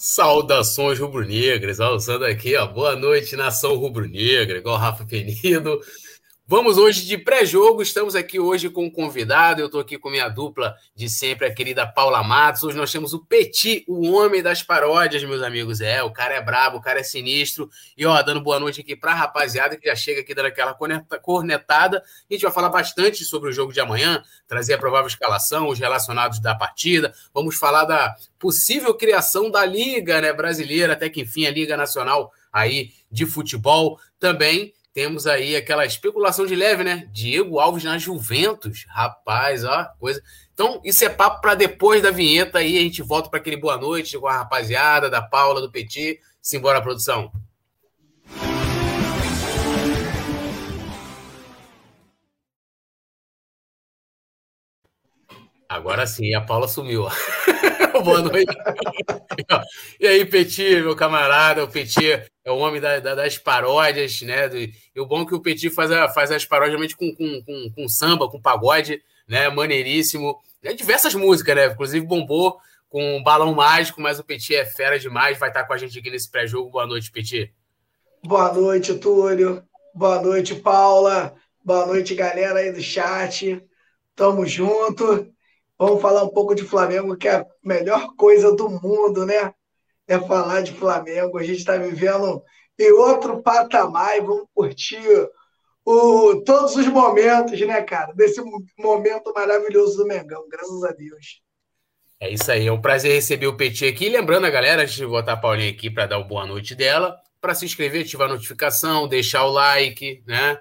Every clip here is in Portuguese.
Saudações rubro-negras, usando aqui, ó. Boa noite, nação rubro-negra, igual Rafa Penido. Vamos hoje de pré-jogo, estamos aqui hoje com um convidado, eu estou aqui com minha dupla de sempre, a querida Paula Matos. Hoje nós temos o Petit, o homem das paródias, meus amigos. É, o cara é brabo, o cara é sinistro. E ó, dando boa noite aqui para a rapaziada que já chega aqui dando aquela cornetada. A gente vai falar bastante sobre o jogo de amanhã, trazer a provável escalação, os relacionados da partida. Vamos falar da possível criação da Liga né, Brasileira, até que enfim, a Liga Nacional aí de Futebol também temos aí aquela especulação de leve, né? Diego Alves na Juventus. Rapaz, ó, coisa. Então, isso é papo para depois da vinheta aí. A gente volta para aquele boa noite com a rapaziada da Paula, do Petit. Simbora, produção. Agora sim, a Paula sumiu. Boa noite. e aí, Petit, meu camarada, o Petit é o homem da, da, das paródias, né? e o bom é que o Petit faz, a, faz as paródias com, com, com, com, samba, com pagode, né? Maneiríssimo. É, diversas músicas, né? Inclusive bombou com um balão mágico, mas o Petit é fera demais, vai estar com a gente aqui nesse pré-jogo. Boa noite, Petit. Boa noite, Túlio. Boa noite, Paula. Boa noite, galera aí do chat. Tamo junto. Vamos falar um pouco de Flamengo, que é a melhor coisa do mundo, né? É falar de Flamengo. A gente está vivendo em outro patamar e vamos curtir o, todos os momentos, né, cara? Desse momento maravilhoso do Mengão, graças a Deus. É isso aí, é um prazer receber o Petit aqui. Lembrando a galera, antes de botar a Paulinha aqui para dar o boa noite dela, para se inscrever, ativar a notificação, deixar o like, né?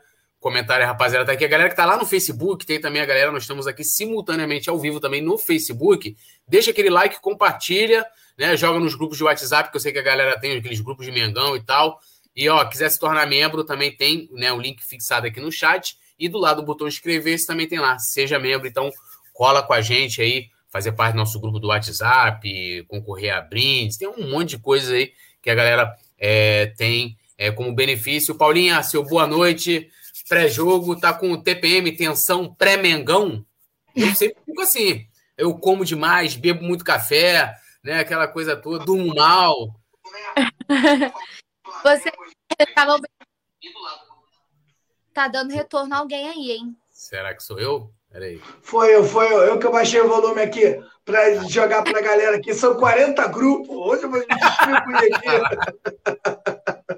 Comentário, rapaziada, tá aqui. A galera que tá lá no Facebook, tem também a galera, nós estamos aqui simultaneamente ao vivo também no Facebook. Deixa aquele like, compartilha, né? Joga nos grupos de WhatsApp, que eu sei que a galera tem aqueles grupos de Mengão e tal. E, ó, quiser se tornar membro, também tem né, o link fixado aqui no chat. E do lado do botão inscrever-se também tem lá. Seja membro, então cola com a gente aí, fazer parte do nosso grupo do WhatsApp, concorrer a brindes. Tem um monte de coisas aí que a galera é, tem é, como benefício. Paulinha, seu boa noite pré-jogo, tá com TPM, tensão pré-mengão. Eu sempre fico assim. Eu como demais, bebo muito café, né? Aquela coisa toda, durmo mal. Você tava... tá dando retorno a alguém aí, hein? Será que sou eu? Peraí. Foi eu, foi eu. Eu que baixei o volume aqui para jogar para a galera aqui. São 40 grupos. Hoje eu vou distribuir aqui.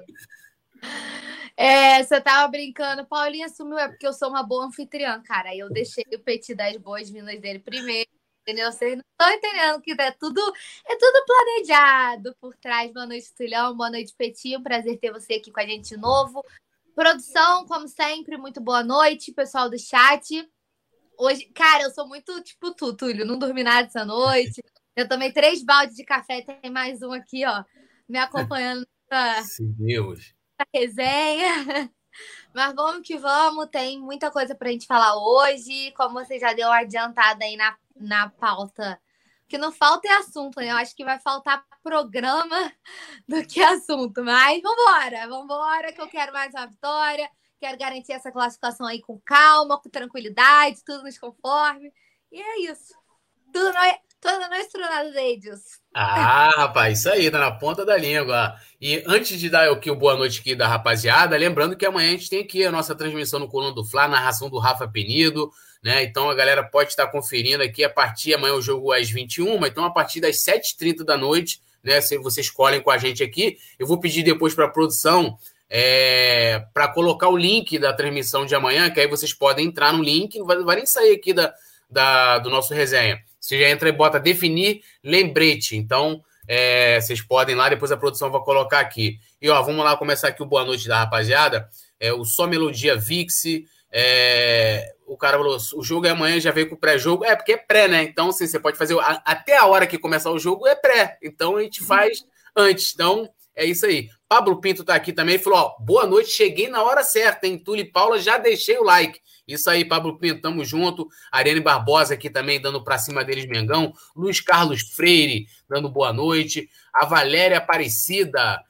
É, você tava brincando, Paulinha sumiu, é porque eu sou uma boa anfitriã, cara. Eu deixei o Petit das boas-vindas dele primeiro, entendeu? Vocês não estão entendendo que é tudo, é tudo planejado por trás. Boa noite, Tulhão, boa noite, Petit. Um prazer ter você aqui com a gente de novo. Produção, como sempre, muito boa noite, pessoal do chat. Hoje, cara, eu sou muito tipo tu, Túlio, não dormi nada essa noite. Eu tomei três baldes de café, tem mais um aqui, ó, me acompanhando. Sim, Deus resenha. Mas vamos que vamos, tem muita coisa para a gente falar hoje. Como você já deu uma adiantada aí na, na pauta, que não falta é assunto, né? Eu acho que vai faltar programa do que assunto. Mas vamos embora, que eu quero mais uma vitória. Quero garantir essa classificação aí com calma, com tranquilidade, tudo nos conforme. E é isso. Tudo não é Toda na estronada deles. Ah, rapaz, isso aí, tá na ponta da língua. E antes de dar aqui o boa noite aqui da rapaziada, lembrando que amanhã a gente tem aqui a nossa transmissão no Coluna do Fla, narração do Rafa Penido, né? Então a galera pode estar conferindo aqui a partir amanhã o jogo às 21, então a partir das 7h30 da noite, né? Se vocês escolhem com a gente aqui, eu vou pedir depois para a produção é, para colocar o link da transmissão de amanhã, que aí vocês podem entrar no link, não vai, vai nem sair aqui da, da, do nosso resenha. Você já entra e bota definir lembrete. Então, é, vocês podem lá, depois a produção vai colocar aqui. E ó, vamos lá começar aqui o boa noite da rapaziada. É, o Só Melodia Vix. É, o cara falou: o jogo é amanhã, já veio com o pré-jogo. É, porque é pré, né? Então, assim, você pode fazer. A, até a hora que começar o jogo é pré. Então a gente faz antes. Então, é isso aí. Pablo Pinto tá aqui também e falou: ó, boa noite, cheguei na hora certa, hein? Tule Paula, já deixei o like. Isso aí, Pablo Pinto, tamo junto. Ariane Barbosa aqui também dando para cima deles, Mengão. Luiz Carlos Freire dando boa noite. A Valéria Aparecida.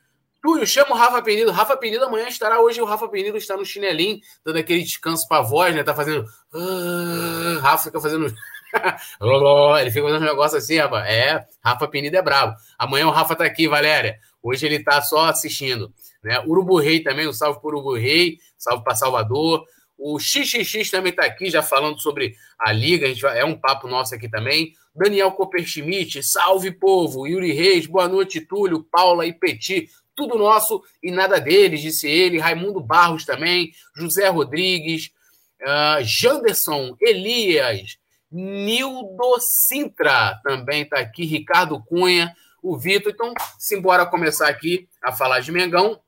Túlio, chama o Rafa Penido. Rafa Penido amanhã estará hoje. O Rafa Penido está no chinelinho, dando aquele descanso para a voz, né? Tá fazendo. Uh, Rafa fica fazendo ele fica fazendo um negócio assim, rapaz. É, Rafa Penido é bravo. Amanhã o Rafa tá aqui, Valéria. Hoje ele tá só assistindo. Né? Urubu Rei também, um salve para Urubu Rei, salve para Salvador. O XXX também está aqui, já falando sobre a Liga, a vai, é um papo nosso aqui também. Daniel Copperschmidt, salve povo. Yuri Reis, boa noite, Túlio, Paula e Petit, tudo nosso e nada deles, disse ele. Raimundo Barros também, José Rodrigues, uh, Janderson, Elias, Nildo Sintra também está aqui, Ricardo Cunha, o Vitor. Então, simbora começar aqui a falar de Mengão.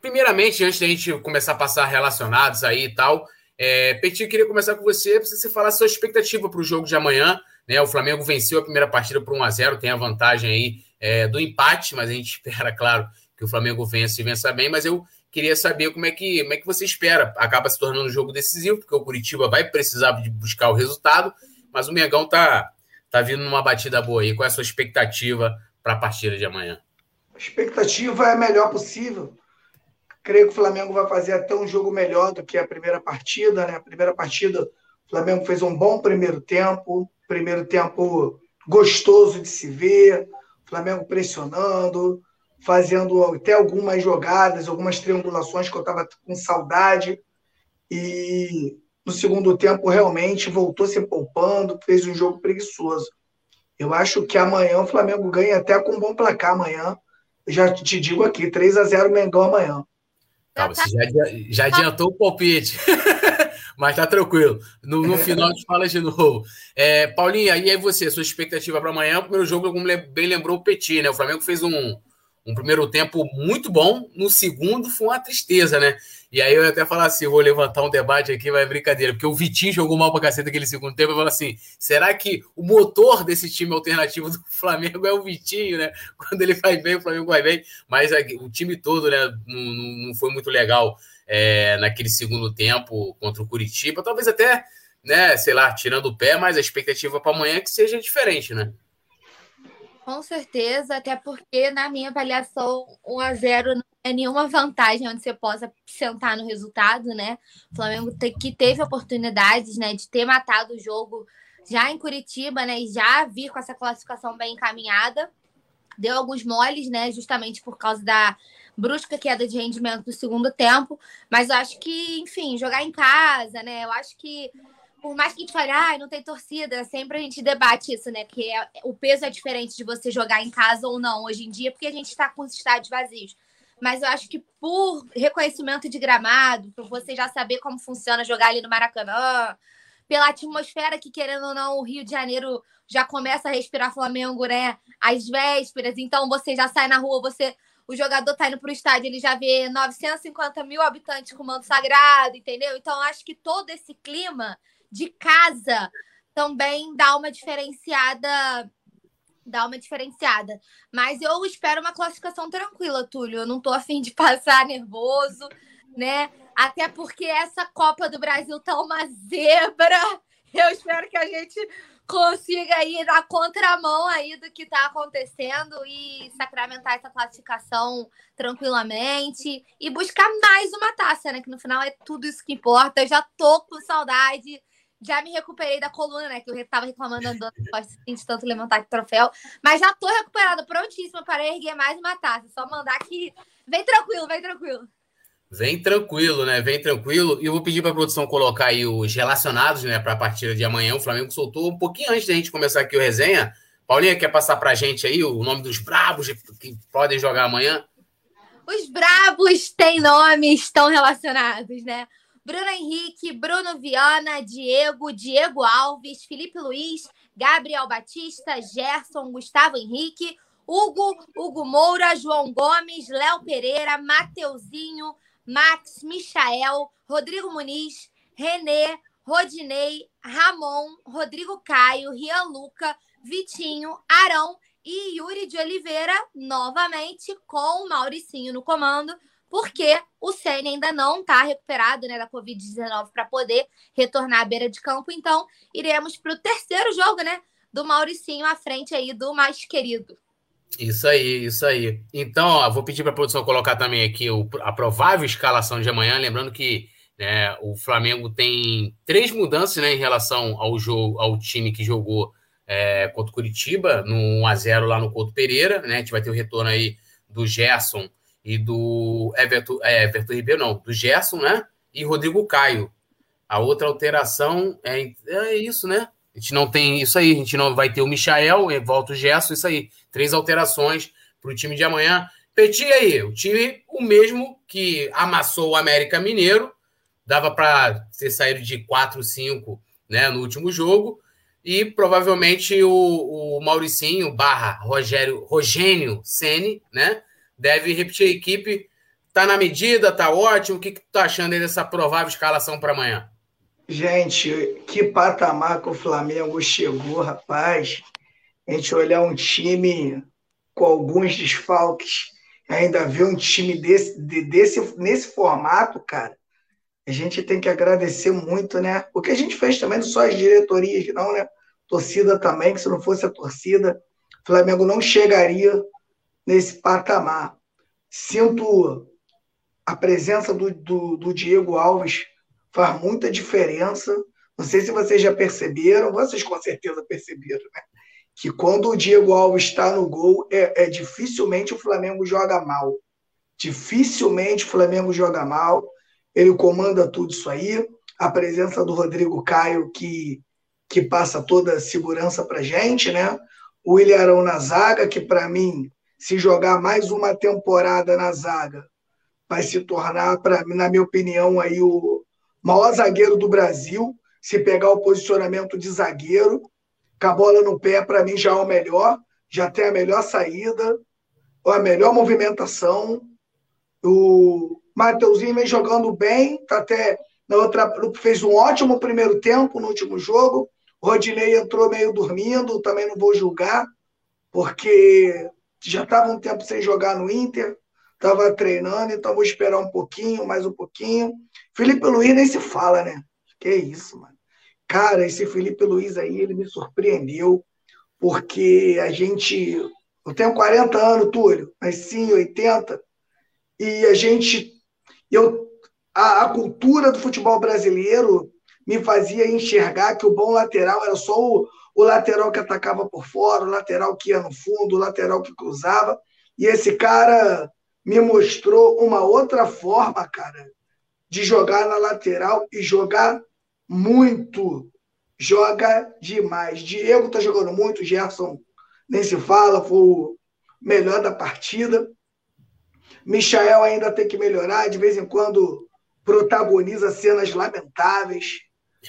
Primeiramente, antes da gente começar a passar relacionados aí e tal, é, Petit, queria começar com você, para você falar a sua expectativa para o jogo de amanhã. Né? O Flamengo venceu a primeira partida por 1 a 0 tem a vantagem aí é, do empate, mas a gente espera, claro, que o Flamengo vença e vença bem, mas eu queria saber como é que, como é que você espera. Acaba se tornando um jogo decisivo, porque o Curitiba vai precisar de buscar o resultado, mas o Mengão tá, tá vindo numa batida boa aí. Qual é a sua expectativa para a partida de amanhã? A expectativa é a melhor possível. Creio que o Flamengo vai fazer até um jogo melhor do que a primeira partida, né? A primeira partida, o Flamengo fez um bom primeiro tempo, primeiro tempo gostoso de se ver, o Flamengo pressionando, fazendo até algumas jogadas, algumas triangulações que eu estava com saudade. E no segundo tempo, realmente, voltou se poupando, fez um jogo preguiçoso. Eu acho que amanhã o Flamengo ganha até com um bom placar amanhã. Já te digo aqui, 3 a 0 Mengão amanhã. Tá, você já, já adiantou o palpite. Mas tá tranquilo. No, no final a gente fala de novo. É, Paulinha, e aí você, sua expectativa para amanhã? O primeiro jogo, como bem lembrou o Petit, né? O Flamengo fez um, um primeiro tempo muito bom, no segundo foi uma tristeza, né? E aí eu até falar assim, vou levantar um debate aqui, vai brincadeira, porque o Vitinho jogou mal pra caceta aquele segundo tempo, eu falo assim, será que o motor desse time alternativo do Flamengo é o Vitinho, né? Quando ele vai bem, o Flamengo vai bem, mas o time todo, né, não, não foi muito legal é, naquele segundo tempo contra o Curitiba, talvez até, né, sei lá, tirando o pé, mas a expectativa para amanhã é que seja diferente, né? Com certeza, até porque na minha avaliação, 1 a 0 não é nenhuma vantagem onde você possa sentar no resultado, né? O Flamengo que teve oportunidades, né, de ter matado o jogo já em Curitiba, né, e já vir com essa classificação bem encaminhada. Deu alguns moles, né, justamente por causa da brusca queda de rendimento do segundo tempo, mas eu acho que, enfim, jogar em casa, né? Eu acho que por mais que a gente fale, ah, não tem torcida, sempre a gente debate isso, né? Que é, o peso é diferente de você jogar em casa ou não hoje em dia, porque a gente está com os estádios vazios. Mas eu acho que por reconhecimento de gramado, por você já saber como funciona jogar ali no Maracanã, pela atmosfera que, querendo ou não, o Rio de Janeiro já começa a respirar Flamengo, né? Às vésperas, então você já sai na rua, você. O jogador tá indo pro estádio, ele já vê 950 mil habitantes com manto sagrado, entendeu? Então, acho que todo esse clima de casa também dá uma diferenciada dá uma diferenciada. Mas eu espero uma classificação tranquila, Túlio. Eu não tô afim de passar nervoso, né? Até porque essa Copa do Brasil tá uma zebra. Eu espero que a gente consiga ir na contramão aí do que tá acontecendo e sacramentar essa classificação tranquilamente e buscar mais uma taça, né? Que no final é tudo isso que importa. Eu já tô com saudade já me recuperei da coluna, né? Que eu estava reclamando andando, de tanto levantar troféu. Mas já tô recuperada, prontíssima para erguer mais uma taça. Só mandar que. Vem tranquilo, vem tranquilo. Vem tranquilo, né? Vem tranquilo. E eu vou pedir para a produção colocar aí os relacionados, né, para a partida de amanhã. O Flamengo soltou um pouquinho antes da gente começar aqui o resenha. Paulinha, quer passar para a gente aí o nome dos bravos que podem jogar amanhã? Os bravos têm nomes, estão relacionados, né? Bruno Henrique, Bruno Viana, Diego, Diego Alves, Felipe Luiz, Gabriel Batista, Gerson, Gustavo Henrique, Hugo, Hugo Moura, João Gomes, Léo Pereira, Mateuzinho, Max, Michael, Rodrigo Muniz, Renê, Rodinei, Ramon, Rodrigo Caio, Rian Luca, Vitinho, Arão e Yuri de Oliveira, novamente com o Mauricinho no comando porque o Senna ainda não está recuperado né, da Covid-19 para poder retornar à beira de campo. Então, iremos para o terceiro jogo né, do Mauricinho à frente aí do mais querido. Isso aí, isso aí. Então, ó, vou pedir para a produção colocar também aqui o, a provável escalação de amanhã. Lembrando que É, o Flamengo tem três mudanças né, em relação ao jogo, ao time que jogou é, contra o Curitiba, no 1x0 lá no Couto Pereira. Né? A gente vai ter o retorno aí do Gerson e do Everton, é, Everton Ribeiro, não, do Gerson, né? E Rodrigo Caio. A outra alteração é, é isso, né? A gente não tem isso aí, a gente não vai ter o Michael, volta o Gerson, isso aí. Três alterações para o time de amanhã. Petit aí, o time o mesmo que amassou o América Mineiro, dava para ter saído de 4, 5 né, no último jogo, e provavelmente o, o Mauricinho barra Rogério, Rogênio Sene, né, deve repetir a equipe. Tá na medida, tá ótimo. O que, que tu tá achando aí dessa provável escalação para amanhã? Gente, que patamar que o Flamengo chegou, rapaz. A gente olhar um time com alguns desfalques, ainda ver um time desse, desse, nesse formato, cara, a gente tem que agradecer muito, né? O que a gente fez também, não só as diretorias, não, né? Torcida também, que se não fosse a torcida, o Flamengo não chegaria nesse patamar. Sinto a presença do, do, do Diego Alves faz muita diferença. Não sei se vocês já perceberam, vocês com certeza perceberam, né? Que quando o Diego Alves está no gol, é, é dificilmente o Flamengo joga mal. Dificilmente o Flamengo joga mal. Ele comanda tudo isso aí. A presença do Rodrigo Caio, que, que passa toda a segurança para gente, né? O William Arão na zaga, que para mim se jogar mais uma temporada na zaga, vai se tornar, pra, na minha opinião, aí o maior zagueiro do Brasil. Se pegar o posicionamento de zagueiro, com a bola no pé, para mim já é o melhor, já tem a melhor saída, a melhor movimentação. O Mateuzinho vem jogando bem, tá até na outra fez um ótimo primeiro tempo no último jogo. Rodinei entrou meio dormindo, também não vou julgar, porque já estava um tempo sem jogar no Inter, estava treinando, então vou esperar um pouquinho, mais um pouquinho. Felipe Luiz nem se fala, né? Que isso, mano. Cara, esse Felipe Luiz aí, ele me surpreendeu, porque a gente. Eu tenho 40 anos, Túlio, mas sim, 80, e a gente. Eu, a, a cultura do futebol brasileiro me fazia enxergar que o bom lateral era só o, o lateral que atacava por fora, o lateral que ia no fundo, o lateral que cruzava. E esse cara me mostrou uma outra forma, cara, de jogar na lateral e jogar muito. Joga demais. Diego tá jogando muito, Gerson nem se fala, foi o melhor da partida. Michael ainda tem que melhorar, de vez em quando protagoniza cenas lamentáveis.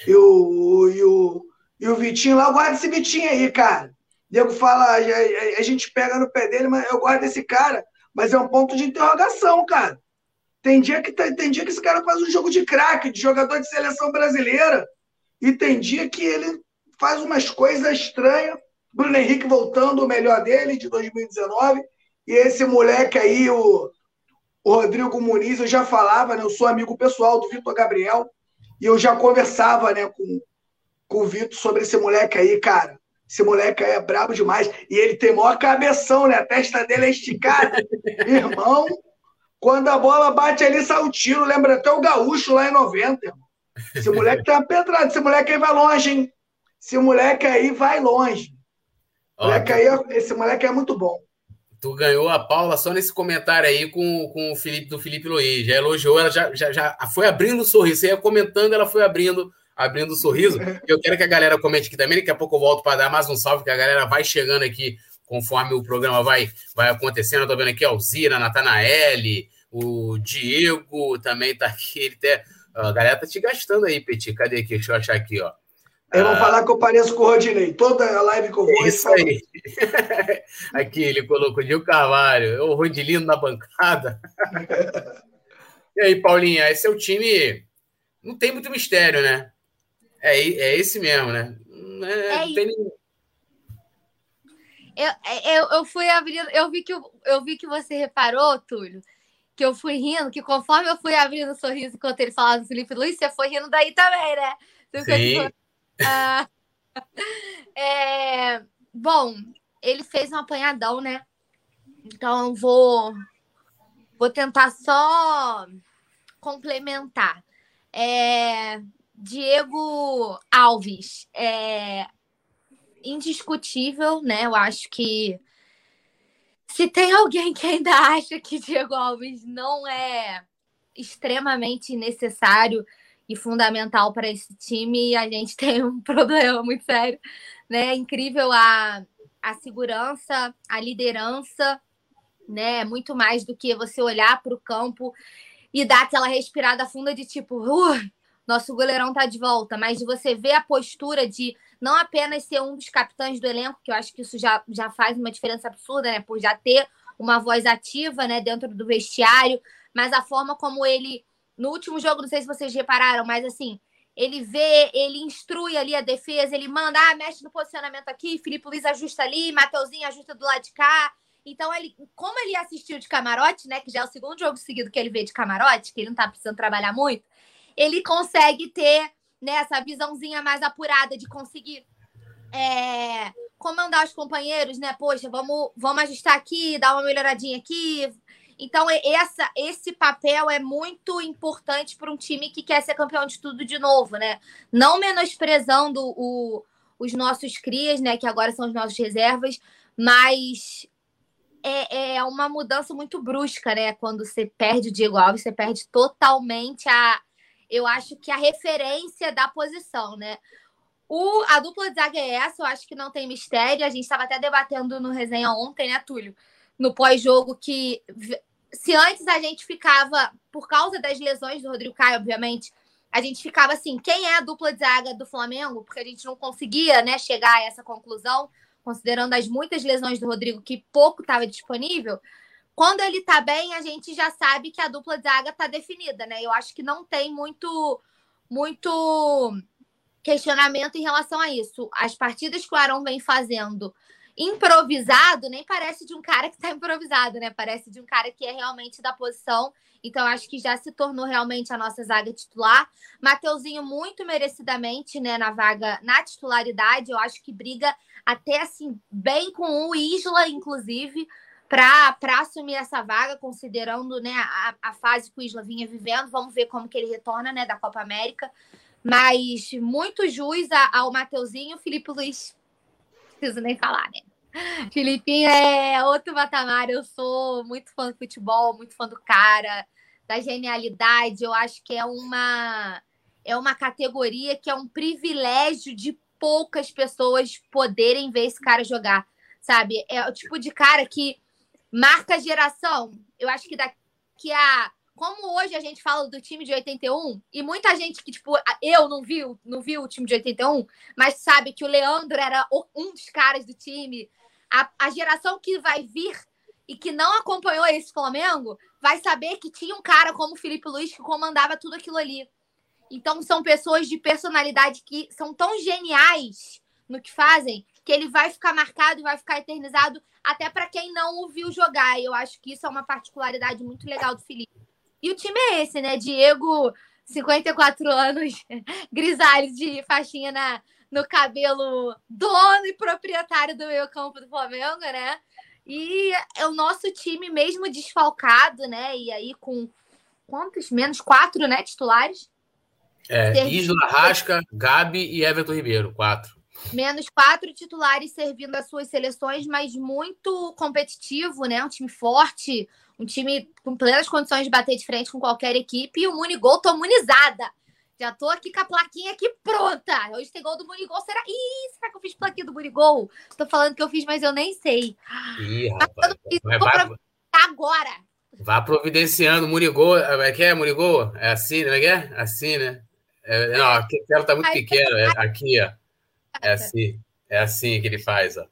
E o, e o, e o Vitinho lá, eu guardo esse Vitinho aí, cara. Diego fala, a, a, gente pega no pé dele, mas eu guardo esse cara. Mas é um ponto de interrogação, cara. Tem dia que, tem dia que esse cara faz um jogo de craque, de jogador de seleção brasileira. E tem dia que ele faz umas coisas estranhas. Bruno Henrique voltando o melhor dele, de 2019. E esse moleque aí, o, o Rodrigo Muniz, eu já falava, né? Eu sou amigo pessoal do Vitor Gabriel. E eu já conversava né, com, com o Vitor sobre esse moleque aí, cara. Esse moleque aí é brabo demais. E ele tem maior cabeção, né? A testa dele é esticada. Irmão, quando a bola bate ali, sai o tiro. Lembra até o Gaúcho lá em 90. Irmão. Esse moleque tá pedrado. Esse moleque aí vai longe, hein? Esse moleque aí vai longe. Moleque aí, é, esse moleque é muito bom. Tu ganhou a Paula só nesse comentário aí com, com o Felipe do Felipe Luiz. Já elogiou, ela já, já, já foi abrindo o sorriso. Você ia comentando, ela foi abrindo abrindo um sorriso. Eu quero que a galera comente aqui também. Daqui a pouco eu volto para dar mais um salve, que a galera vai chegando aqui conforme o programa vai, vai acontecendo. Eu tô vendo aqui ó, o Zira, Natanael, o Diego também tá aqui. Ele até, a galera tá te gastando aí, Petit. Cadê aqui? Deixa eu achar aqui, ó. Eu vou ah, falar que eu pareço com o Rodinei. Toda a live que eu vou. Isso aí. aqui, ele colocou o Gil Carvalho. O Rodilino na bancada. e aí, Paulinha, esse é o time. Não tem muito mistério, né? É, é esse mesmo, né? É, é tem eu, é, eu, eu fui abrindo, eu vi, que, eu, eu vi que você reparou, Túlio, que eu fui rindo, que conforme eu fui abrindo o sorriso enquanto ele falava do Felipe Luiz, você foi rindo daí também, né? Você Sim. Tipo, ah, é, bom, ele fez um apanhadão, né? Então vou, vou tentar só complementar. É, Diego Alves, é indiscutível, né? Eu acho que se tem alguém que ainda acha que Diego Alves não é extremamente necessário e fundamental para esse time, a gente tem um problema muito sério, né? É incrível a, a segurança, a liderança, né? Muito mais do que você olhar para o campo e dar aquela respirada funda de tipo, uh, nosso goleirão tá de volta, mas você ver a postura de não apenas ser um dos capitães do elenco, que eu acho que isso já, já faz uma diferença absurda, né? Por já ter uma voz ativa, né, dentro do vestiário, mas a forma como ele no último jogo, não sei se vocês repararam, mas assim, ele vê, ele instrui ali a defesa, ele manda, ah, mexe no posicionamento aqui, Felipe Luiz ajusta ali, Mateuzinho ajusta do lado de cá. Então, ele, como ele assistiu de camarote, né, que já é o segundo jogo seguido que ele vê de camarote, que ele não tá precisando trabalhar muito, ele consegue ter né, essa visãozinha mais apurada de conseguir é, comandar os companheiros, né? Poxa, vamos, vamos ajustar aqui, dar uma melhoradinha aqui. Então, essa, esse papel é muito importante para um time que quer ser campeão de tudo de novo, né? Não menosprezando o, os nossos crias, né? Que agora são os nossos reservas, mas é, é uma mudança muito brusca, né? Quando você perde o Diego Alves, você perde totalmente a, eu acho que a referência da posição, né? O, a dupla de zaga é essa, eu acho que não tem mistério. A gente estava até debatendo no resenha ontem, né, Túlio? No pós-jogo, que se antes a gente ficava, por causa das lesões do Rodrigo Caio, obviamente, a gente ficava assim, quem é a dupla de zaga do Flamengo? Porque a gente não conseguia né, chegar a essa conclusão, considerando as muitas lesões do Rodrigo, que pouco estava disponível. Quando ele tá bem, a gente já sabe que a dupla de zaga tá definida, né? Eu acho que não tem muito muito questionamento em relação a isso. As partidas que o Arão vem fazendo improvisado, nem parece de um cara que tá improvisado, né? Parece de um cara que é realmente da posição. Então, acho que já se tornou realmente a nossa zaga titular. Mateuzinho, muito merecidamente, né, na vaga, na titularidade. Eu acho que briga até, assim, bem com o Isla, inclusive para assumir essa vaga, considerando né, a, a, fase que o Isla vinha vivendo. Vamos ver como que ele retorna né, da Copa América. Mas muito jus ao Mateuzinho, Felipe Luiz, preciso nem falar, né? Filipinho é outro patamar. Eu sou muito fã do futebol, muito fã do cara, da genialidade. Eu acho que é uma é uma categoria que é um privilégio de poucas pessoas poderem ver esse cara jogar, sabe? É o tipo de cara que Marca geração. Eu acho que daqui a. Como hoje a gente fala do time de 81, e muita gente que, tipo, eu não vi, não vi o time de 81, mas sabe que o Leandro era um dos caras do time. A, a geração que vai vir e que não acompanhou esse Flamengo vai saber que tinha um cara como o Felipe Luiz que comandava tudo aquilo ali. Então são pessoas de personalidade que são tão geniais no que fazem que ele vai ficar marcado e vai ficar eternizado até para quem não o viu jogar. E eu acho que isso é uma particularidade muito legal do Felipe. E o time é esse, né? Diego, 54 anos, grisalho de faixinha na, no cabelo, dono e proprietário do meio campo do Flamengo, né? E é o nosso time mesmo desfalcado, né? E aí com quantos? Menos quatro, né? Titulares. É, Isla, Rasca, Gabi e Everton Ribeiro, quatro. Menos quatro titulares servindo as suas seleções, mas muito competitivo, né? Um time forte, um time com plenas condições de bater de frente com qualquer equipe. E o Munigol, tô imunizada. Já tô aqui com a plaquinha aqui pronta. Hoje tem gol do Munigol. Será? Ih, será que eu fiz plaquinha do Munigol? Tô falando que eu fiz, mas eu nem sei. Ih, rapaz. Mas vai... Agora. Vá providenciando. Munigol, é que é, Munigol? É assim, não é que é? Assim, né? É, não, aqui tá muito pequeno. É aqui, ó. É assim, é assim que ele faz, ó.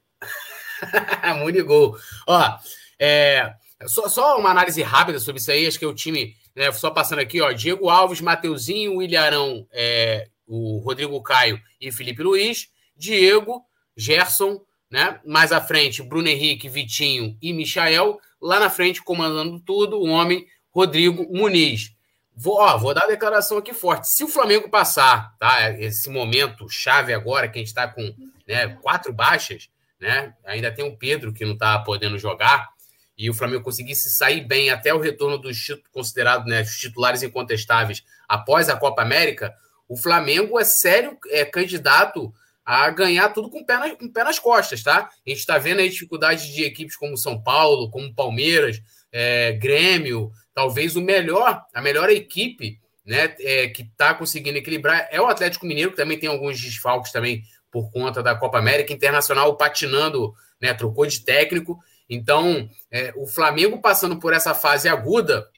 Muito gol. Ó, é, só, só uma análise rápida sobre isso aí. Acho que o time, né, só passando aqui, ó, Diego Alves, Mateuzinho, William é, o Rodrigo Caio e Felipe Luiz, Diego, Gerson, né? Mais à frente, Bruno Henrique, Vitinho e Michael. Lá na frente, comandando tudo, o homem Rodrigo Muniz. Vou, ó, vou dar a declaração aqui forte. Se o Flamengo passar, tá? Esse momento chave agora, que a gente está com né, quatro baixas, né? Ainda tem o Pedro que não está podendo jogar. e o Flamengo conseguisse sair bem até o retorno dos considerados né, titulares incontestáveis após a Copa América, o Flamengo é sério é candidato a ganhar tudo com o pé, nas, com o pé nas costas, tá? A gente está vendo aí dificuldades de equipes como São Paulo, como Palmeiras, é, Grêmio, talvez o melhor, a melhor equipe né, é, que está conseguindo equilibrar é o Atlético Mineiro, que também tem alguns desfalques também por conta da Copa América Internacional patinando, né, trocou de técnico. Então, é, o Flamengo passando por essa fase aguda,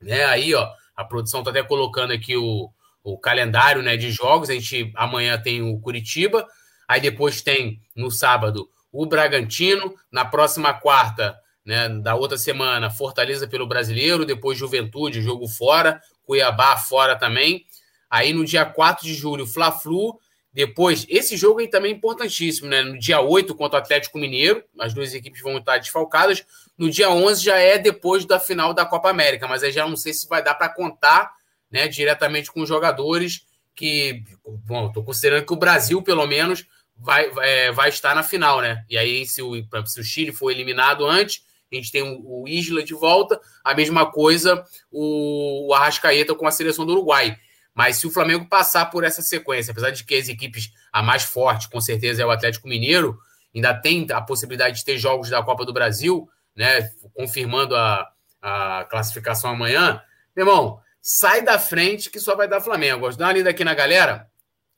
né? Aí, ó, a produção está até colocando aqui o, o calendário né, de jogos. A gente amanhã tem o Curitiba, aí depois tem no sábado o Bragantino, na próxima quarta, né, da outra semana, Fortaleza pelo Brasileiro, depois Juventude, jogo fora, Cuiabá fora também. Aí no dia 4 de julho, Fla-Flu, depois, esse jogo aí também é importantíssimo, né? No dia 8 contra o Atlético Mineiro, as duas equipes vão estar desfalcadas. No dia 11 já é depois da final da Copa América, mas aí já não sei se vai dar para contar né, diretamente com os jogadores que, bom, estou considerando que o Brasil, pelo menos, vai, é, vai, estar na final, né? E aí, se o, se o Chile for eliminado antes, a gente tem o, Isla de volta, a mesma coisa o, o Arrascaeta com a seleção do Uruguai. Mas se o Flamengo passar por essa sequência, apesar de que as equipes, a mais forte, com certeza, é o Atlético Mineiro, ainda tem a possibilidade de ter jogos da Copa do Brasil, né? Confirmando a, a classificação amanhã. Meu irmão, sai da frente que só vai dar Flamengo. Dá uma lida aqui na galera.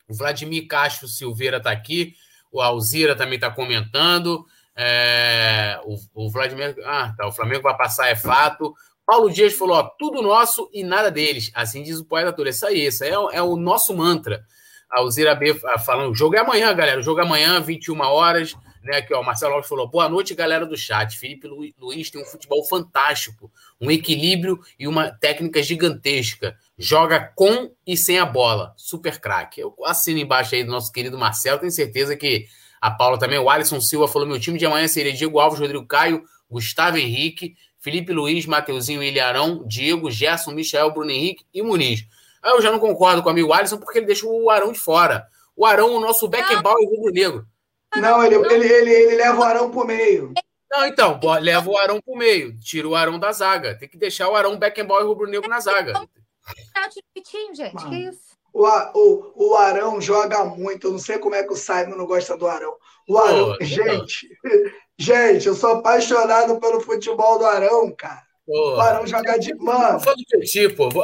O Vladimir Castro Silveira está aqui. O Alzira também está comentando. É, o, o, Vladimir. Ah, tá. O Flamengo vai passar, é fato. Paulo Dias falou: ó, tudo nosso e nada deles. Assim diz o poeta todo. Isso aí, isso aí é, é o nosso mantra. A Alzira B ah, falando: o jogo é amanhã, galera. O jogo é amanhã, 21 horas. Né, aqui, ó, Marcelo Alves falou: boa noite, galera do chat. Felipe Luiz tem um futebol fantástico, um equilíbrio e uma técnica gigantesca. Joga com e sem a bola. Super craque. Eu assino embaixo aí do nosso querido Marcelo, tenho certeza que a Paula também. O Alisson Silva falou: meu time de amanhã seria Diego Alves, Rodrigo Caio, Gustavo Henrique, Felipe Luiz, Mateuzinho, Ilharão, Diego, Gerson, Michel, Bruno Henrique e Muniz. Aí eu já não concordo com o amigo Alisson porque ele deixa o Arão de fora. O Arão, o nosso Beckenbauer e rubro-negro. Não, ele, ele, ele, ele leva o Arão pro meio. Não, então, leva o Arão pro meio. Tira o Arão da zaga. Tem que deixar o Arão, Beckenbauer e rubro-negro na zaga. Tá gente. Mano, que isso? O, o, o Arão joga muito. Eu não sei como é que o Simon não gosta do Arão. O Arão, Pô, gente, Gente, eu sou apaixonado pelo futebol do Arão, cara. Porra. O Arão joga de. Mano. Fala do pô.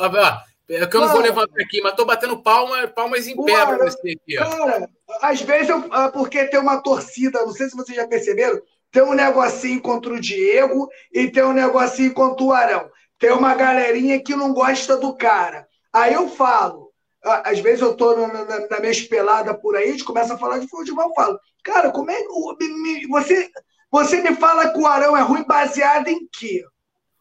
É que eu não vou levantar aqui, mas tô batendo palma, palmas em pé para você aqui, ó. Cara, às vezes eu. Ah, porque tem uma torcida, não sei se vocês já perceberam, tem um negocinho contra o Diego e tem um negocinho contra o Arão. Tem uma galerinha que não gosta do cara. Aí eu falo, às vezes eu tô na, na, na minha espelada por aí, a gente começa a falar de futebol, eu falo, cara, como é que você você me fala que o Arão é ruim baseado em quê?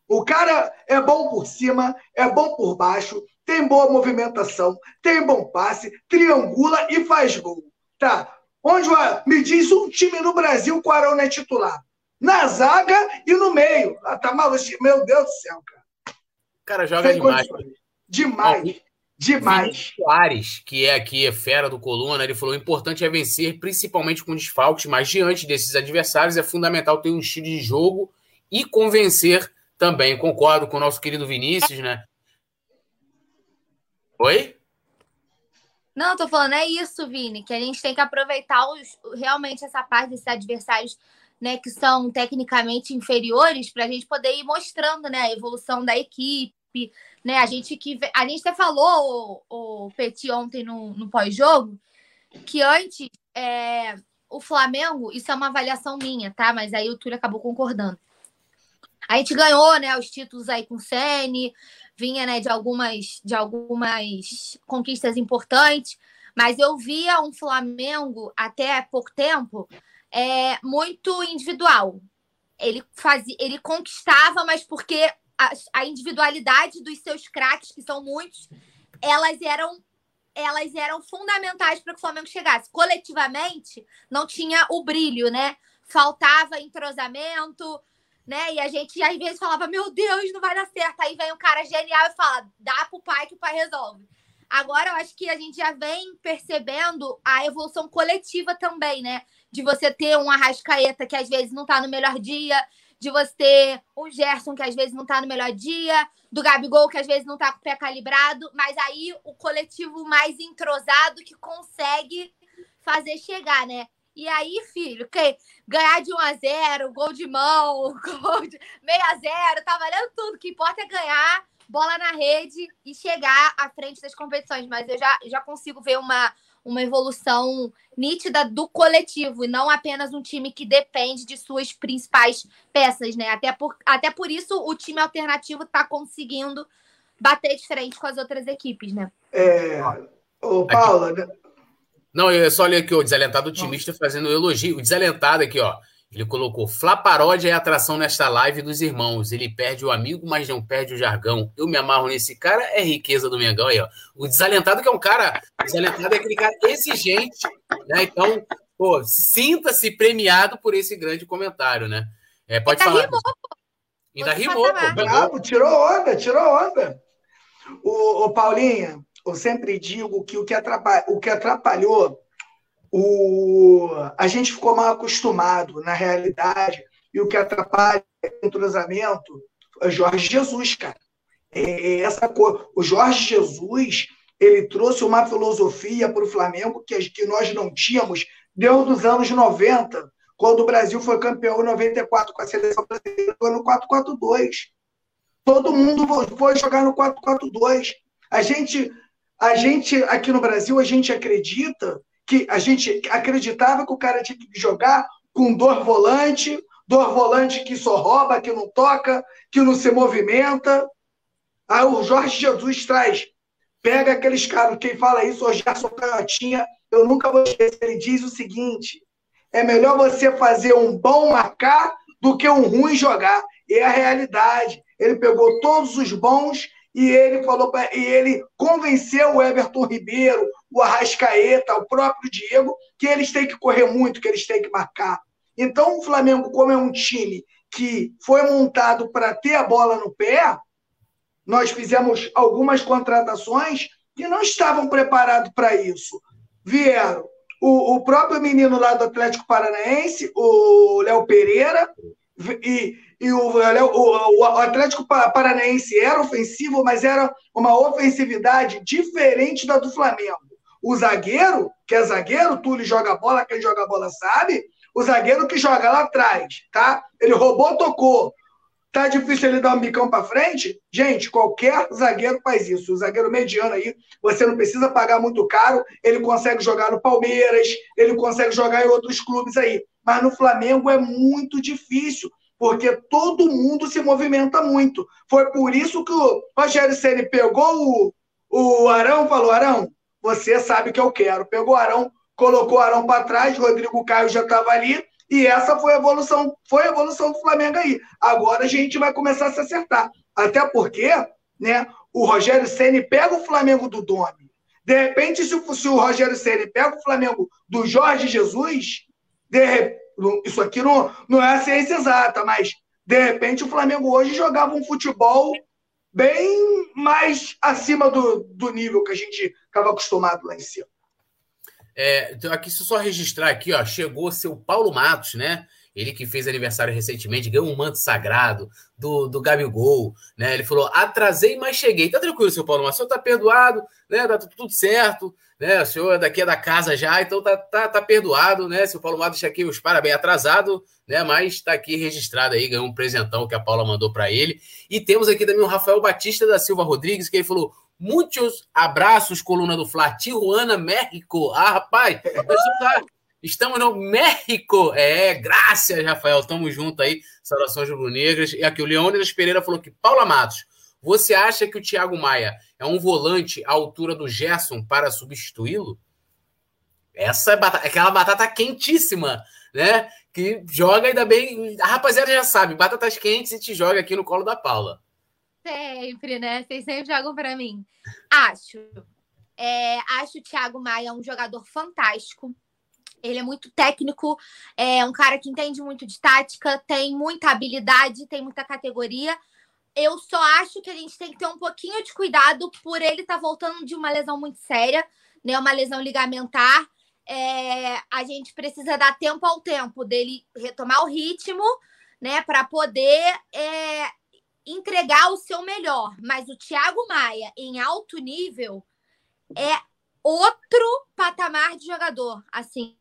O cara é bom por cima, é bom por baixo, tem boa movimentação, tem bom passe, triangula e faz gol. Tá. Onde o, me diz um time no Brasil que o Arão não é titular? Na zaga e no meio. Ah, tá maluco? Meu Deus do céu, cara. O cara joga demais. Demais. Demais. Soares, que é aqui, é fera do Coluna, ele falou: o importante é vencer, principalmente com desfalques, mas diante desses adversários é fundamental ter um estilo de jogo e convencer também. Concordo com o nosso querido Vinícius, né? Oi? Não, tô falando, é isso, Vini, que a gente tem que aproveitar os, realmente essa parte desses adversários né, que são tecnicamente inferiores para a gente poder ir mostrando né, a evolução da equipe né? A gente que a gente até falou o, o Petit ontem no, no pós-jogo que antes é, o Flamengo, isso é uma avaliação minha, tá? Mas aí o Túlio acabou concordando. A gente ganhou, né, os títulos aí com o Sene, vinha, né, de algumas de algumas conquistas importantes, mas eu via um Flamengo até pouco tempo é muito individual. Ele fazia, ele conquistava, mas porque a, a individualidade dos seus craques, que são muitos, elas eram elas eram fundamentais para que o Flamengo chegasse. Coletivamente, não tinha o brilho, né? Faltava entrosamento, né? E a gente às vezes falava: Meu Deus, não vai dar certo. Aí vem um cara genial e fala: Dá pro pai que o pai resolve. Agora eu acho que a gente já vem percebendo a evolução coletiva também, né? De você ter um Arrascaeta que às vezes não tá no melhor dia, de você ter um Gerson que às vezes não tá no melhor dia, do Gabigol que às vezes não tá com o pé calibrado, mas aí o coletivo mais entrosado que consegue fazer chegar, né? E aí, filho, que ganhar de 1 a 0 gol de mão, gol de 6 a 0 tá valendo tudo. O que importa é ganhar, bola na rede e chegar à frente das competições. Mas eu já, já consigo ver uma, uma evolução nítida do coletivo e não apenas um time que depende de suas principais peças, né? Até por, até por isso o time alternativo está conseguindo bater de frente com as outras equipes, né? É. Ô, Paula, né? Não, eu só olhei aqui o desalentado otimista fazendo um elogio. O desalentado aqui, ó. Ele colocou: Flá Paródia é atração nesta live dos irmãos. Ele perde o amigo, mas não perde o jargão. Eu me amarro nesse cara, é riqueza do Mengão aí, ó. O desalentado, que é um cara. O desalentado é aquele cara exigente, né? Então, pô, sinta-se premiado por esse grande comentário, né? É, pode Ainda falar. rimou, pô. Ainda rimou, pô. Bravo, tirou onda, tirou onda. O, o Paulinha, eu sempre digo que o que, atrapalha, o que atrapalhou, o, a gente ficou mal acostumado na realidade, e o que atrapalha o entrosamento é Jorge Jesus, cara. É, é essa coisa. O Jorge Jesus ele trouxe uma filosofia para o Flamengo que, que nós não tínhamos desde os anos 90, quando o Brasil foi campeão em 94 com a seleção brasileira no 4-4-2. Todo mundo foi jogar no 4-4-2. A gente, a gente, aqui no Brasil, a gente acredita que a gente acreditava que o cara tinha que jogar com dor volante, dor volante que só rouba, que não toca, que não se movimenta. Aí o Jorge Jesus traz, pega aqueles caras, quem fala isso, o Gerson Canhotinha, eu nunca vou esquecer, ele diz o seguinte, é melhor você fazer um bom marcar do que um ruim jogar. E é a realidade. Ele pegou todos os bons e ele falou pra, e ele convenceu o Everton Ribeiro, o Arrascaeta, o próprio Diego, que eles têm que correr muito, que eles têm que marcar. Então, o Flamengo, como é um time que foi montado para ter a bola no pé, nós fizemos algumas contratações que não estavam preparados para isso. Vieram o, o, próprio menino lá do Atlético Paranaense, o Léo Pereira, e, e o, o, o, Atlético Paranaense era ofensivo, mas era uma ofensividade diferente da do Flamengo. O zagueiro, que é zagueiro, Túlio joga bola, quem joga bola sabe, o zagueiro que joga lá atrás, tá? Ele roubou, tocou. Tá difícil ele dar um bicão para frente? Gente, qualquer zagueiro faz isso. O zagueiro mediano aí, você não precisa pagar muito caro, ele consegue jogar no Palmeiras, ele consegue jogar em outros clubes aí. Mas no Flamengo é muito difícil, porque todo mundo se movimenta muito. Foi por isso que o Rogério Ceni pegou o, o Arão falou: Arão, você sabe que eu quero. Pegou o Arão, colocou o Arão para trás, Rodrigo Caio já estava ali, e essa foi a evolução, foi a evolução do Flamengo aí. Agora a gente vai começar a se acertar. Até porque, né, o Rogério Ceni pega o Flamengo do Domi. De repente, se o, se o Rogério Ceni pega o Flamengo do Jorge Jesus, de, isso aqui não, não é a ciência exata, mas de repente o Flamengo hoje jogava um futebol bem mais acima do, do nível que a gente estava acostumado lá em cima. É, então aqui, se eu só registrar aqui, ó, chegou seu Paulo Matos, né? Ele que fez aniversário recentemente, ganhou um manto sagrado do, do Gabigol, né? Ele falou: atrasei, mas cheguei. Tá tranquilo, seu Paulo Matos, o senhor tá perdoado, né? Tá tudo certo, né? O senhor daqui é da casa já, então tá, tá, tá perdoado, né? Seu Paulo Matos, aqui os parabéns, atrasado, né? Mas tá aqui registrado aí, ganhou um presentão que a Paula mandou para ele. E temos aqui também o Rafael Batista da Silva Rodrigues, que ele falou: Muitos abraços, coluna do Fla. Tijuana, México. Ah, rapaz, estamos no México. É, graças, Rafael. Tamo junto aí. Saudações rubro-negras. E aqui o Leônidas Pereira falou que Paula Matos, você acha que o Thiago Maia é um volante à altura do Gerson para substituí-lo? Essa é batata, aquela batata quentíssima, né? Que joga ainda bem. A rapaziada já sabe, batatas quentes e te joga aqui no colo da Paula. Sempre, né? Vocês sempre jogam para mim. Acho. É, acho o Thiago Maia um jogador fantástico. Ele é muito técnico, é um cara que entende muito de tática, tem muita habilidade, tem muita categoria. Eu só acho que a gente tem que ter um pouquinho de cuidado por ele estar tá voltando de uma lesão muito séria, né? Uma lesão ligamentar. É, a gente precisa dar tempo ao tempo dele retomar o ritmo né, para poder é, entregar o seu melhor. Mas o Thiago Maia, em alto nível, é outro patamar de jogador, assim.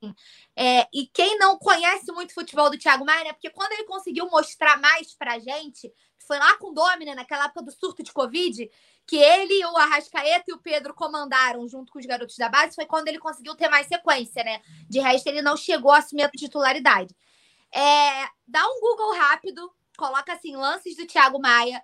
É, e quem não conhece muito futebol do Thiago Maia, né? Porque quando ele conseguiu mostrar mais pra gente, foi lá com o Domina, naquela época do surto de Covid, que ele, o Arrascaeta e o Pedro comandaram junto com os garotos da base, foi quando ele conseguiu ter mais sequência, né? De resto, ele não chegou a assumir a titularidade. É, dá um Google rápido, coloca assim, lances do Thiago Maia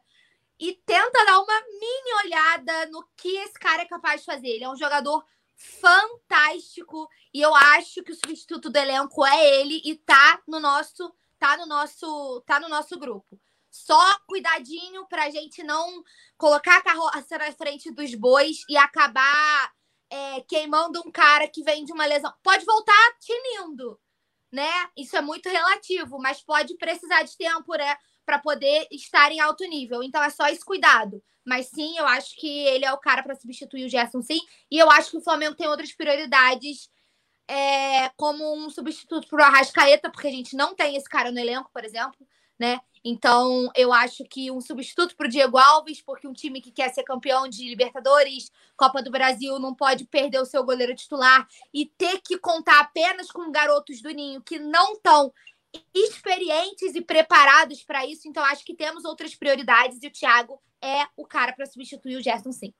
e tenta dar uma mini olhada no que esse cara é capaz de fazer. Ele é um jogador fantástico e eu acho que o substituto do elenco é ele e tá no nosso tá no nosso tá no nosso grupo. Só cuidadinho para a gente não colocar a carroça na frente dos bois e acabar é, queimando um cara que vem de uma lesão. Pode voltar tinindo, né? Isso é muito relativo, mas pode precisar de tempo, né? Para poder estar em alto nível. Então é só esse cuidado. Mas sim, eu acho que ele é o cara para substituir o Gerson, sim. E eu acho que o Flamengo tem outras prioridades, é, como um substituto para o Arrascaeta, porque a gente não tem esse cara no elenco, por exemplo, né? Então, eu acho que um substituto para o Diego Alves, porque um time que quer ser campeão de Libertadores, Copa do Brasil, não pode perder o seu goleiro titular e ter que contar apenas com garotos do Ninho que não estão experientes e preparados para isso. Então, acho que temos outras prioridades e o Thiago é o cara para substituir o Gerson, sim.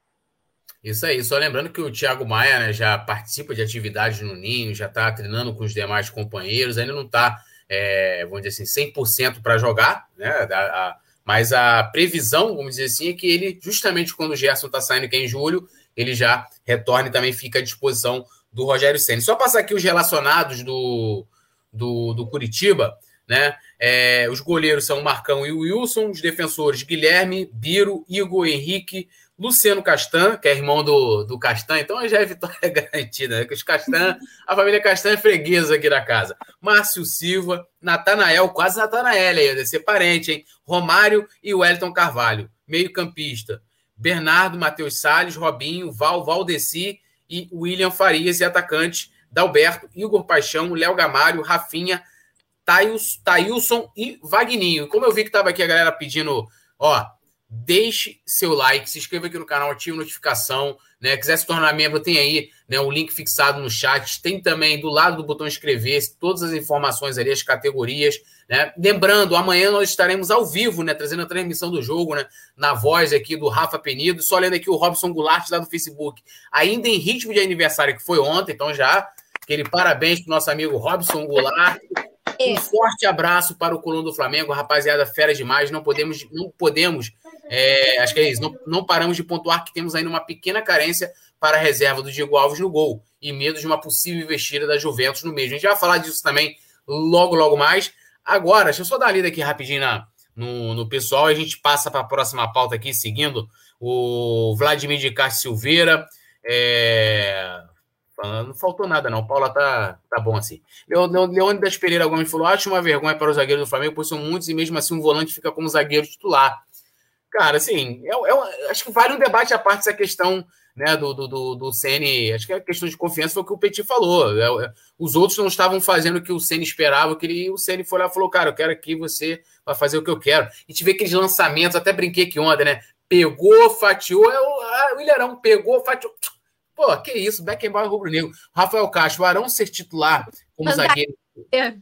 Isso aí, só lembrando que o Thiago Maia né, já participa de atividades no Ninho, já está treinando com os demais companheiros, ainda não está é, vamos dizer assim, 100% para jogar, né? A, a, mas a previsão, vamos dizer assim, é que ele, justamente quando o Gerson está saindo, que é em julho, ele já retorna e também fica à disposição do Rogério Senna. Só passar aqui os relacionados do, do, do Curitiba, né? É, os goleiros são Marcão e Wilson, os defensores Guilherme, Biro, Igor, Henrique, Luciano Castan, que é irmão do, do Castan, então já é vitória garantida, né? Que os Castan, a família Castan é freguesa aqui da casa. Márcio Silva, Natanael, quase Natanael aí, deve ser parente, hein? Romário e Wellington Carvalho, meio-campista. Bernardo, Matheus Salles, Robinho, Val, Valdeci e William Farias, e atacante Dalberto, Igor Paixão, Léo Gamário, Rafinha, Tailson e Vagninho. Como eu vi que estava aqui a galera pedindo, ó, deixe seu like, se inscreva aqui no canal, ative notificação, né? Quiser se tornar membro, tem aí né, o link fixado no chat, tem também do lado do botão inscrever todas as informações ali, as categorias, né? Lembrando, amanhã nós estaremos ao vivo, né? Trazendo a transmissão do jogo, né? Na voz aqui do Rafa Penido, só lendo aqui o Robson Goulart lá do Facebook, ainda em ritmo de aniversário que foi ontem, então já aquele parabéns para o nosso amigo Robson Goulart. Um forte abraço para o Coluna do Flamengo, rapaziada, fera demais. Não podemos, não podemos é, acho que é isso. Não, não, paramos de pontuar que temos ainda uma pequena carência para a reserva do Diego Alves no gol e medo de uma possível investida da Juventus no mesmo. A gente vai falar disso também logo, logo mais. Agora, deixa eu só dar uma lida aqui rapidinho na, no, no pessoal e a gente passa para a próxima pauta aqui, seguindo o Vladimir de Castro Silveira. É... Não faltou nada, não. Paula tá, tá bom assim. Leônidas Pereira Gomes falou: acho uma vergonha para os zagueiros do Flamengo, pois são muitos e mesmo assim um volante fica como zagueiro titular. Cara, assim, é, é, acho que vale um debate à parte essa questão né, do, do, do, CN. Acho que a questão de confiança foi o que o Petit falou. É, é, os outros não estavam fazendo o que o CN esperava, que ele, o CN foi lá e falou: Cara, eu quero que você vai fazer o que eu quero. E tive aqueles lançamentos, até brinquei que ontem, né? Pegou, fatiou, é o, ah, o Ilharão pegou, fatiou. Pô, que isso, Beckenbauer rubro-negro. Rafael Castro, o Arão ser titular como zagueiro. É.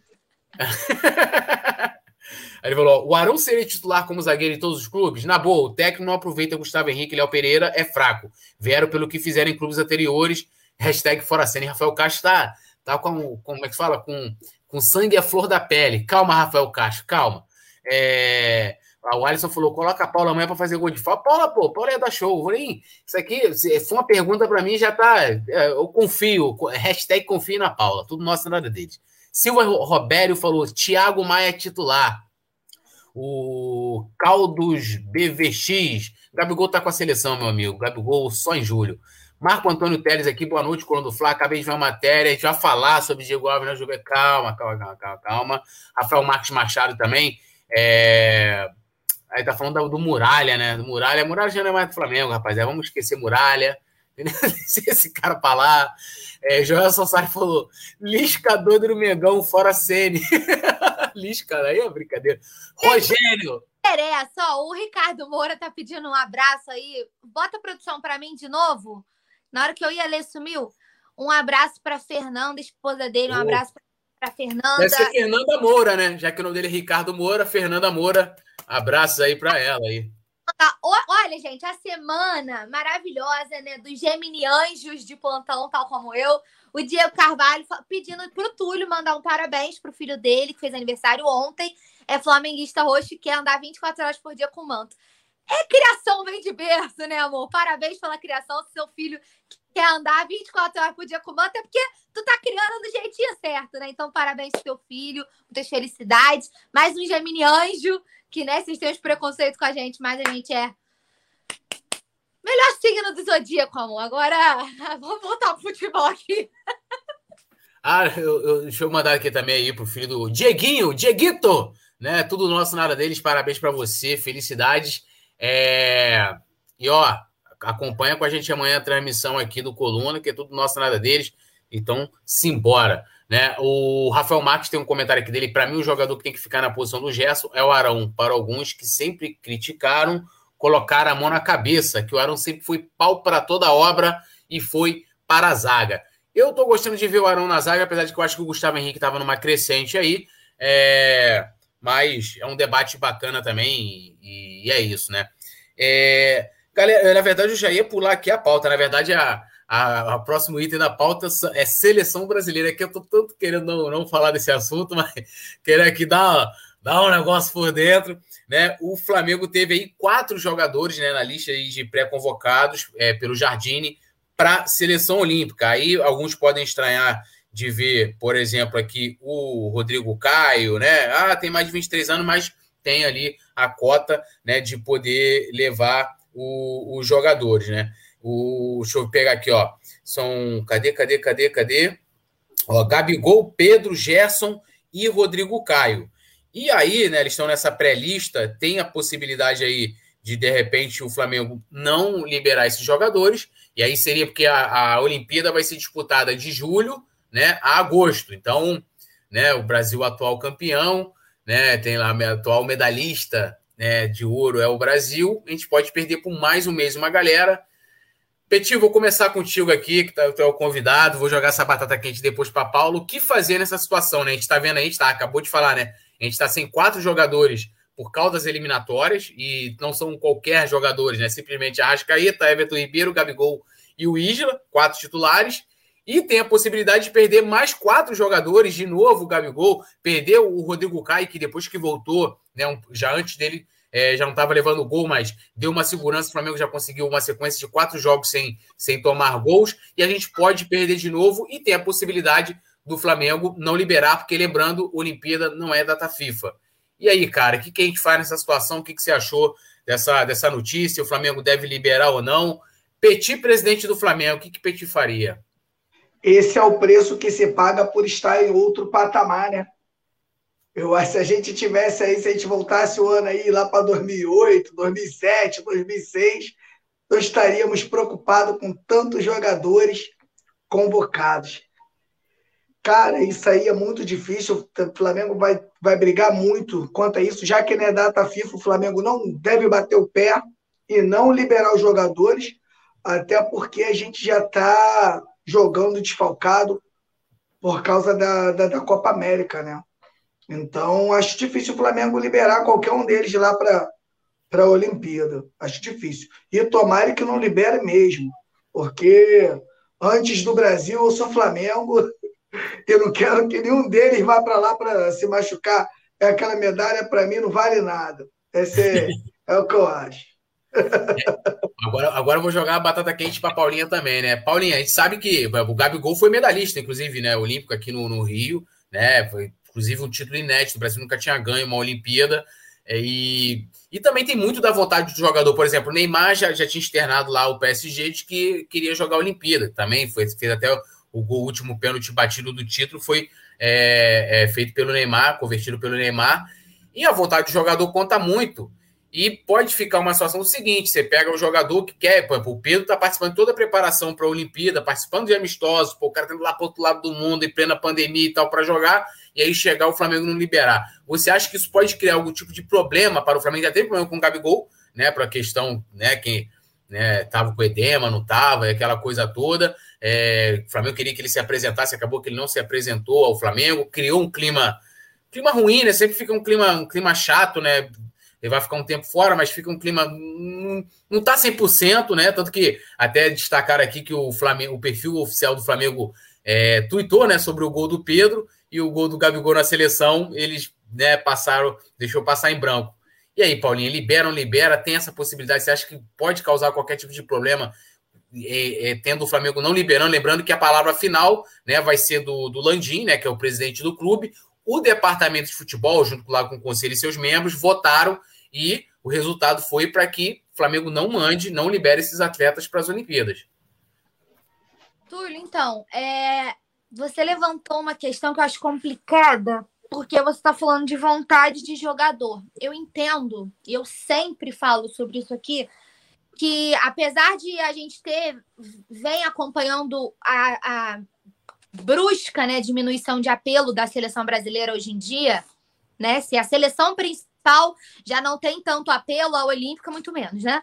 Aí ele falou: o Arão seria titular como zagueiro em todos os clubes? Na boa, o técnico não aproveita Gustavo Henrique e Léo Pereira, é fraco. Vieram pelo que fizeram em clubes anteriores. Hashtag fora cena. E Rafael Castro tá, tá com, como é que fala? Com, com sangue à flor da pele. Calma, Rafael Castro, calma. É, o Alisson falou: coloca a Paula amanhã para fazer gol de falta. Paula, pô, Paula ia dar show. Eu falei, isso aqui se foi uma pergunta para mim, já tá. É, eu confio. Hashtag confio na Paula. Tudo nosso nada deles. Silva Robério falou: Thiago Maia titular o Caldos BVX. Gabigol tá com a seleção, meu amigo. Gabigol só em julho. Marco Antônio Teles aqui, boa noite, Colando do Fla. Acabei de ver uma matéria, a gente vai falar sobre Diego Alves na Juve. Calma, calma, calma, calma, calma. Rafael Marques Machado também. É... Aí tá falando do Muralha, né? Do Muralha. Muralha já não é mais do Flamengo, rapaziada. Vamos esquecer Muralha. Esse cara pra lá. É, Joel Sassari falou: Lisca doido no Megão, fora Sene. Lisca, aí é brincadeira. Rogério. Interessa, ó, o Ricardo Moura tá pedindo um abraço aí. Bota a produção para mim de novo. Na hora que eu ia ler, sumiu. Um abraço para Fernanda, esposa dele. Um abraço para Fernanda. Deve ser Fernanda Moura, né? Já que o nome dele é Ricardo Moura, Fernanda Moura. Abraços aí para ela aí. Tá, olha, gente, a semana maravilhosa, né? Dos Gemini Anjos de plantão, tal como eu. O Diego Carvalho pedindo pro Túlio mandar um parabéns pro filho dele, que fez aniversário ontem. É flamenguista roxo e quer andar 24 horas por dia com manto. É criação vem de berço, né, amor? Parabéns pela criação. Seu filho quer andar 24 horas por dia com manto, é porque tu tá criando do jeitinho certo, né? Então, parabéns pro teu filho, muitas felicidades. Mais um Gemini Anjo que né, vocês têm os preconceitos com a gente, mas a gente é melhor signo do zodíaco, amor. Agora, vamos voltar pro futebol aqui. Ah, eu, eu, deixa eu mandar aqui também aí pro filho do Dieguinho, Dieguito, né? Tudo nosso, nada deles. Parabéns para você, felicidades. É... E ó, acompanha com a gente amanhã a transmissão aqui do Coluna, que é tudo nosso, nada deles. Então, simbora. Né? O Rafael Marques tem um comentário aqui dele. Para mim, o jogador que tem que ficar na posição do Gerson é o Arão. Para alguns que sempre criticaram, colocar a mão na cabeça, que o Arão sempre foi pau para toda obra e foi para a zaga. Eu estou gostando de ver o Arão na zaga, apesar de que eu acho que o Gustavo Henrique estava numa crescente aí. É... Mas é um debate bacana também, e, e é isso, né? É... Galera, na verdade, eu já ia pular aqui a pauta. Na verdade, a, a, a próximo item da pauta é seleção brasileira, que eu tô tanto querendo não, não falar desse assunto, mas querendo aqui dar, dar um negócio por dentro. Né? O Flamengo teve aí quatro jogadores né, na lista de pré-convocados é, pelo Jardine para seleção olímpica. Aí alguns podem estranhar de ver, por exemplo, aqui o Rodrigo Caio, né? Ah, tem mais de 23 anos, mas tem ali a cota né, de poder levar os jogadores, né? O, deixa eu pegar aqui, ó. São. Cadê, cadê, cadê, cadê? Ó, Gabigol, Pedro, Gerson e Rodrigo Caio. E aí, né, eles estão nessa pré-lista, tem a possibilidade aí de, de repente, o Flamengo não liberar esses jogadores, e aí seria porque a, a Olimpíada vai ser disputada de julho né, a agosto. Então, né, o Brasil atual campeão, né, tem lá a atual medalhista né, de ouro é o Brasil, a gente pode perder por mais um mês uma galera, Petinho, vou começar contigo aqui, que tá, tu é o convidado, vou jogar essa batata quente depois para Paulo. O que fazer nessa situação, né? A gente está vendo aí, a gente tá, acabou de falar, né? A gente está sem quatro jogadores por causa das eliminatórias, e não são qualquer jogadores, né? Simplesmente Arrascaeta, Everton Ribeiro, Gabigol e o Isla, quatro titulares. E tem a possibilidade de perder mais quatro jogadores de novo, o Gabigol, perdeu o Rodrigo Caio, que depois que voltou, né, já antes dele é, já não estava levando gol, mas deu uma segurança. O Flamengo já conseguiu uma sequência de quatro jogos sem, sem tomar gols. E a gente pode perder de novo e tem a possibilidade do Flamengo não liberar, porque lembrando, Olimpíada não é data FIFA. E aí, cara, o que, que a gente faz nessa situação? O que, que você achou dessa, dessa notícia? O Flamengo deve liberar ou não? Petit, presidente do Flamengo, o que, que Petit faria? Esse é o preço que se paga por estar em outro patamar, né? Eu acho que se a gente tivesse aí, se a gente voltasse o ano aí lá para 2008, 2007, 2006, nós estaríamos preocupados com tantos jogadores convocados. Cara, isso aí é muito difícil. O Flamengo vai, vai brigar muito quanto a isso, já que não é data FIFA, o Flamengo não deve bater o pé e não liberar os jogadores, até porque a gente já está jogando desfalcado por causa da, da, da Copa América, né? Então, acho difícil o Flamengo liberar qualquer um deles lá para a Olimpíada. Acho difícil. E tomara que não libere mesmo, porque antes do Brasil eu sou Flamengo e não quero que nenhum deles vá para lá para se machucar. É aquela medalha, para mim, não vale nada. Esse é, é o que eu acho. Agora, agora eu vou jogar a batata quente para Paulinha também, né? Paulinha, a gente sabe que o Gabigol foi medalhista, inclusive, né? Olímpico aqui no, no Rio, né? Foi inclusive um título inédito. O Brasil nunca tinha ganho uma Olimpíada. É, e, e também tem muito da vontade do jogador. Por exemplo, o Neymar já, já tinha externado lá o PSG de que queria jogar a Olimpíada. Também foi, fez até o, gol, o último pênalti batido do título foi é, é, feito pelo Neymar, convertido pelo Neymar. E a vontade do jogador conta muito. E pode ficar uma situação do seguinte: você pega o jogador que quer, por exemplo, o Pedro está participando de toda a preparação para a Olimpíada, participando de amistosos, pô, o cara tá indo lá para outro lado do mundo, em plena pandemia e tal, para jogar, e aí chegar o Flamengo não liberar. Você acha que isso pode criar algum tipo de problema para o Flamengo? Já teve problema com o Gabigol, né? Para a questão, né? Quem né, tava com edema, não tava, aquela coisa toda. É, o Flamengo queria que ele se apresentasse, acabou que ele não se apresentou ao Flamengo, criou um clima clima ruim, né? Sempre fica um clima, um clima chato, né? Ele vai ficar um tempo fora, mas fica um clima. Não, não tá 100%, né? Tanto que até destacar aqui que o, Flamengo, o perfil oficial do Flamengo é, tuitou né, sobre o gol do Pedro e o gol do Gabigol na seleção. Eles né, passaram, deixou passar em branco. E aí, Paulinho, libera ou libera? Tem essa possibilidade? Você acha que pode causar qualquer tipo de problema é, é, tendo o Flamengo não liberando? Lembrando que a palavra final né, vai ser do, do Landim, né, que é o presidente do clube. O departamento de futebol, junto lá com o conselho e seus membros, votaram e o resultado foi para que o Flamengo não mande, não libere esses atletas para as Olimpíadas. Túlio, então, é... você levantou uma questão que eu acho complicada, porque você está falando de vontade de jogador. Eu entendo, e eu sempre falo sobre isso aqui, que apesar de a gente ter, vem acompanhando a, a brusca né, diminuição de apelo da seleção brasileira hoje em dia, né? Se a seleção principal já não tem tanto apelo à Olímpica, muito menos, né?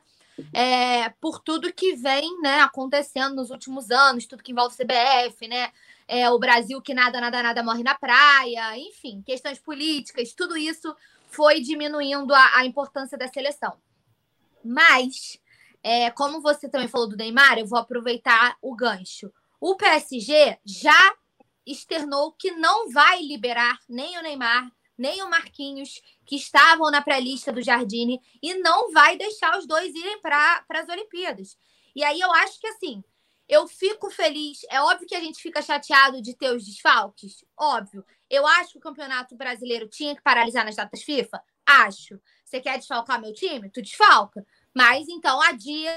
É, por tudo que vem né, acontecendo nos últimos anos, tudo que envolve CBF, né? É, o Brasil que nada, nada, nada morre na praia, enfim, questões políticas, tudo isso foi diminuindo a, a importância da seleção. Mas, é, como você também falou do Neymar, eu vou aproveitar o gancho. O PSG já externou que não vai liberar nem o Neymar, nem o Marquinhos, que estavam na pré-lista do Jardine, e não vai deixar os dois irem para as Olimpíadas. E aí eu acho que assim, eu fico feliz. É óbvio que a gente fica chateado de ter os desfalques, óbvio. Eu acho que o Campeonato Brasileiro tinha que paralisar nas datas FIFA? Acho. Você quer desfalcar meu time? Tu desfalca. Mas então a dia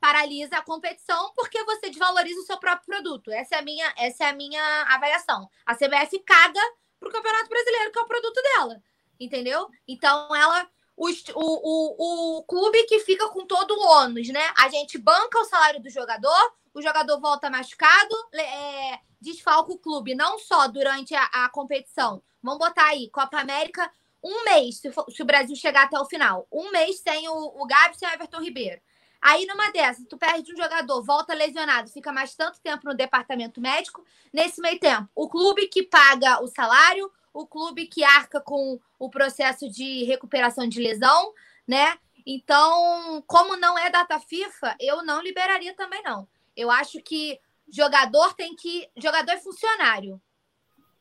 paralisa a competição porque você desvaloriza o seu próprio produto. Essa é a minha, essa é a minha avaliação. A CBF caga para o Campeonato Brasileiro, que é o produto dela. Entendeu? Então, ela. O, o, o, clube que fica com todo o ônus, né? A gente banca o salário do jogador, o jogador volta machucado, é, desfalca o clube, não só durante a, a, competição. Vamos botar aí, Copa América, um mês, se, for, se, o Brasil chegar até o final. Um mês sem o, o Gabi sem o Everton Ribeiro. Aí, numa dessas, tu perde um jogador, volta lesionado, fica mais tanto tempo no departamento médico. Nesse meio tempo, o clube que paga o salário, o clube que arca com o processo de recuperação de lesão, né? Então, como não é data FIFA, eu não liberaria também, não. Eu acho que jogador tem que. Jogador é funcionário.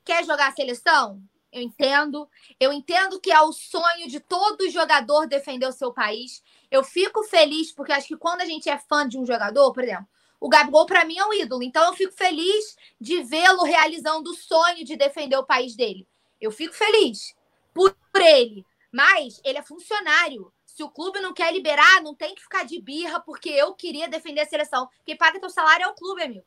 Quer jogar a seleção? Eu entendo. Eu entendo que é o sonho de todo jogador defender o seu país. Eu fico feliz porque acho que quando a gente é fã de um jogador, por exemplo, o Gabigol para mim é um ídolo. Então eu fico feliz de vê-lo realizando o sonho de defender o país dele. Eu fico feliz por, por ele. Mas ele é funcionário. Se o clube não quer liberar, não tem que ficar de birra porque eu queria defender a seleção. Quem paga teu salário é o clube, amigo.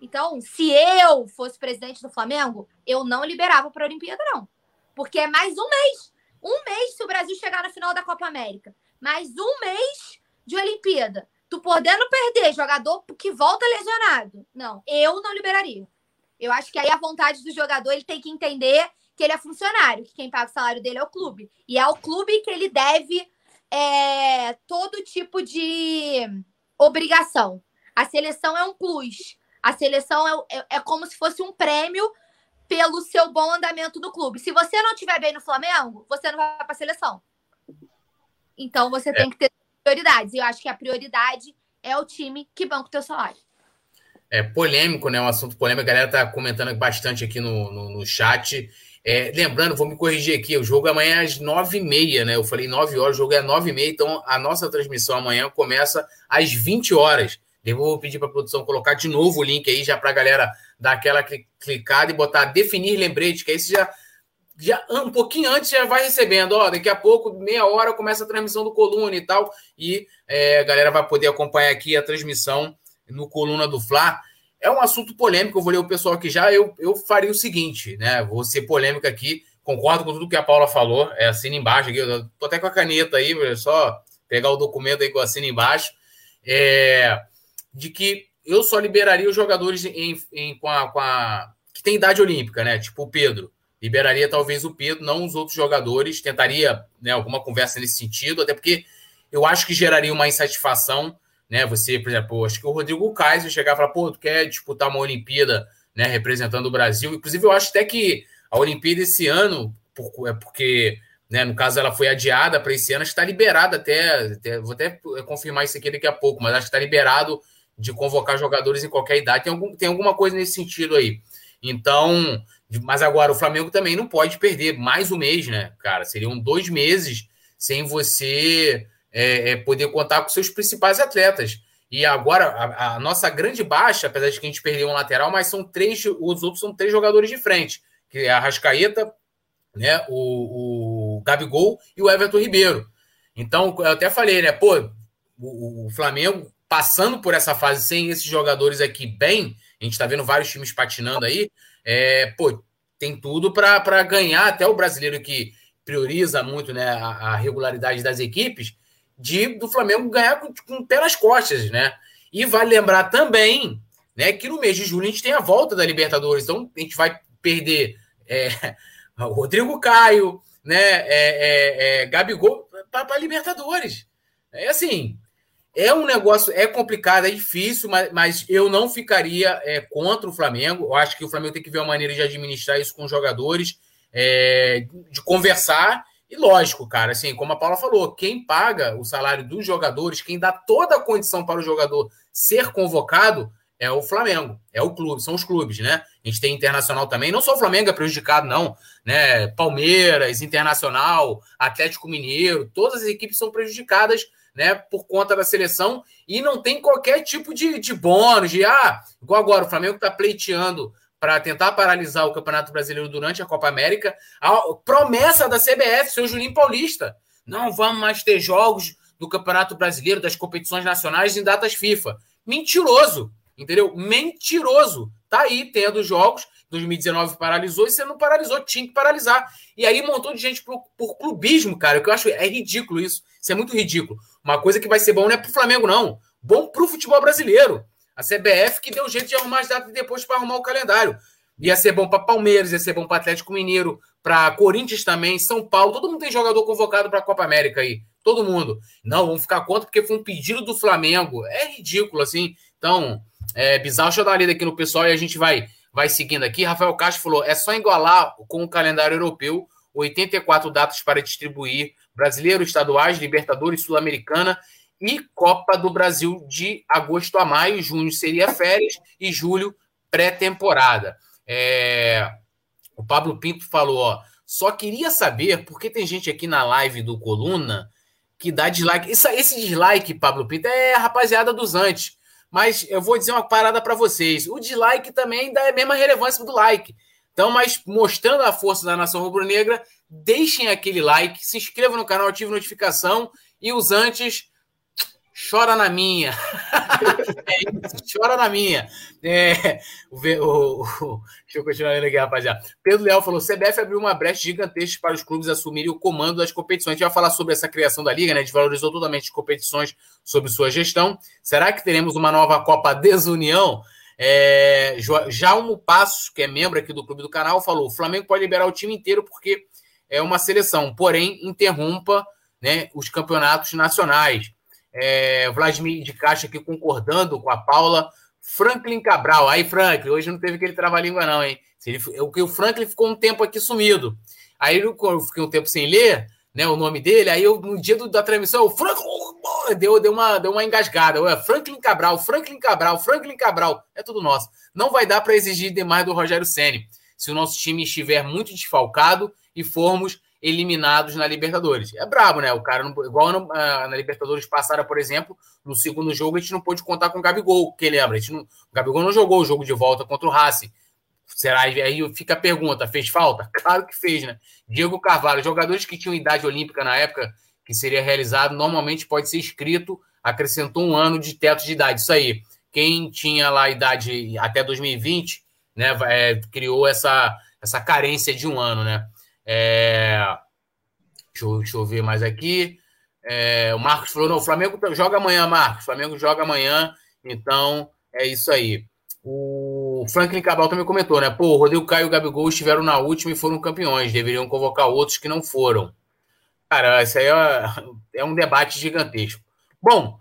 Então, se eu fosse presidente do Flamengo, eu não liberava para a Olimpíada, não. Porque é mais um mês. Um mês se o Brasil chegar na final da Copa América. Mais um mês de Olimpíada. Tu podendo perder jogador que volta lesionado. Não, eu não liberaria. Eu acho que aí a vontade do jogador ele tem que entender que ele é funcionário, que quem paga o salário dele é o clube. E é o clube que ele deve é, todo tipo de obrigação. A seleção é um plus. A seleção é, é, é como se fosse um prêmio pelo seu bom andamento do clube. Se você não estiver bem no Flamengo, você não vai para a seleção. Então você é. tem que ter prioridades. E eu acho que a prioridade é o time que banca o teu salário. É polêmico, né? Um assunto polêmico. A galera tá comentando bastante aqui no, no, no chat. É, lembrando, vou me corrigir aqui, o jogo amanhã é às nove e meia, né? Eu falei nove horas, o jogo é nove e meia, então a nossa transmissão amanhã começa às 20 horas. Eu vou pedir para a produção colocar de novo o link aí, já para a galera dar aquela clicada e botar definir lembrete, que aí você já, já um pouquinho antes já vai recebendo. Ó, daqui a pouco, meia hora, começa a transmissão do Coluna e tal. E é, a galera vai poder acompanhar aqui a transmissão no Coluna do Fla. É um assunto polêmico, eu vou ler o pessoal aqui já. Eu, eu faria o seguinte, né? Vou ser polêmico aqui. concordo com tudo que a Paula falou. É, assina embaixo aqui. Eu tô até com a caneta aí, é só pegar o documento aí que eu assino embaixo. É, de que eu só liberaria os jogadores em, em, com, a, com a. que tem idade olímpica, né? Tipo o Pedro. Liberaria talvez o Pedro, não os outros jogadores. Tentaria né, alguma conversa nesse sentido, até porque eu acho que geraria uma insatisfação. Né? Você, por exemplo, acho que o Rodrigo Kaiser chegar e falar, pô, tu quer disputar uma Olimpíada né, representando o Brasil. Inclusive, eu acho até que a Olimpíada esse ano, por, é porque, né, no caso, ela foi adiada para esse ano, está liberada até, até, Vou até confirmar isso aqui daqui a pouco, mas acho que está liberado de convocar jogadores em qualquer idade. Tem, algum, tem alguma coisa nesse sentido aí. Então, mas agora o Flamengo também não pode perder mais um mês, né, cara? Seriam dois meses sem você é, é, poder contar com seus principais atletas. E agora, a, a, nossa grande baixa, apesar de que a gente perdeu um lateral, mas são três, os outros são três jogadores de frente, que é a Rascaeta, né, o, o Gabigol e o Everton Ribeiro. Então, eu até falei, né, pô, o, o Flamengo passando por essa fase sem esses jogadores aqui bem, a gente está vendo vários times patinando aí, é, pô, tem tudo para ganhar até o brasileiro que prioriza muito né, a, a regularidade das equipes, de do Flamengo ganhar com, com o pé nas costas, né? E vale lembrar também né, que no mês de julho a gente tem a volta da Libertadores, então a gente vai perder é, o Rodrigo Caio, né, é, é, é Gabigol para Libertadores. É assim, é um negócio, é complicado, é difícil, mas, mas eu não ficaria é, contra o Flamengo. Eu acho que o Flamengo tem que ver uma maneira de administrar isso com os jogadores, é, de conversar. E lógico, cara, assim, como a Paula falou, quem paga o salário dos jogadores, quem dá toda a condição para o jogador ser convocado é o Flamengo, é o clube, são os clubes, né? A gente tem internacional também, não só o Flamengo é prejudicado, não, né? Palmeiras, Internacional, Atlético Mineiro, todas as equipes são prejudicadas né, por conta da seleção e não tem qualquer tipo de, de bônus, de ah, igual agora, o Flamengo está pleiteando para tentar paralisar o Campeonato Brasileiro durante a Copa América. A promessa da CBF, seu Juninho Paulista. Não vamos mais ter jogos do Campeonato Brasileiro, das competições nacionais em datas FIFA. Mentiroso, entendeu? Mentiroso. Tá aí tendo jogos 2019 paralisou e você não paralisou, tinha que paralisar. E aí montou de gente por, por clubismo, cara, que eu acho é ridículo isso. Isso é muito ridículo. Uma coisa que vai ser bom não é pro Flamengo, não. Bom pro futebol brasileiro. A CBF que deu jeito de arrumar as datas depois para arrumar o calendário. Ia ser bom para Palmeiras, ia ser bom para Atlético Mineiro, para Corinthians também, São Paulo. Todo mundo tem jogador convocado para a Copa América aí. Todo mundo. Não, vamos ficar contra porque foi um pedido do Flamengo. É ridículo, assim. Então, é bizarro. Deixa eu dar uma lida aqui no pessoal e a gente vai vai seguindo aqui. Rafael Castro falou: é só igualar com o calendário europeu 84 datas para distribuir brasileiro, estaduais, Libertadores, Sul-Americana e Copa do Brasil de agosto a maio. Junho seria férias e julho pré-temporada. É... O Pablo Pinto falou: ó, só queria saber, porque tem gente aqui na live do Coluna que dá dislike. Isso, esse dislike, Pablo Pinto, é a rapaziada dos antes. Mas eu vou dizer uma parada para vocês. O dislike também dá a mesma relevância do like. Então, mas mostrando a força da nação rubro-negra, deixem aquele like, se inscrevam no canal, ative notificação e os antes chora na minha. é isso, chora na minha. É, o, o, o, deixa eu continuar lendo aqui, rapaziada. Pedro Leal falou: CBF abriu uma brecha gigantesca para os clubes assumirem o comando das competições. A gente vai falar sobre essa criação da Liga, né? Desvalorizou totalmente as competições sob sua gestão. Será que teremos uma nova Copa Desunião? É, Jalmo Passos, que é membro aqui do clube do canal, falou: o Flamengo pode liberar o time inteiro porque é uma seleção, porém, interrompa né, os campeonatos nacionais é, Vladimir de Caixa aqui concordando com a Paula. Franklin Cabral. Aí, Franklin, hoje não teve aquele trava-língua, não, hein? O, Franklin ficou um tempo aqui sumido. Aí eu fiquei um tempo sem ler né, o nome dele. Aí eu, no dia do, da transmissão, o Franklin deu, deu, uma, deu uma engasgada. Ué, Franklin Cabral, Franklin Cabral, Franklin Cabral. É tudo nosso. Não vai dar para exigir demais do Rogério Ceni se o nosso time estiver muito desfalcado e formos eliminados na Libertadores. É brabo, né? O cara, não, igual no, uh, na Libertadores passada, por exemplo, no segundo jogo a gente não pôde contar com o Gabigol, que lembra? A gente não, o Gabigol não jogou o jogo de volta contra o Racing. Será? Aí fica a pergunta: fez falta? Claro que fez, né? Diego Carvalho, jogadores que tinham idade olímpica na época que seria realizado, normalmente pode ser inscrito, acrescentou um ano de teto de idade. Isso aí. Quem tinha lá a idade até 2020, né, é, criou essa, essa carência de um ano, né? É... Deixa, eu, deixa eu ver mais aqui. É, o Marcos falou: não, o Flamengo joga amanhã, Marcos. O Flamengo joga amanhã, então é isso aí. O Franklin Cabral também comentou, né? Pô, o Rodrigo Caio e o Gabigol estiveram na última e foram campeões. Deveriam convocar outros que não foram. Cara, isso aí é, é um debate gigantesco. Bom,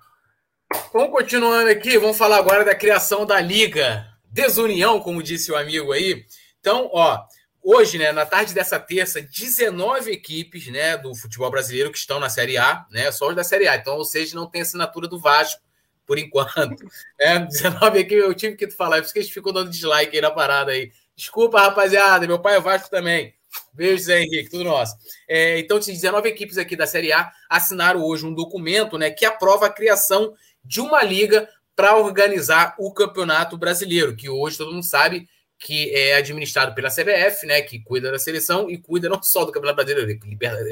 vamos continuando aqui. Vamos falar agora da criação da Liga Desunião, como disse o amigo aí. Então, ó, hoje, né, na tarde dessa terça, 19 equipes, né, do futebol brasileiro que estão na Série A, né, só os da Série A. Então, ou seja, não tem assinatura do Vasco por enquanto. É, 19 aqui, eu tive que falar, é por isso que eles ficam dando dislike aí na parada aí. Desculpa, rapaziada, meu pai é Vasco também. Beijo, Zé Henrique, tudo nosso. É, então, 19 equipes aqui da Série A assinaram hoje um documento né, que aprova a criação de uma liga para organizar o Campeonato Brasileiro, que hoje todo mundo sabe que é administrado pela CBF, né, que cuida da seleção e cuida não só do Campeonato Brasileiro,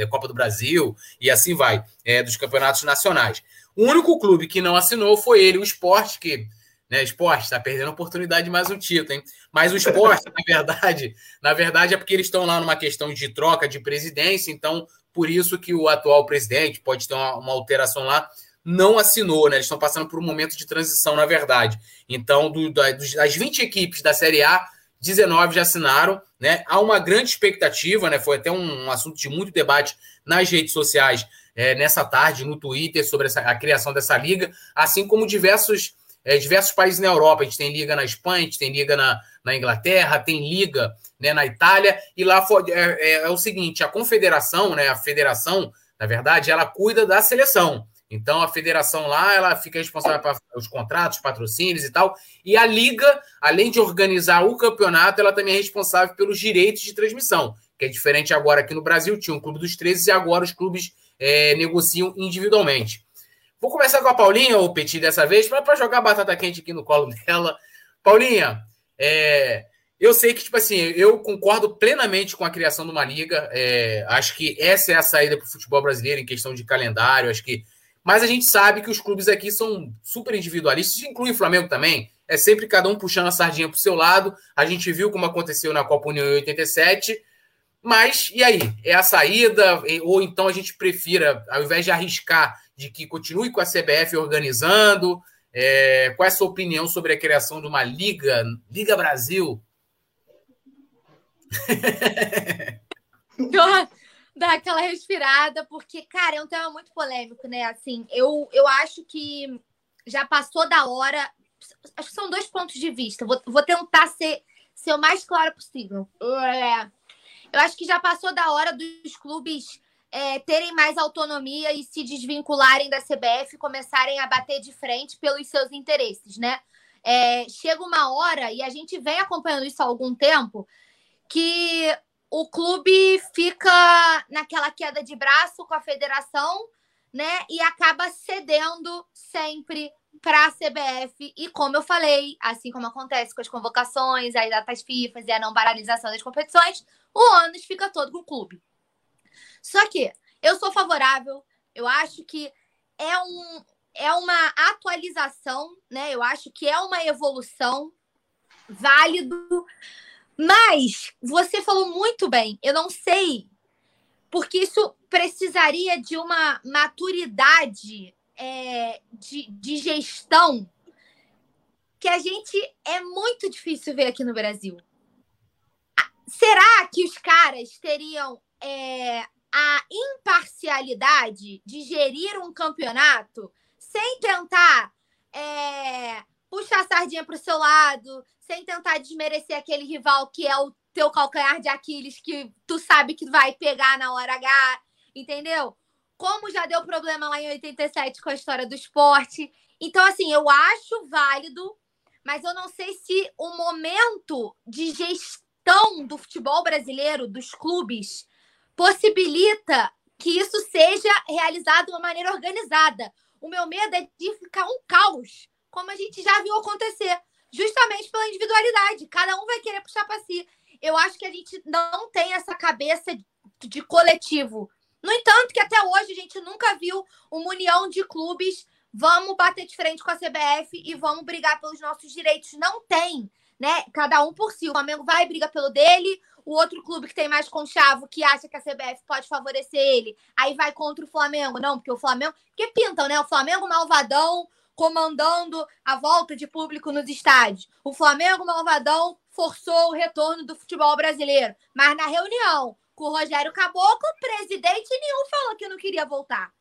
é Copa do Brasil e assim vai, é, dos campeonatos nacionais. O único clube que não assinou foi ele, o Esporte, que, né, Esporte, está perdendo a oportunidade de mais um título, hein? Mas o Esporte, na verdade, na verdade é porque eles estão lá numa questão de troca de presidência, então por isso que o atual presidente pode ter uma, uma alteração lá, não assinou, né? Eles estão passando por um momento de transição, na verdade. Então, do, das 20 equipes da Série A, 19 já assinaram, né? Há uma grande expectativa, né? Foi até um assunto de muito debate nas redes sociais é, nessa tarde no Twitter sobre essa, a criação dessa liga, assim como diversos, é, diversos países na Europa. A gente tem liga na Espanha, a gente tem liga na, na Inglaterra, tem liga né, na Itália, e lá for, é, é, é, o seguinte: a confederação, né, a federação, na verdade, ela cuida da seleção. Então a federação lá, ela fica responsável pelos contratos, patrocínios e tal. E a liga, além de organizar o campeonato, ela também é responsável pelos direitos de transmissão, que é diferente agora aqui no Brasil, tinha um clube dos 13 e agora os clubes é, negociam individualmente. Vou começar com a Paulinha, ou Petit, dessa vez, para jogar batata quente aqui no colo dela. Paulinha, é, eu sei que, tipo assim, eu concordo plenamente com a criação de uma liga. É, acho que essa é a saída para o futebol brasileiro em questão de calendário. Acho que. Mas a gente sabe que os clubes aqui são super individualistas, inclui o Flamengo também. É sempre cada um puxando a sardinha para o seu lado. A gente viu como aconteceu na Copa União em 87 mas, e aí? É a saída? Ou então a gente prefira, ao invés de arriscar de que continue com a CBF organizando, é, qual é a sua opinião sobre a criação de uma Liga, Liga Brasil? Dar aquela respirada, porque, cara, é um tema muito polêmico, né? Assim, eu, eu acho que já passou da hora. Acho que são dois pontos de vista. Vou, vou tentar ser, ser o mais claro possível. É eu acho que já passou da hora dos clubes é, terem mais autonomia e se desvincularem da CBF começarem a bater de frente pelos seus interesses, né? É, chega uma hora, e a gente vem acompanhando isso há algum tempo, que o clube fica naquela queda de braço com a federação, né? E acaba cedendo sempre para a CBF. E como eu falei, assim como acontece com as convocações, as datas FIFA e a não paralisação das competições, o ônus fica todo com o clube. Só que eu sou favorável, eu acho que é, um, é uma atualização, né? Eu acho que é uma evolução válido. Mas você falou muito bem, eu não sei, porque isso precisaria de uma maturidade é, de, de gestão que a gente é muito difícil ver aqui no Brasil. Será que os caras teriam é, a imparcialidade de gerir um campeonato sem tentar é, puxar a sardinha para o seu lado, sem tentar desmerecer aquele rival que é o teu calcanhar de Aquiles, que tu sabe que vai pegar na hora H, entendeu? Como já deu problema lá em 87 com a história do esporte. Então, assim, eu acho válido, mas eu não sei se o momento de gestão do futebol brasileiro, dos clubes, possibilita que isso seja realizado de uma maneira organizada. O meu medo é de ficar um caos, como a gente já viu acontecer, justamente pela individualidade. Cada um vai querer puxar para si. Eu acho que a gente não tem essa cabeça de coletivo. No entanto, que até hoje a gente nunca viu uma união de clubes. Vamos bater de frente com a CBF e vamos brigar pelos nossos direitos. Não tem né? Cada um por si. O Flamengo vai briga pelo dele, o outro clube que tem mais conchavo, que acha que a CBF pode favorecer ele, aí vai contra o Flamengo. Não, porque o Flamengo. Porque pintam, né? O Flamengo malvadão comandando a volta de público nos estádios. O Flamengo malvadão forçou o retorno do futebol brasileiro. Mas na reunião com o Rogério Caboclo, presidente nenhum falou que não queria voltar.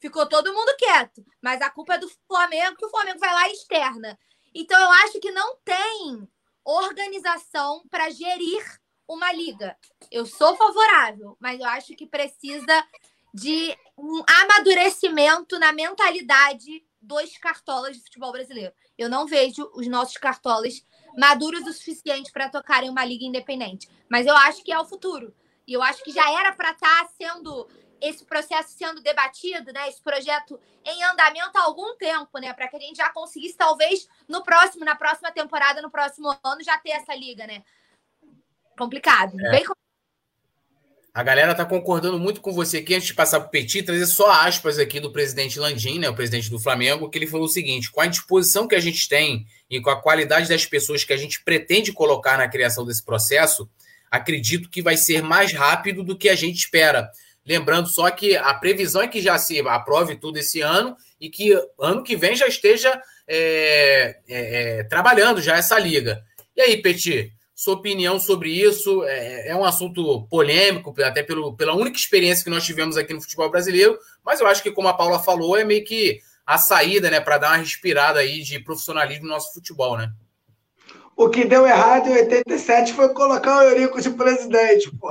Ficou todo mundo quieto. Mas a culpa é do Flamengo, que o Flamengo vai lá externa. Então eu acho que não tem organização para gerir uma liga. Eu sou favorável, mas eu acho que precisa de um amadurecimento na mentalidade dos cartolas de futebol brasileiro. Eu não vejo os nossos cartolas maduros o suficiente para tocarem uma liga independente, mas eu acho que é o futuro. E eu acho que já era para estar tá sendo esse processo sendo debatido, né, esse projeto em andamento há algum tempo, né, para que a gente já conseguisse talvez no próximo, na próxima temporada, no próximo ano já ter essa liga, né? Complicado, é. bem complicado. A galera tá concordando muito com você aqui. Antes de passar para o Petit, trazer só aspas aqui do presidente Landim, né, o presidente do Flamengo, que ele falou o seguinte: com a disposição que a gente tem e com a qualidade das pessoas que a gente pretende colocar na criação desse processo, acredito que vai ser mais rápido do que a gente espera. Lembrando só que a previsão é que já se aprove tudo esse ano e que ano que vem já esteja é, é, trabalhando já essa liga. E aí, Petit, sua opinião sobre isso? É, é, um assunto polêmico, até pelo, pela única experiência que nós tivemos aqui no futebol brasileiro, mas eu acho que, como a Paula falou, é meio que a saída né, para dar uma respirada aí de profissionalismo no nosso futebol, né? O que deu errado em 87 foi colocar o Eurico de presidente, pô.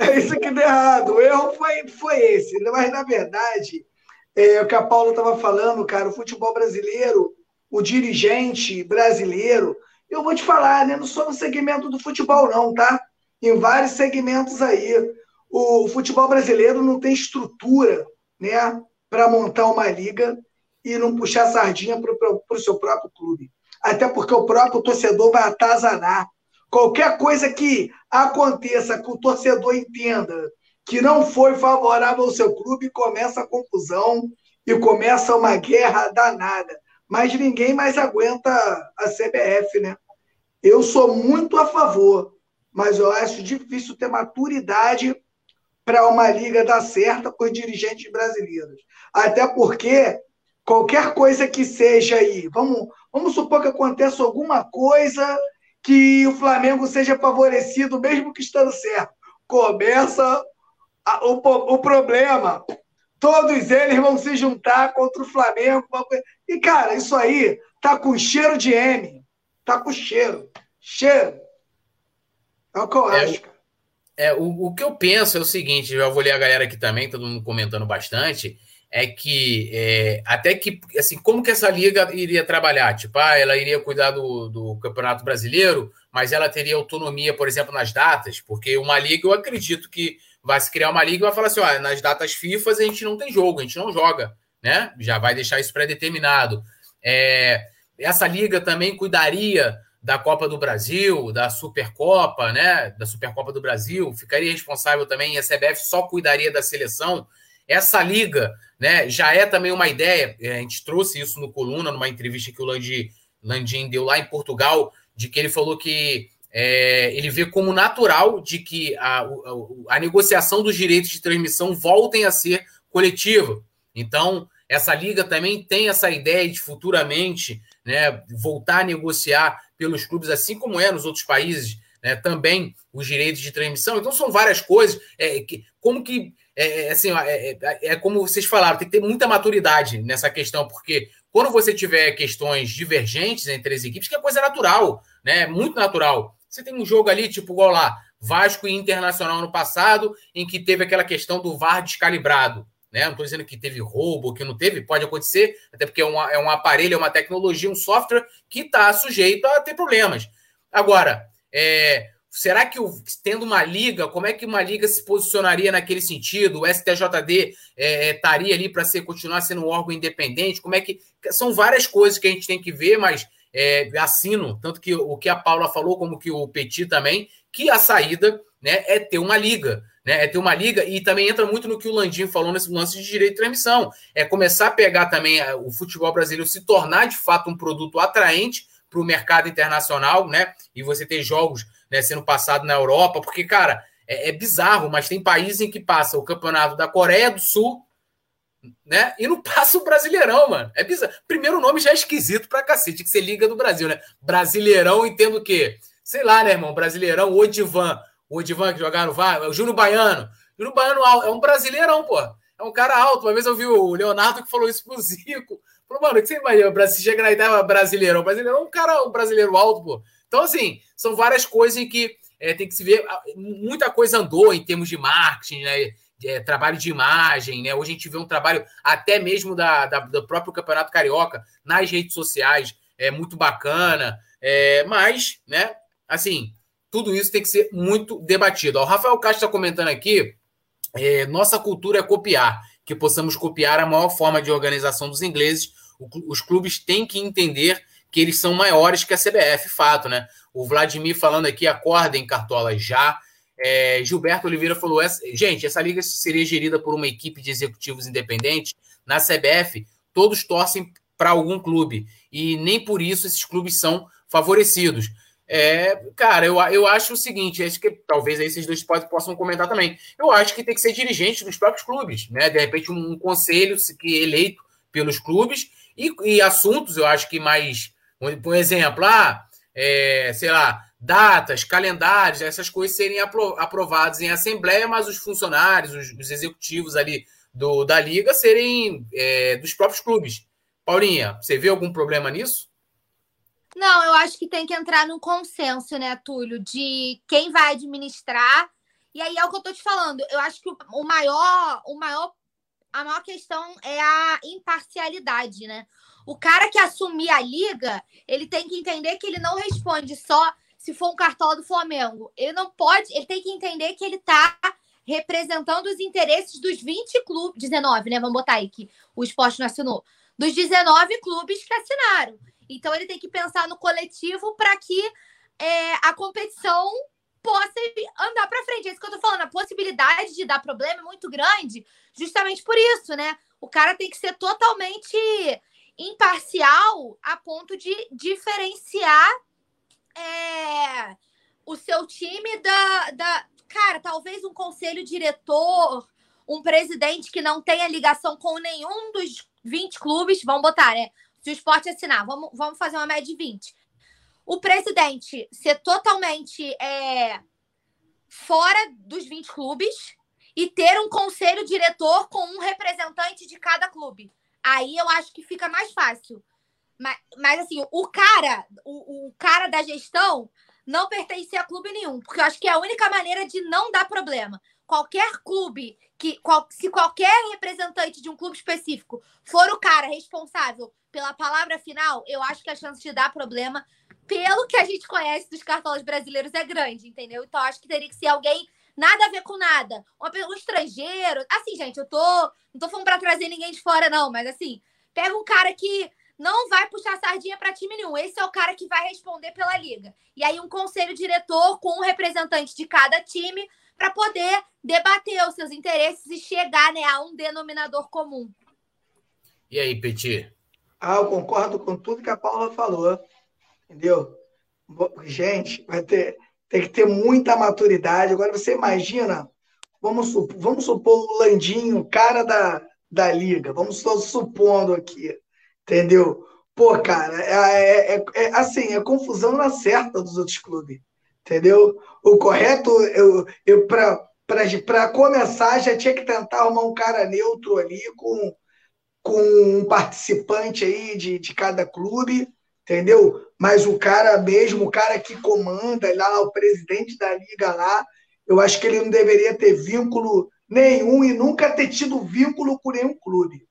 É isso que deu errado. O erro foi, foi esse. Mas, na verdade, é, o que a Paula estava falando, cara, o futebol brasileiro, o dirigente brasileiro, eu vou te falar, né? Não só no segmento do futebol, não, tá? Em vários segmentos aí. O futebol brasileiro não tem estrutura, né? Para montar uma liga e não puxar sardinha para o seu próprio clube até porque o próprio torcedor vai atazanar. Qualquer coisa que aconteça que o torcedor entenda que não foi favorável ao seu clube, começa a confusão e começa uma guerra danada. Mas ninguém mais aguenta a CBF, né? Eu sou muito a favor, mas eu acho difícil ter maturidade para uma liga dar certa com os dirigentes brasileiros. Até porque qualquer coisa que seja aí, vamos, vamos supor que aconteça alguma coisa que o Flamengo seja favorecido, mesmo que estando certo. Começa a, o, o problema. Todos eles vão se juntar contra o Flamengo. E, cara, isso aí tá com cheiro de M. Tá com cheiro. Cheiro. É o que eu é, acho, É, o, o que eu penso é o seguinte: eu vou ler a galera aqui também, todo mundo comentando bastante é que é, até que assim como que essa liga iria trabalhar? Tipo ah, ela iria cuidar do, do campeonato brasileiro mas ela teria autonomia por exemplo nas datas? Porque uma liga eu acredito que vai se criar uma liga e vai falar assim ó, nas datas FIFA a gente não tem jogo a gente não joga né? Já vai deixar isso pré-determinado. É, essa liga também cuidaria da Copa do Brasil da Supercopa né? Da Supercopa do Brasil. Ficaria responsável também a CBF só cuidaria da seleção. Essa liga né, já é também uma ideia, é, a gente trouxe isso no Coluna, numa entrevista que o Landim, Landim deu lá em Portugal, de que ele falou que é, ele vê como natural de que a, a, a, negociação dos direitos de transmissão voltem a ser coletiva. Então, essa liga também tem essa ideia de futuramente né, voltar a negociar pelos clubes, assim como é nos outros países, né, também os direitos de transmissão. Então, são várias coisas. É, que, como que é, é, assim, é, é, é, como vocês falaram, tem que ter muita maturidade nessa questão, porque quando você tiver questões divergentes entre as equipes, que é coisa natural, né? Muito natural. Você tem um jogo ali, tipo, igual lá, Vasco e Internacional no passado, em que teve aquela questão do VAR descalibrado. Né? Não estou dizendo que teve roubo, que não teve, pode acontecer, até porque é, é um aparelho, é uma tecnologia, um software que está sujeito a ter problemas. Agora, é, Será que, tendo uma liga, como é que uma liga se posicionaria naquele sentido? O STJD é, é, estaria ali para continuar sendo um órgão independente? Como é que. São várias coisas que a gente tem que ver, mas é, assino, tanto que o que a Paula falou, como que o Petit também, que a saída né, é ter uma liga. Né, é ter uma liga e também entra muito no que o Landim falou nesse lance de direito de transmissão. É começar a pegar também é, o futebol brasileiro, se tornar de fato um produto atraente para o mercado internacional, né? E você ter jogos né, sendo passado na Europa, porque, cara, é, é bizarro, mas tem países em que passa o campeonato da Coreia do Sul, né? E não passa o Brasileirão, mano. É bizarro. Primeiro nome já é esquisito pra cacete, que você liga do Brasil, né? Brasileirão, entendo o quê? Sei lá, né, irmão? Brasileirão, Odivan. O Odivan que jogaram no VAR, o Júnior Baiano. Júnior Baiano é um brasileirão, pô. É um cara alto. Uma vez eu vi o Leonardo que falou isso pro Zico. Falou, mano, o que você imagina? Se chega na Itália, brasileirão. Brasileirão é um cara, um brasileiro alto, pô. Então, assim, são várias coisas em que é, tem que se ver. Muita coisa andou em termos de marketing, né? É, trabalho de imagem, né? Hoje a gente vê um trabalho até mesmo da, da do próprio Campeonato Carioca nas redes sociais, é muito bacana, é, mas, né? Assim, tudo isso tem que ser muito debatido. O Rafael Castro está comentando aqui, é, nossa cultura é copiar, que possamos copiar a maior forma de organização dos ingleses. O, os clubes têm que entender que eles são maiores que a CBF, fato, né? O Vladimir falando aqui, acordem, Cartola, já. É, Gilberto Oliveira falou: essa, gente, essa liga seria gerida por uma equipe de executivos independentes. Na CBF, todos torcem para algum clube e nem por isso esses clubes são favorecidos. É, cara, eu, eu acho o seguinte: acho que talvez aí esses dois possam comentar também. Eu acho que tem que ser dirigente dos próprios clubes, né? De repente, um, um conselho que eleito pelos clubes e, e assuntos, eu acho que mais. Por exemplo, ah, é, sei lá, datas, calendários, essas coisas serem aprovadas em assembleia, mas os funcionários, os, os executivos ali do, da liga serem é, dos próprios clubes. Paulinha, você vê algum problema nisso? Não, eu acho que tem que entrar num consenso, né, Túlio, de quem vai administrar. E aí é o que eu tô te falando. Eu acho que o maior, o maior, a maior questão é a imparcialidade, né? O cara que assumir a liga, ele tem que entender que ele não responde só se for um cartola do Flamengo. Ele não pode, ele tem que entender que ele está representando os interesses dos 20 clubes, 19, né? Vamos botar aí que o esporte não assinou. Dos 19 clubes que assinaram. Então ele tem que pensar no coletivo para que é, a competição possa andar para frente. É isso que eu tô falando. A possibilidade de dar problema é muito grande, justamente por isso, né? O cara tem que ser totalmente imparcial a ponto de diferenciar é, o seu time da, da. Cara, talvez um conselho diretor, um presidente que não tenha ligação com nenhum dos 20 clubes, vamos botar, né? Se o esporte assinar, vamos, vamos fazer uma média de 20. O presidente ser totalmente é, fora dos 20 clubes e ter um conselho diretor com um representante de cada clube. Aí eu acho que fica mais fácil. Mas, mas assim, o cara, o, o cara da gestão não pertence a clube nenhum, porque eu acho que é a única maneira de não dar problema. Qualquer clube que, qual, se qualquer representante de um clube específico for o cara responsável pela palavra final, eu acho que a chance de dar problema, pelo que a gente conhece dos cartolas brasileiros, é grande, entendeu? Então acho que teria que ser alguém nada a ver com nada. Um estrangeiro. Assim, gente, eu tô. Não tô falando pra trazer ninguém de fora, não, mas assim, pega um cara que não vai puxar sardinha para time nenhum. Esse é o cara que vai responder pela liga. E aí, um conselho diretor com um representante de cada time para poder debater os seus interesses e chegar né, a um denominador comum. E aí, Petit? Ah, eu concordo com tudo que a Paula falou. Entendeu? Gente, vai ter tem que ter muita maturidade. Agora, você imagina, vamos, supor, vamos supor o Landinho, cara da, da liga, vamos supondo aqui, entendeu? Pô, cara, é, é, é, é assim, é confusão na certa dos outros clubes, entendeu? O correto, eu, eu para começar, já tinha que tentar arrumar um cara neutro ali, com, com um participante aí de, de cada clube, entendeu? Mas o cara mesmo, o cara que comanda lá, o presidente da liga lá, eu acho que ele não deveria ter vínculo nenhum e nunca ter tido vínculo com nenhum clube.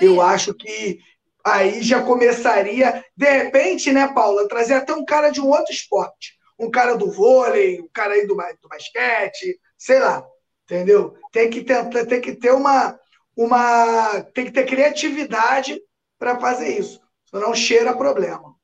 Eu acho que aí já começaria, de repente, né, Paula, trazer até um cara de um outro esporte. Um cara do vôlei, um cara aí do, do basquete, sei lá, entendeu? Tem que, tentar, tem que ter uma, uma. Tem que ter criatividade para fazer isso. Senão cheira problema.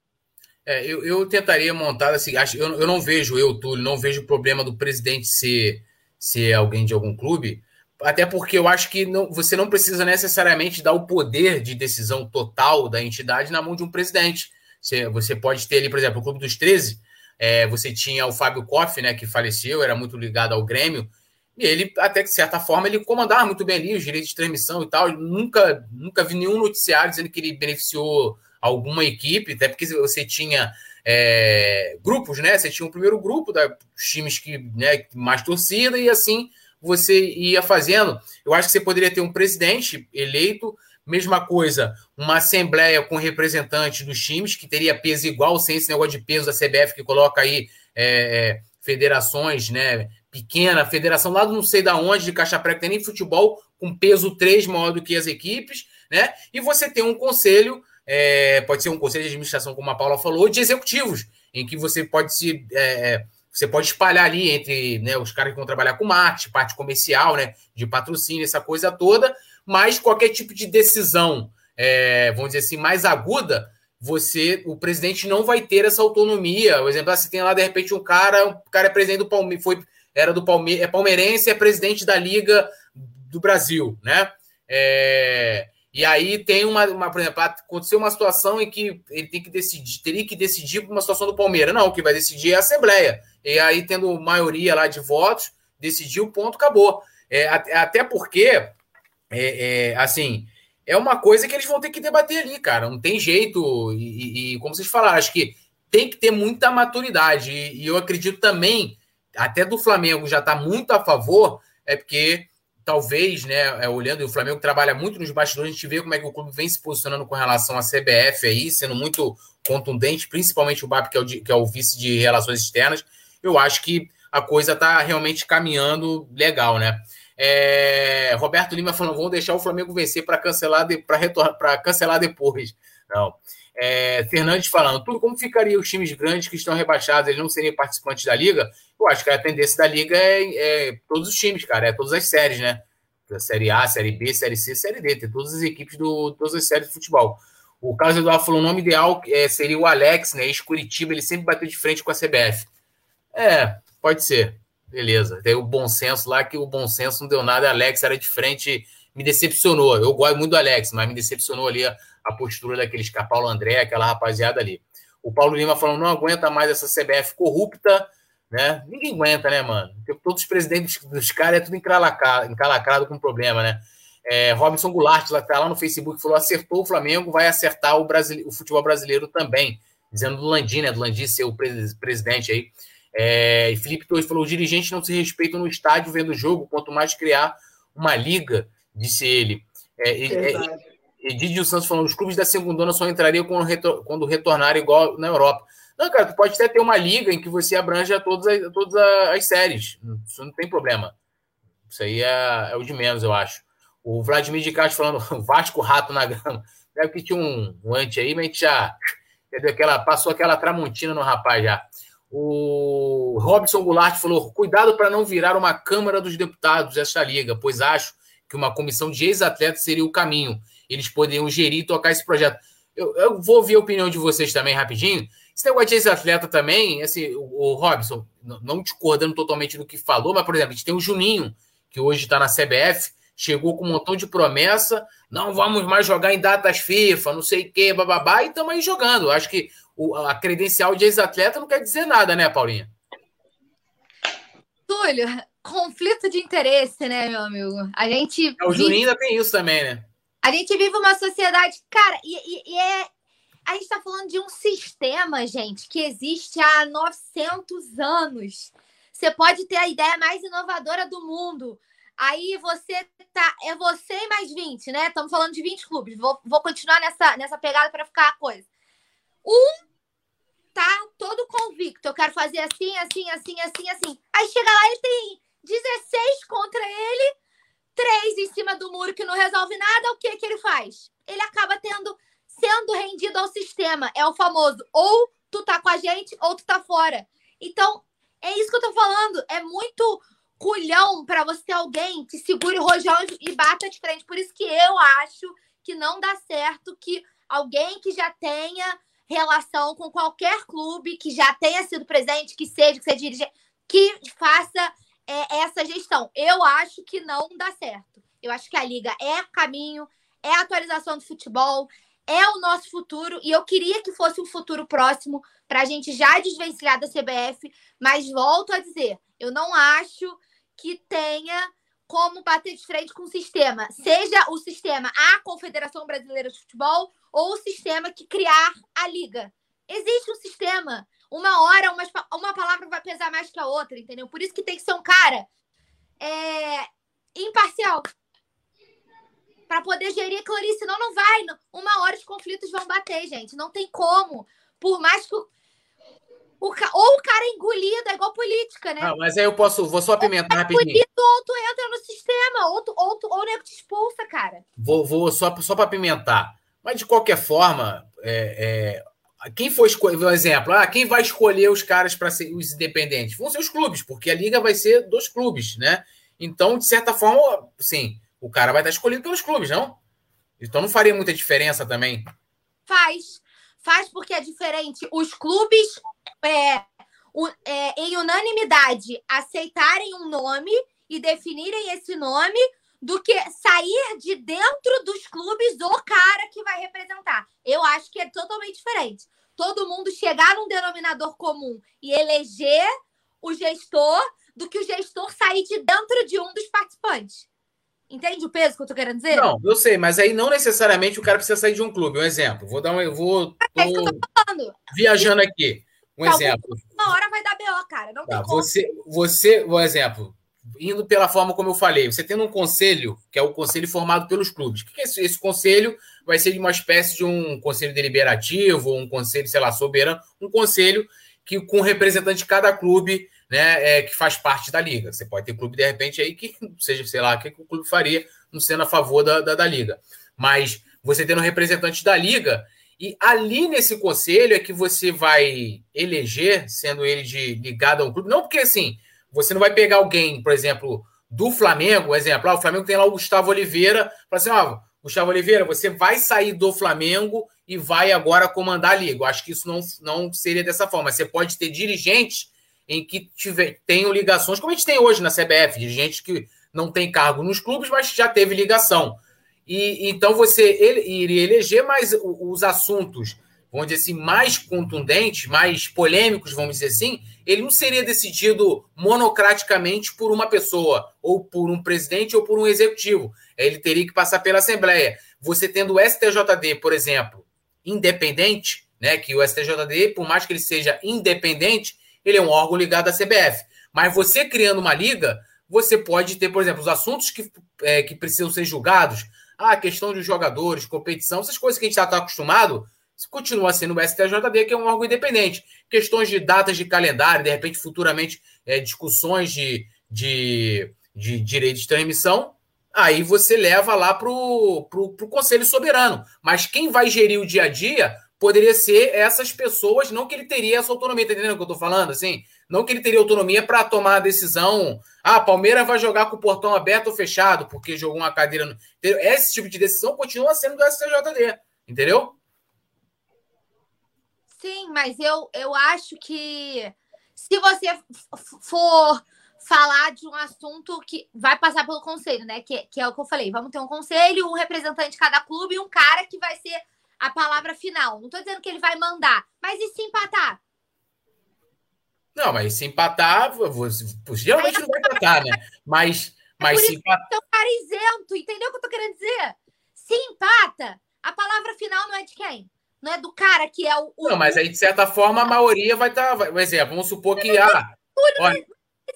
É, eu, eu tentaria montar assim. Eu, eu não vejo, eu, Túlio, não vejo o problema do presidente ser, ser alguém de algum clube, até porque eu acho que não, você não precisa necessariamente dar o poder de decisão total da entidade na mão de um presidente. Você, você pode ter ali, por exemplo, o Clube dos 13. É, você tinha o Fábio Koff, né, que faleceu, era muito ligado ao Grêmio, e ele, até de certa forma, ele comandava muito bem ali os direitos de transmissão e tal. nunca, nunca vi nenhum noticiário dizendo que ele beneficiou alguma equipe, até porque você tinha é, grupos, né? Você tinha o primeiro grupo dos times que né, mais torcida, e assim você ia fazendo. Eu acho que você poderia ter um presidente eleito, mesma coisa, uma assembleia com representantes dos times, que teria peso igual, sem esse negócio de peso da CBF que coloca aí é, é, federações, né? Pequena, federação lá não sei da onde, de Caixa Preta, tem nem futebol com peso 3 maior do que as equipes, né? E você tem um conselho é, pode ser um conselho de administração, como a Paula falou, de executivos, em que você pode se. É, você pode espalhar ali entre né, os caras que vão trabalhar com marketing, parte comercial, né, de patrocínio, essa coisa toda, mas qualquer tipo de decisão, é, vamos dizer assim, mais aguda, você, o presidente não vai ter essa autonomia. Por exemplo, você tem lá, de repente, um cara, o cara é presidente do Palmeiras, foi, era do Palmeiras, é palmeirense, é presidente da Liga do Brasil, né? É, e aí tem uma, uma, por exemplo, aconteceu uma situação em que ele tem que decidir, teria que decidir uma situação do Palmeiras. Não, o que vai decidir é a Assembleia. E aí, tendo maioria lá de votos, decidiu, ponto, acabou. É, até porque, é, é, assim, é uma coisa que eles vão ter que debater ali, cara. Não tem jeito. E, e como vocês falaram, acho que tem que ter muita maturidade. E, e eu acredito também, até do Flamengo já está muito a favor, é porque talvez, né, é, olhando, o Flamengo trabalha muito nos bastidores, a gente vê como é que o clube vem se posicionando com relação à CBF aí, sendo muito contundente, principalmente o BAP, que é o, que é o vice de relações externas. Eu acho que a coisa está realmente caminhando legal, né? É, Roberto Lima falando: vamos deixar o Flamengo vencer para cancelar, de, cancelar depois. Não. É, Fernandes falando, tudo como ficaria os times grandes que estão rebaixados, eles não seriam participantes da liga? Eu acho que a tendência da liga é, é todos os times, cara, é todas as séries, né? Série A, Série B, Série C, Série D, tem todas as equipes do todas as séries de futebol. O Carlos Eduardo falou: o nome ideal é, seria o Alex, né? Ex-Curitiba, ele sempre bateu de frente com a CBF. É, pode ser. Beleza. Tem o bom senso lá, que o bom senso não deu nada. Alex era de frente, me decepcionou. Eu gosto muito do Alex, mas me decepcionou ali a, a postura daqueles que Paulo André, aquela rapaziada ali. O Paulo Lima falando, não aguenta mais essa CBF corrupta, né? Ninguém aguenta, né, mano? Porque todos os presidentes dos caras é tudo encalacrado, encalacrado com problema, né? É, Robinson Goulart, lá, tá lá no Facebook, falou: acertou o Flamengo, vai acertar o, brasile... o futebol brasileiro também. Dizendo do Landim, né? Do Landim ser o presidente aí. É, e Felipe Torres falou: os dirigentes não se respeitam no estádio vendo o jogo, quanto mais criar uma liga, disse ele. É, é, Didio Santos falando, os clubes da segunda só entrariam quando, retor quando retornar igual na Europa. Não, cara, tu pode até ter uma liga em que você abranja todas as, todas as séries. Isso não tem problema. Isso aí é, é o de menos, eu acho. O Vladimir de Castro falando Vasco Rato na grama. Deve que tinha um, um antes aí, mas a gente já aquela, passou aquela tramontina no rapaz já. O Robson Goulart falou: cuidado para não virar uma Câmara dos Deputados essa liga, pois acho que uma comissão de ex-atletas seria o caminho eles poderiam gerir e tocar esse projeto. Eu, eu vou ouvir a opinião de vocês também rapidinho. Esse negócio de ex-atleta também, assim, o, o Robson, não discordando totalmente do que falou, mas, por exemplo, a gente tem o Juninho, que hoje está na CBF, chegou com um montão de promessa, não vamos mais jogar em datas FIFA, não sei o quê, bababá, e estamos aí jogando. Acho que a credencial de ex-atleta não quer dizer nada, né, Paulinha? Túlio, conflito de interesse, né, meu amigo? A gente. É, o Juninho ainda tem isso também, né? A gente vive uma sociedade, cara, e, e, e é. A gente está falando de um sistema, gente, que existe há 900 anos. Você pode ter a ideia mais inovadora do mundo. Aí você tá. É você e mais 20, né? Estamos falando de 20 clubes. Vou, vou continuar nessa, nessa pegada para ficar a coisa. Um tá todo convicto. Eu quero fazer assim, assim, assim, assim, assim. Aí chega lá, ele tem 16 contra ele três em cima do muro que não resolve nada, o que, que ele faz? Ele acaba tendo sendo rendido ao sistema. É o famoso ou tu tá com a gente ou tu tá fora. Então, é isso que eu tô falando. É muito culhão para você ter alguém que segure o rojão e bata de frente. Por isso que eu acho que não dá certo que alguém que já tenha relação com qualquer clube, que já tenha sido presente, que seja, que seja dirigente, que faça é, essa gestão. Eu acho que não dá certo. Eu acho que a liga é caminho, é atualização do futebol, é o nosso futuro e eu queria que fosse um futuro próximo para a gente já desvencilhar da CBF, mas volto a dizer, eu não acho que tenha como bater de frente com o sistema, seja o sistema a Confederação Brasileira de Futebol ou o sistema que criar a liga. Existe um sistema. Uma hora, uma, uma palavra vai pesar mais que a outra, entendeu? Por isso que tem que ser um cara é, imparcial para poder gerir aquilo ali, senão não vai. Uma hora os conflitos vão bater, gente. Não tem como. Por mais que o, o ou o cara é engolido, é igual política, né? Não, mas aí eu posso, vou só apimentar é rapidinho. Engolido, ou tu entra no sistema, ou, tu, ou, tu, ou o nego te expulsa, cara. Vou, vou só, só para apimentar. Mas de qualquer forma, é, é, quem for escolher, um exemplo, ah, quem vai escolher os caras para ser os independentes? Vão ser os clubes, porque a liga vai ser dos clubes, né? Então, de certa forma, sim, o cara vai estar escolhido pelos clubes, não? Então não faria muita diferença também. Faz. Faz porque é diferente. Os clubes, é, o, é, em unanimidade, aceitarem um nome e definirem esse nome do que sair de dentro dos clubes o cara que vai representar. Eu acho que é totalmente diferente. Todo mundo chegar num denominador comum e eleger o gestor do que o gestor sair de dentro de um dos participantes. Entende o peso que eu tô querendo dizer? Não, eu sei, mas aí não necessariamente o cara precisa sair de um clube. Um exemplo. Vou dar um. Eu vou. É isso que eu tô falando. Viajando aqui. Um Talvez exemplo. Uma hora vai dar BO, cara. Não tá, tem como. Você, você, um exemplo. Indo pela forma como eu falei, você tendo um conselho, que é o conselho formado pelos clubes. O que é esse, esse conselho? Vai ser de uma espécie de um conselho deliberativo, um conselho, sei lá, soberano, um conselho que com representante de cada clube né, é, que faz parte da liga. Você pode ter clube, de repente, aí que seja, sei lá, o que, o clube faria não sendo a favor da, da, da liga. Mas você tendo representante da liga, e ali nesse conselho é que você vai eleger, sendo ele de ligado a um clube. Não porque assim, você não vai pegar alguém, por exemplo, do Flamengo, exemplo, ah, o Flamengo tem lá o Gustavo Oliveira, para assim, ó, Gustavo Oliveira, você vai sair do Flamengo e vai agora comandar a liga. Eu acho que isso não, não seria dessa forma. Você pode ter dirigentes em que tiver, tenham ligações, como a gente tem hoje na CBF, de gente que não tem cargo nos clubes, mas já teve ligação. E então você ele, iria eleger, mas os assuntos, vamos dizer assim, mais contundentes, mais polêmicos, vamos dizer assim, ele não seria decidido monocraticamente por uma pessoa, ou por um presidente, ou por um executivo. Ele teria que passar pela Assembleia. Você tendo o STJD, por exemplo, independente, né, que o STJD, por mais que ele seja independente, ele é um órgão ligado à CBF. Mas você criando uma liga, você pode ter, por exemplo, os assuntos que, é, que precisam ser julgados, a questão dos jogadores, competição, essas coisas que a gente está acostumado, continua sendo o STJD, que é um órgão independente. Questões de datas de calendário, de repente, futuramente, é, discussões de, de, de direito de transmissão, aí você leva lá para o Conselho Soberano. Mas quem vai gerir o dia a dia poderia ser essas pessoas, não que ele teria essa autonomia, tá entendendo o que eu tô falando? Assim, não que ele teria autonomia para tomar a decisão. Ah, Palmeiras vai jogar com o portão aberto ou fechado, porque jogou uma cadeira. No... Esse tipo de decisão continua sendo do STJD, entendeu? Sim, mas eu, eu acho que se você for falar de um assunto que vai passar pelo conselho, né? Que, que é o que eu falei. Vamos ter um conselho, um representante de cada clube e um cara que vai ser a palavra final. Não estou dizendo que ele vai mandar, mas e se empatar? Não, mas se empatar, geralmente não vai empatar, né? Mas, mas é se empatar. É um cara isento, entendeu o que eu tô querendo dizer? Se empata, a palavra final não é de quem? Não é do cara que é o. o... Não, mas aí, de certa forma, a maioria vai estar. Tá, por exemplo, vamos supor que. Ah, olha...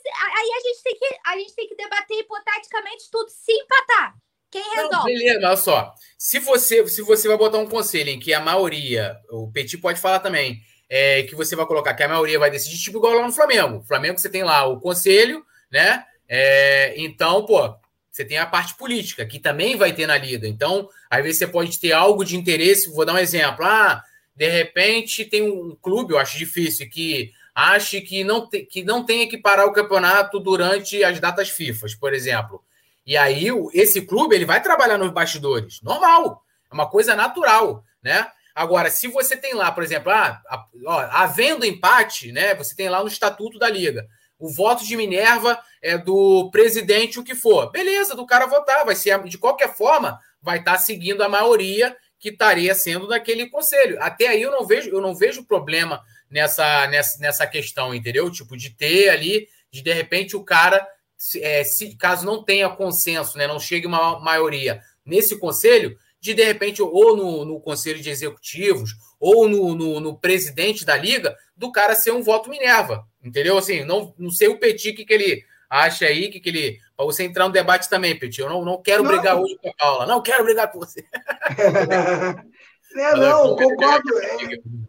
Aí a gente, tem que, a gente tem que debater hipoteticamente tudo se empatar. Quem resolve? Não, beleza, olha só. Se você, se você vai botar um conselho em que a maioria, o Petit pode falar também, é, que você vai colocar que a maioria vai decidir, tipo igual lá no Flamengo. Flamengo você tem lá o conselho, né? É, então, pô, você tem a parte política, que também vai ter na liga. Então, às vezes você pode ter algo de interesse. Vou dar um exemplo. Ah, de repente tem um clube, eu acho difícil, que ache que não, te, que não tenha que parar o campeonato durante as datas FIFA, por exemplo. E aí, esse clube ele vai trabalhar nos bastidores. Normal. É uma coisa natural, né? Agora, se você tem lá, por exemplo, ah, ó, havendo empate, né? Você tem lá no estatuto da liga. O voto de Minerva é do presidente, o que for. Beleza, do cara votar. Vai ser, de qualquer forma, vai estar tá seguindo a maioria que estaria sendo daquele conselho. Até aí eu não vejo, eu não vejo problema nessa, nessa, nessa questão, entendeu? Tipo, de ter ali, de de repente o cara, é, se, caso não tenha consenso, né, não chegue uma maioria nesse conselho, de de repente, ou no, no conselho de executivos, ou no, no, no, presidente da liga, do cara ser um voto Minerva, entendeu? Assim, não, não sei o Petit que, que ele acha aí, que, que ele. Para você entrar no debate também, Petit. Eu não, não quero não. brigar hoje com a Paula, não quero brigar com você. É, não, concordo.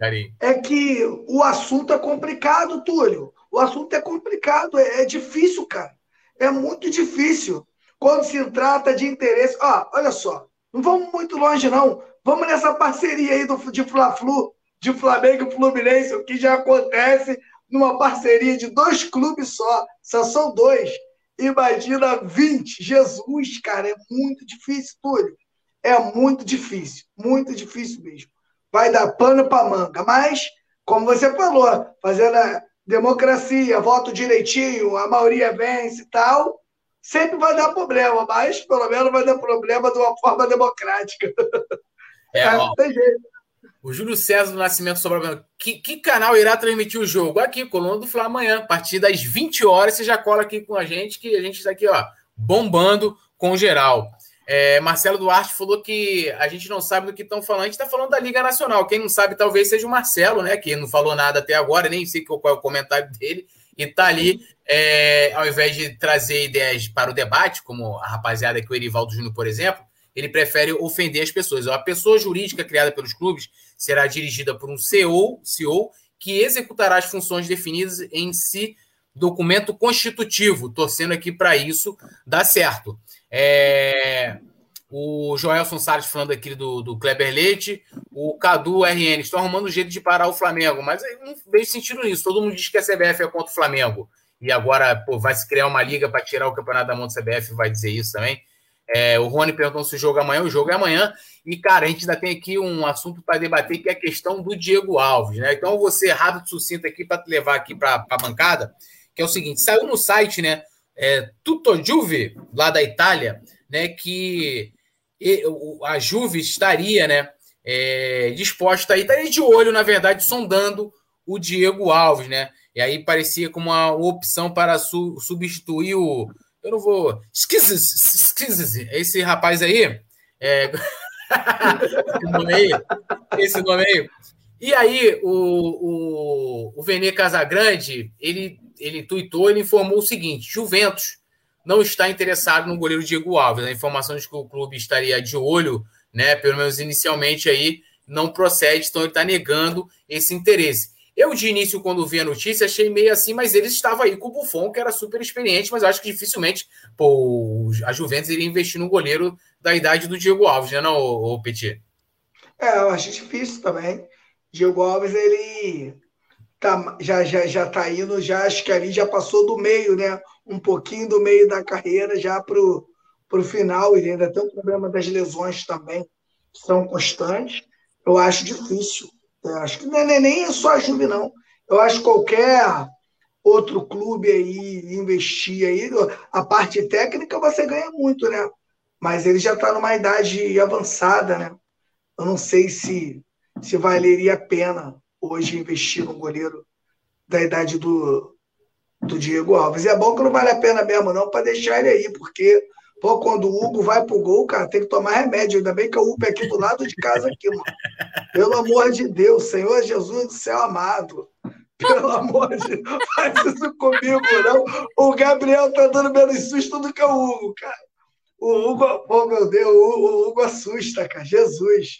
É, é, que o assunto é complicado, Túlio. O assunto é complicado, é, é difícil, cara. É muito difícil. Quando se trata de interesse. Ah, olha só, não vamos muito longe, não. Vamos nessa parceria aí do, de Fla-Flu, de Flamengo e Fluminense, o que já acontece numa parceria de dois clubes só. Só são dois. Imagina 20. Jesus, cara, é muito difícil, Túlio. É muito difícil, muito difícil mesmo. Vai dar pano para manga. Mas, como você falou, fazendo a democracia, voto direitinho, a maioria vence e tal, sempre vai dar problema, mas pelo menos vai dar problema de uma forma democrática. É, é ó, tem jeito. O Júlio César do Nascimento Sobral. Que, que canal irá transmitir o jogo? Aqui, Coluna do Fla amanhã, a partir das 20 horas. Você já cola aqui com a gente, que a gente está aqui, ó, bombando com geral. É, Marcelo Duarte falou que a gente não sabe do que estão falando. A gente está falando da Liga Nacional. Quem não sabe, talvez seja o Marcelo, né? Que não falou nada até agora, nem sei qual é o comentário dele. E está ali, é, ao invés de trazer ideias para o debate, como a rapaziada que o Erivaldo Júnior, por exemplo, ele prefere ofender as pessoas. A pessoa jurídica criada pelos clubes será dirigida por um CEO, CEO que executará as funções definidas em si documento constitutivo, torcendo aqui para isso dar certo. É, o Joelson Salles falando aqui do, do Kleber Leite, o Cadu RN, estão arrumando um jeito de parar o Flamengo, mas eu não vejo sentido nisso. Todo mundo diz que a CBF é contra o Flamengo. E agora pô, vai se criar uma liga para tirar o campeonato da mão do CBF, vai dizer isso também. É, o Rony perguntou se o jogo é amanhã, o jogo é amanhã. E, cara, a gente ainda tem aqui um assunto para debater, que é a questão do Diego Alves, né? Então, eu vou ser rápido, sucinto aqui para levar aqui para a bancada, que é o seguinte: saiu no site, né? é, Tuto Juve, lá da Itália, né, que a Juve estaria né, é, disposta aí, estaria de olho, na verdade, sondando o Diego Alves, né? E aí parecia como uma opção para su substituir o. Eu não vou. Esquisite, esse rapaz aí. É... esse nome aí. Esse nome aí. E aí, o, o, o Vene Casagrande, ele ele tuitou, ele informou o seguinte: Juventus não está interessado no goleiro Diego Alves. A informação de que o clube estaria de olho, né, pelo menos inicialmente aí, não procede, então ele está negando esse interesse. Eu, de início, quando vi a notícia, achei meio assim, mas ele estava aí com o Buffon, que era super experiente, mas acho que dificilmente pô, a Juventus iria investir no goleiro da idade do Diego Alves, né, não, o Petit? É, eu acho difícil também. Diego Alves, ele tá, já já já tá indo, já acho que ali já passou do meio, né? Um pouquinho do meio da carreira já pro pro final, ele ainda tem o problema das lesões também, que são constantes. Eu acho difícil. Eu acho que é nem só a Juve, não. Eu acho que qualquer outro clube aí investir aí, a parte técnica você ganha muito, né? Mas ele já está numa idade avançada, né? Eu não sei se, se valeria a pena hoje investir num goleiro da idade do, do Diego Alves. E é bom que não vale a pena mesmo, não, para deixar ele aí, porque pô, quando o Hugo vai pro gol, cara, tem que tomar remédio. Ainda bem que o Hugo é aqui do lado de casa, aqui, mano. Pelo amor de Deus, Senhor Jesus do céu amado. Pelo amor de Deus, faz isso comigo, não. O Gabriel tá dando menos susto do que o Hugo, cara. O Hugo, oh meu Deus, o Hugo assusta, cara. Jesus.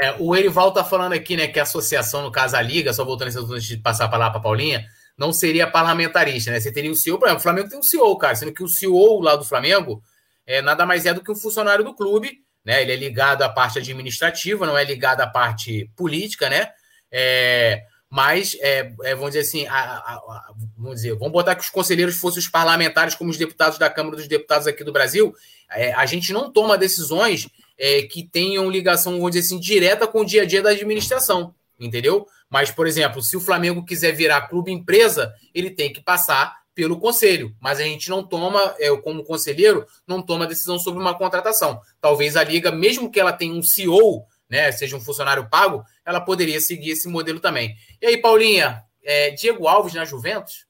É, o Erival tá falando aqui, né, que a associação, no caso a Liga, só voltando antes de passar a palavra para Paulinha, não seria parlamentarista, né? Você teria o CEO, por exemplo, o Flamengo tem um CEO, cara, sendo que o CEO lá do Flamengo é nada mais é do que um funcionário do clube, né? Ele é ligado à parte administrativa, não é ligado à parte política, né? É, mas, é, é, vamos dizer assim, a, a, a, vamos dizer, vamos botar que os conselheiros fossem os parlamentares, como os deputados da Câmara dos Deputados aqui do Brasil, é, a gente não toma decisões é, que tenham ligação, vamos dizer assim, direta com o dia a dia da administração, entendeu? Mas, por exemplo, se o Flamengo quiser virar clube empresa, ele tem que passar pelo conselho, mas a gente não toma, eu como conselheiro, não toma decisão sobre uma contratação. Talvez a liga, mesmo que ela tenha um CEO, né, seja um funcionário pago, ela poderia seguir esse modelo também. E aí, Paulinha, é, Diego Alves na Juventus?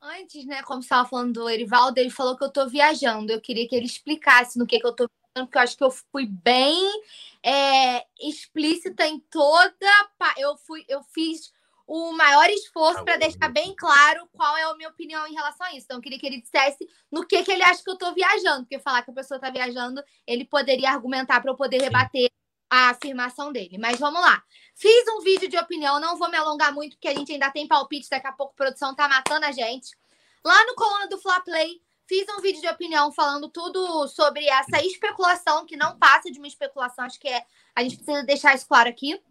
Antes, né, como você estava falando do Erivaldo, ele falou que eu estou viajando. Eu queria que ele explicasse no que, que eu estou viajando, porque eu acho que eu fui bem é, explícita em toda. Eu fui, eu fiz o maior esforço para deixar bem claro qual é a minha opinião em relação a isso. Então, eu queria que ele dissesse no que, que ele acha que eu estou viajando, porque falar que a pessoa está viajando, ele poderia argumentar para eu poder rebater a afirmação dele. Mas vamos lá. Fiz um vídeo de opinião, não vou me alongar muito, porque a gente ainda tem palpite, daqui a pouco a produção tá matando a gente. Lá no coluna do Fla Play, fiz um vídeo de opinião falando tudo sobre essa especulação, que não passa de uma especulação, acho que é. A gente precisa deixar isso claro aqui.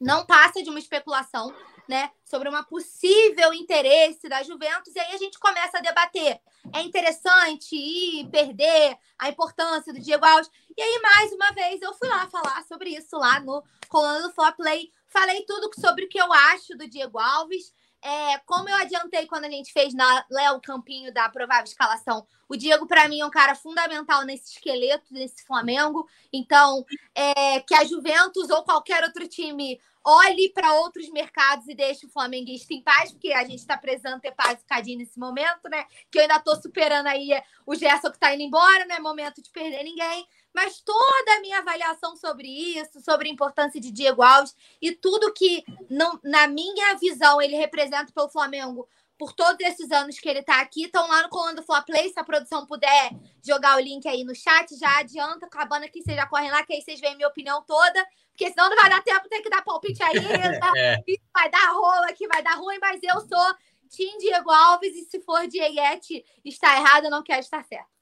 Não passa de uma especulação né, sobre uma possível interesse da Juventus, e aí a gente começa a debater. É interessante ir perder a importância do Diego Alves. E aí, mais uma vez, eu fui lá falar sobre isso lá no Colando do Flop Play. Falei tudo sobre o que eu acho do Diego Alves. É, como eu adiantei quando a gente fez na Léo Campinho da provável escalação, o Diego, para mim, é um cara fundamental nesse esqueleto desse Flamengo. Então, é, que a Juventus ou qualquer outro time olhe para outros mercados e deixe o flamenguista em paz, porque a gente está precisando ter paz e cadinho nesse momento, né? Que eu ainda estou superando aí o Gerson que está indo embora, não é momento de perder ninguém. Mas toda a minha avaliação sobre isso, sobre a importância de Diego Alves e tudo que, não, na minha visão, ele representa pelo Flamengo por todos esses anos que ele está aqui. Estão lá no Colando Fla Play. Se a produção puder jogar o link aí no chat, já adianta. Acabando aqui, vocês já correm lá, que aí vocês veem minha opinião toda. Porque senão não vai dar tempo, tem que dar palpite aí. é. Vai dar rola que vai dar ruim, mas eu sou Tim Diego Alves. E se for Dieguete está errado, eu não quero estar certo.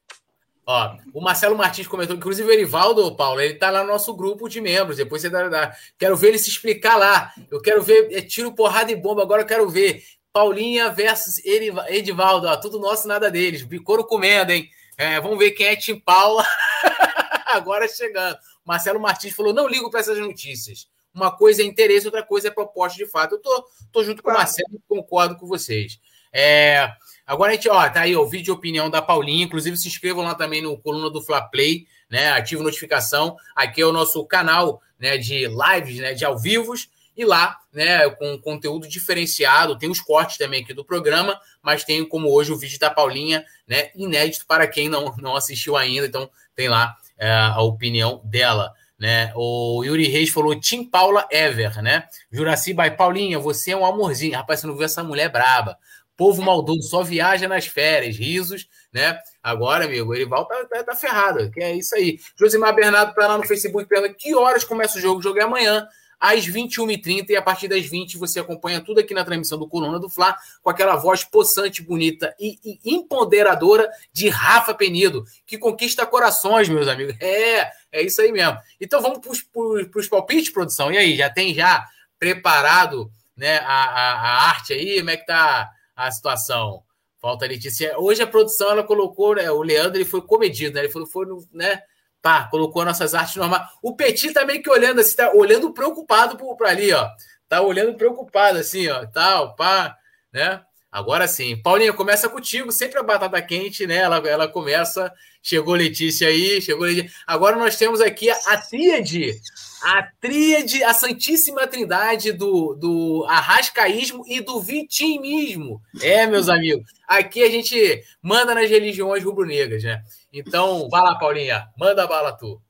Ó, o Marcelo Martins comentou, inclusive o Erivaldo, Paulo, ele tá lá no nosso grupo de membros. Depois você dá, dá. Quero ver ele se explicar lá. Eu quero ver é, tiro, porrada e bomba. Agora eu quero ver Paulinha versus Edivaldo, ó, tudo nosso, nada deles. Bicoro comendo, hein? É, vamos ver quem é Tim Paula agora chegando. Marcelo Martins falou: não ligo para essas notícias. Uma coisa é interesse, outra coisa é proposta de fato. Eu tô, tô junto com o Marcelo concordo com vocês. É, agora a gente, ó, tá aí o vídeo de opinião da Paulinha. Inclusive, se inscrevam lá também no coluna do Fla Play, né? Ative notificação. Aqui é o nosso canal né, de lives, né? De ao vivos e lá, né, com conteúdo diferenciado, tem os cortes também aqui do programa, mas tem como hoje o vídeo da Paulinha, né, inédito para quem não, não assistiu ainda, então tem lá é, a opinião dela. Né? O Yuri Reis falou Tim Paula Ever, né? Juraci by Paulinha, você é um amorzinho. Rapaz, você não viu essa mulher braba. Povo maldoso só viaja nas férias, risos, né? Agora, amigo, ele vai tá, tá, tá ferrado, que é isso aí. Josimar Bernardo tá lá no Facebook pergunta que horas começa o jogo? O jogo é amanhã às 21h30 e a partir das 20 você acompanha tudo aqui na transmissão do Coluna do Fla com aquela voz possante, bonita e, e empoderadora de Rafa Penido, que conquista corações, meus amigos. É, é isso aí mesmo. Então vamos para os palpites, produção. E aí, já tem já preparado né, a, a, a arte aí? Como é que tá a situação? Falta Letícia. Hoje a produção ela colocou, né, o Leandro ele foi comedido, né? Ele foi, foi né, Pá, colocou nossas artes normais. O Petit tá meio que olhando assim, tá olhando preocupado para ali, ó. Tá olhando preocupado assim, ó, tal, pá, né? Agora sim. Paulinha, começa contigo, sempre a batata quente, né? Ela, ela começa. Chegou Letícia aí, chegou Letícia. Agora nós temos aqui a, a tríade, a tríade, a santíssima trindade do, do arrascaísmo e do vitimismo. É, meus amigos. Aqui a gente manda nas religiões rubro-negras, né? Então, vai lá, Paulinha, manda bala tu.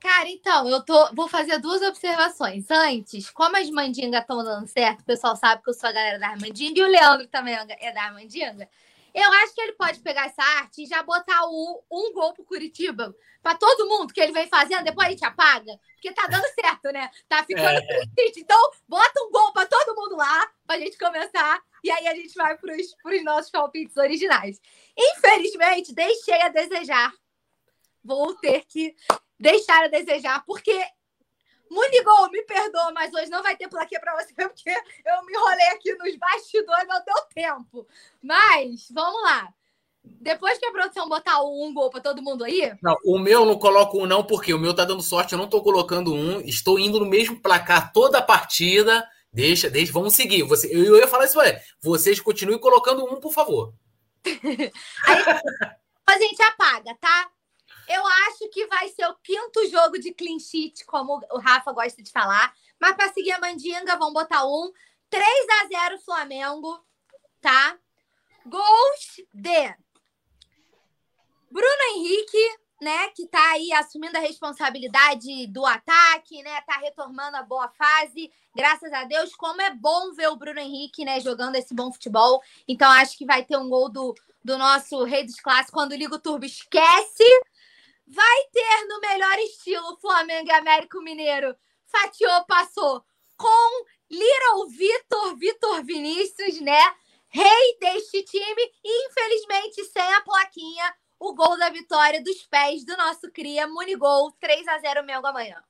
Cara, então, eu tô, vou fazer duas observações. Antes, como as mandingas estão dando certo, o pessoal sabe que eu sou a galera da Armandinga e o Leandro também é da Armandinga. Eu acho que ele pode pegar essa arte e já botar o, um gol pro Curitiba para todo mundo que ele vem fazendo, depois a gente apaga, porque tá dando certo, né? Tá ficando é. triste. Então, bota um gol para todo mundo lá, pra gente começar, e aí a gente vai pros, pros nossos palpites originais. Infelizmente, deixei a desejar. Vou ter que deixar a desejar, porque Munigol, me perdoa, mas hoje não vai ter plaquinha para você, porque eu me enrolei aqui nos bastidores, não deu tempo. Mas, vamos lá. Depois que a produção botar um gol para todo mundo aí. Não, o meu não coloco um, não, porque o meu tá dando sorte, eu não tô colocando um. Estou indo no mesmo placar toda a partida Deixa, deixa, vamos seguir. Você, eu ia falar isso, olha, vocês continuem colocando um, por favor. Aí, a gente apaga, tá? Eu acho que vai ser o quinto jogo de clean sheet, como o Rafa gosta de falar. Mas para seguir a mandinga, vamos botar um. 3 a 0 Flamengo, tá? Gols de Bruno Henrique, né, que tá aí assumindo a responsabilidade do ataque, né, tá retomando a boa fase, graças a Deus, como é bom ver o Bruno Henrique, né, jogando esse bom futebol, então acho que vai ter um gol do, do nosso rei dos clássicos, quando liga o turbo, esquece, vai ter no melhor estilo Flamengo e Américo Mineiro, fatiou, passou, com Little Vitor, Vitor Vinícius, né, rei deste time, e infelizmente sem a plaquinha, o gol da vitória dos pés do nosso cria, Munigol, 3 a 0 Mengo amanhã.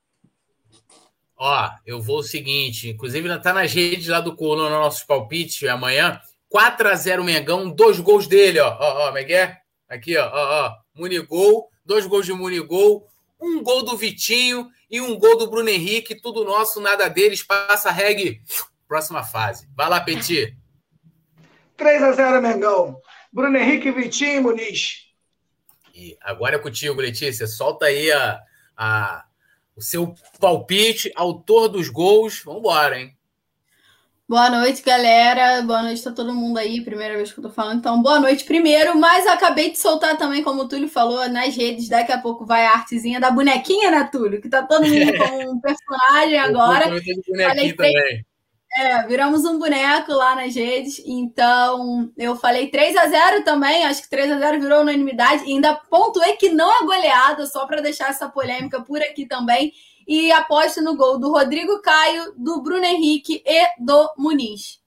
Ó, eu vou o seguinte, inclusive tá nas redes lá do Coluna, no nossos palpites amanhã, 4 a 0 Mengão, dois gols dele, ó, ó, ó, Miguel, aqui, ó, ó, ó, Munigol, dois gols de Munigol, um gol do Vitinho e um gol do Bruno Henrique, tudo nosso, nada deles, passa a reg, próxima fase. Vai lá, Petit. 3 a 0 Mengão. Bruno Henrique, Vitinho e Muniz. E agora é contigo, Letícia. Solta aí a, a, o seu palpite, autor dos gols. Vamos embora, hein? Boa noite, galera. Boa noite a todo mundo aí. Primeira vez que eu tô falando, então boa noite primeiro. Mas acabei de soltar também, como o Túlio falou, nas redes. Daqui a pouco vai a artezinha da bonequinha, né, Túlio? Que tá todo mundo com um personagem agora. Falei, também. É, viramos um boneco lá nas redes. Então, eu falei 3 a 0 também. Acho que 3 a 0 virou unanimidade. E ainda pontuei que não é goleada, só para deixar essa polêmica por aqui também. E aposto no gol do Rodrigo Caio, do Bruno Henrique e do Muniz.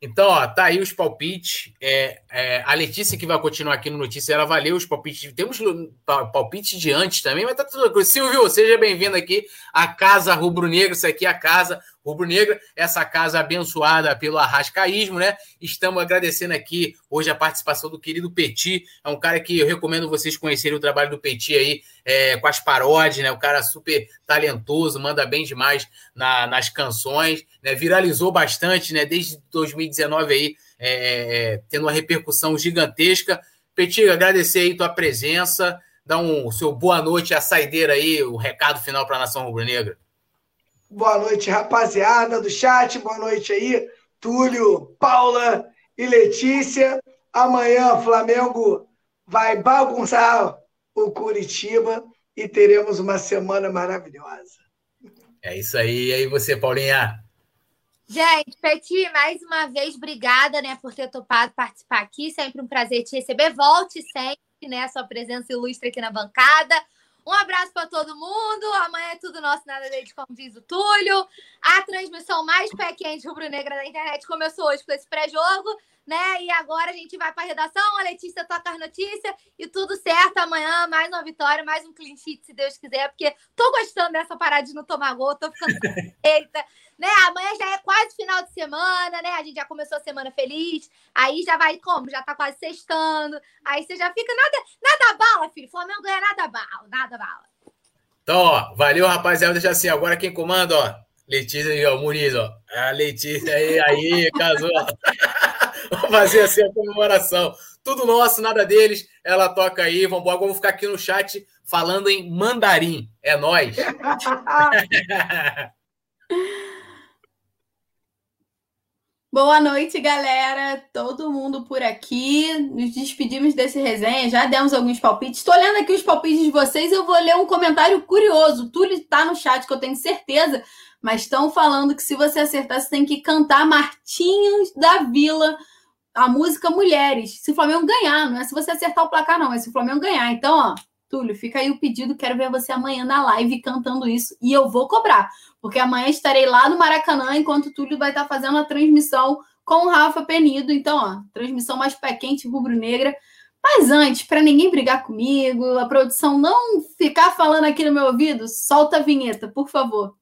Então, ó, tá aí os palpites. É, é, a Letícia, que vai continuar aqui no Notícia, ela valeu os palpites. Temos palpite de antes também, mas tá tudo tranquilo. Silvio, seja bem-vindo aqui à Casa Rubro Negro. Isso aqui é a casa rubro-negra, essa casa abençoada pelo arrascaísmo, né? Estamos agradecendo aqui hoje a participação do querido Petit, é um cara que eu recomendo vocês conhecerem o trabalho do Petit aí, é, com as paródias, né? O cara super talentoso, manda bem demais na, nas canções, né? Viralizou bastante, né? Desde 2019 aí, é, tendo uma repercussão gigantesca. Petit, agradecer aí tua presença, dá um seu boa noite, a saideira aí, o recado final para a nação rubro-negra. Boa noite, rapaziada do chat. Boa noite aí, Túlio, Paula e Letícia. Amanhã, Flamengo vai bagunçar o Curitiba e teremos uma semana maravilhosa. É isso aí. E aí, você, Paulinha? Gente, Peti, mais uma vez, obrigada né, por ter topado participar aqui. Sempre um prazer te receber. Volte sempre, né? Sua presença ilustre aqui na bancada. Um abraço para todo mundo. Amanhã é tudo nosso, nada deles, como diz o Túlio. A transmissão mais pé quente rubro-negra da internet começou hoje com esse pré-jogo, né? E agora a gente vai para a redação. A Letícia toca as notícias e tudo certo. Amanhã, mais uma vitória, mais um clean sheet, se Deus quiser, porque tô gostando dessa parada de não tomar gol, tô ficando eita né? Amanhã já é quase final de semana, né? A gente já começou a semana feliz. Aí já vai como? Já tá quase sextando. Aí você já fica nada, nada bala, filho. Flamengo ganha nada bala, nada bala. Então, ó, valeu, rapaziada. Deixa assim, agora quem comanda, ó. Letícia e o Muniz, ó. A Letícia aí, aí, casou. Vamos fazer assim a comemoração. Tudo nosso, nada deles. Ela toca aí. Vamos embora. Vamos ficar aqui no chat falando em mandarim. É nós. Boa noite, galera. Todo mundo por aqui. Nos despedimos desse resenha. Já demos alguns palpites. Estou olhando aqui os palpites de vocês. Eu vou ler um comentário curioso. Túlio está no chat, que eu tenho certeza. Mas estão falando que se você acertar, você tem que cantar Martinhos da Vila, a música Mulheres. Se o Flamengo ganhar, não é se você acertar o placar, não. É se o Flamengo ganhar. Então, ó, Túlio, fica aí o pedido. Quero ver você amanhã na live cantando isso. E eu vou cobrar, porque amanhã estarei lá no Maracanã, enquanto o Túlio vai estar fazendo a transmissão com o Rafa Penido. Então, ó, transmissão mais pé quente, rubro-negra. Mas antes, para ninguém brigar comigo, a produção não ficar falando aqui no meu ouvido, solta a vinheta, por favor.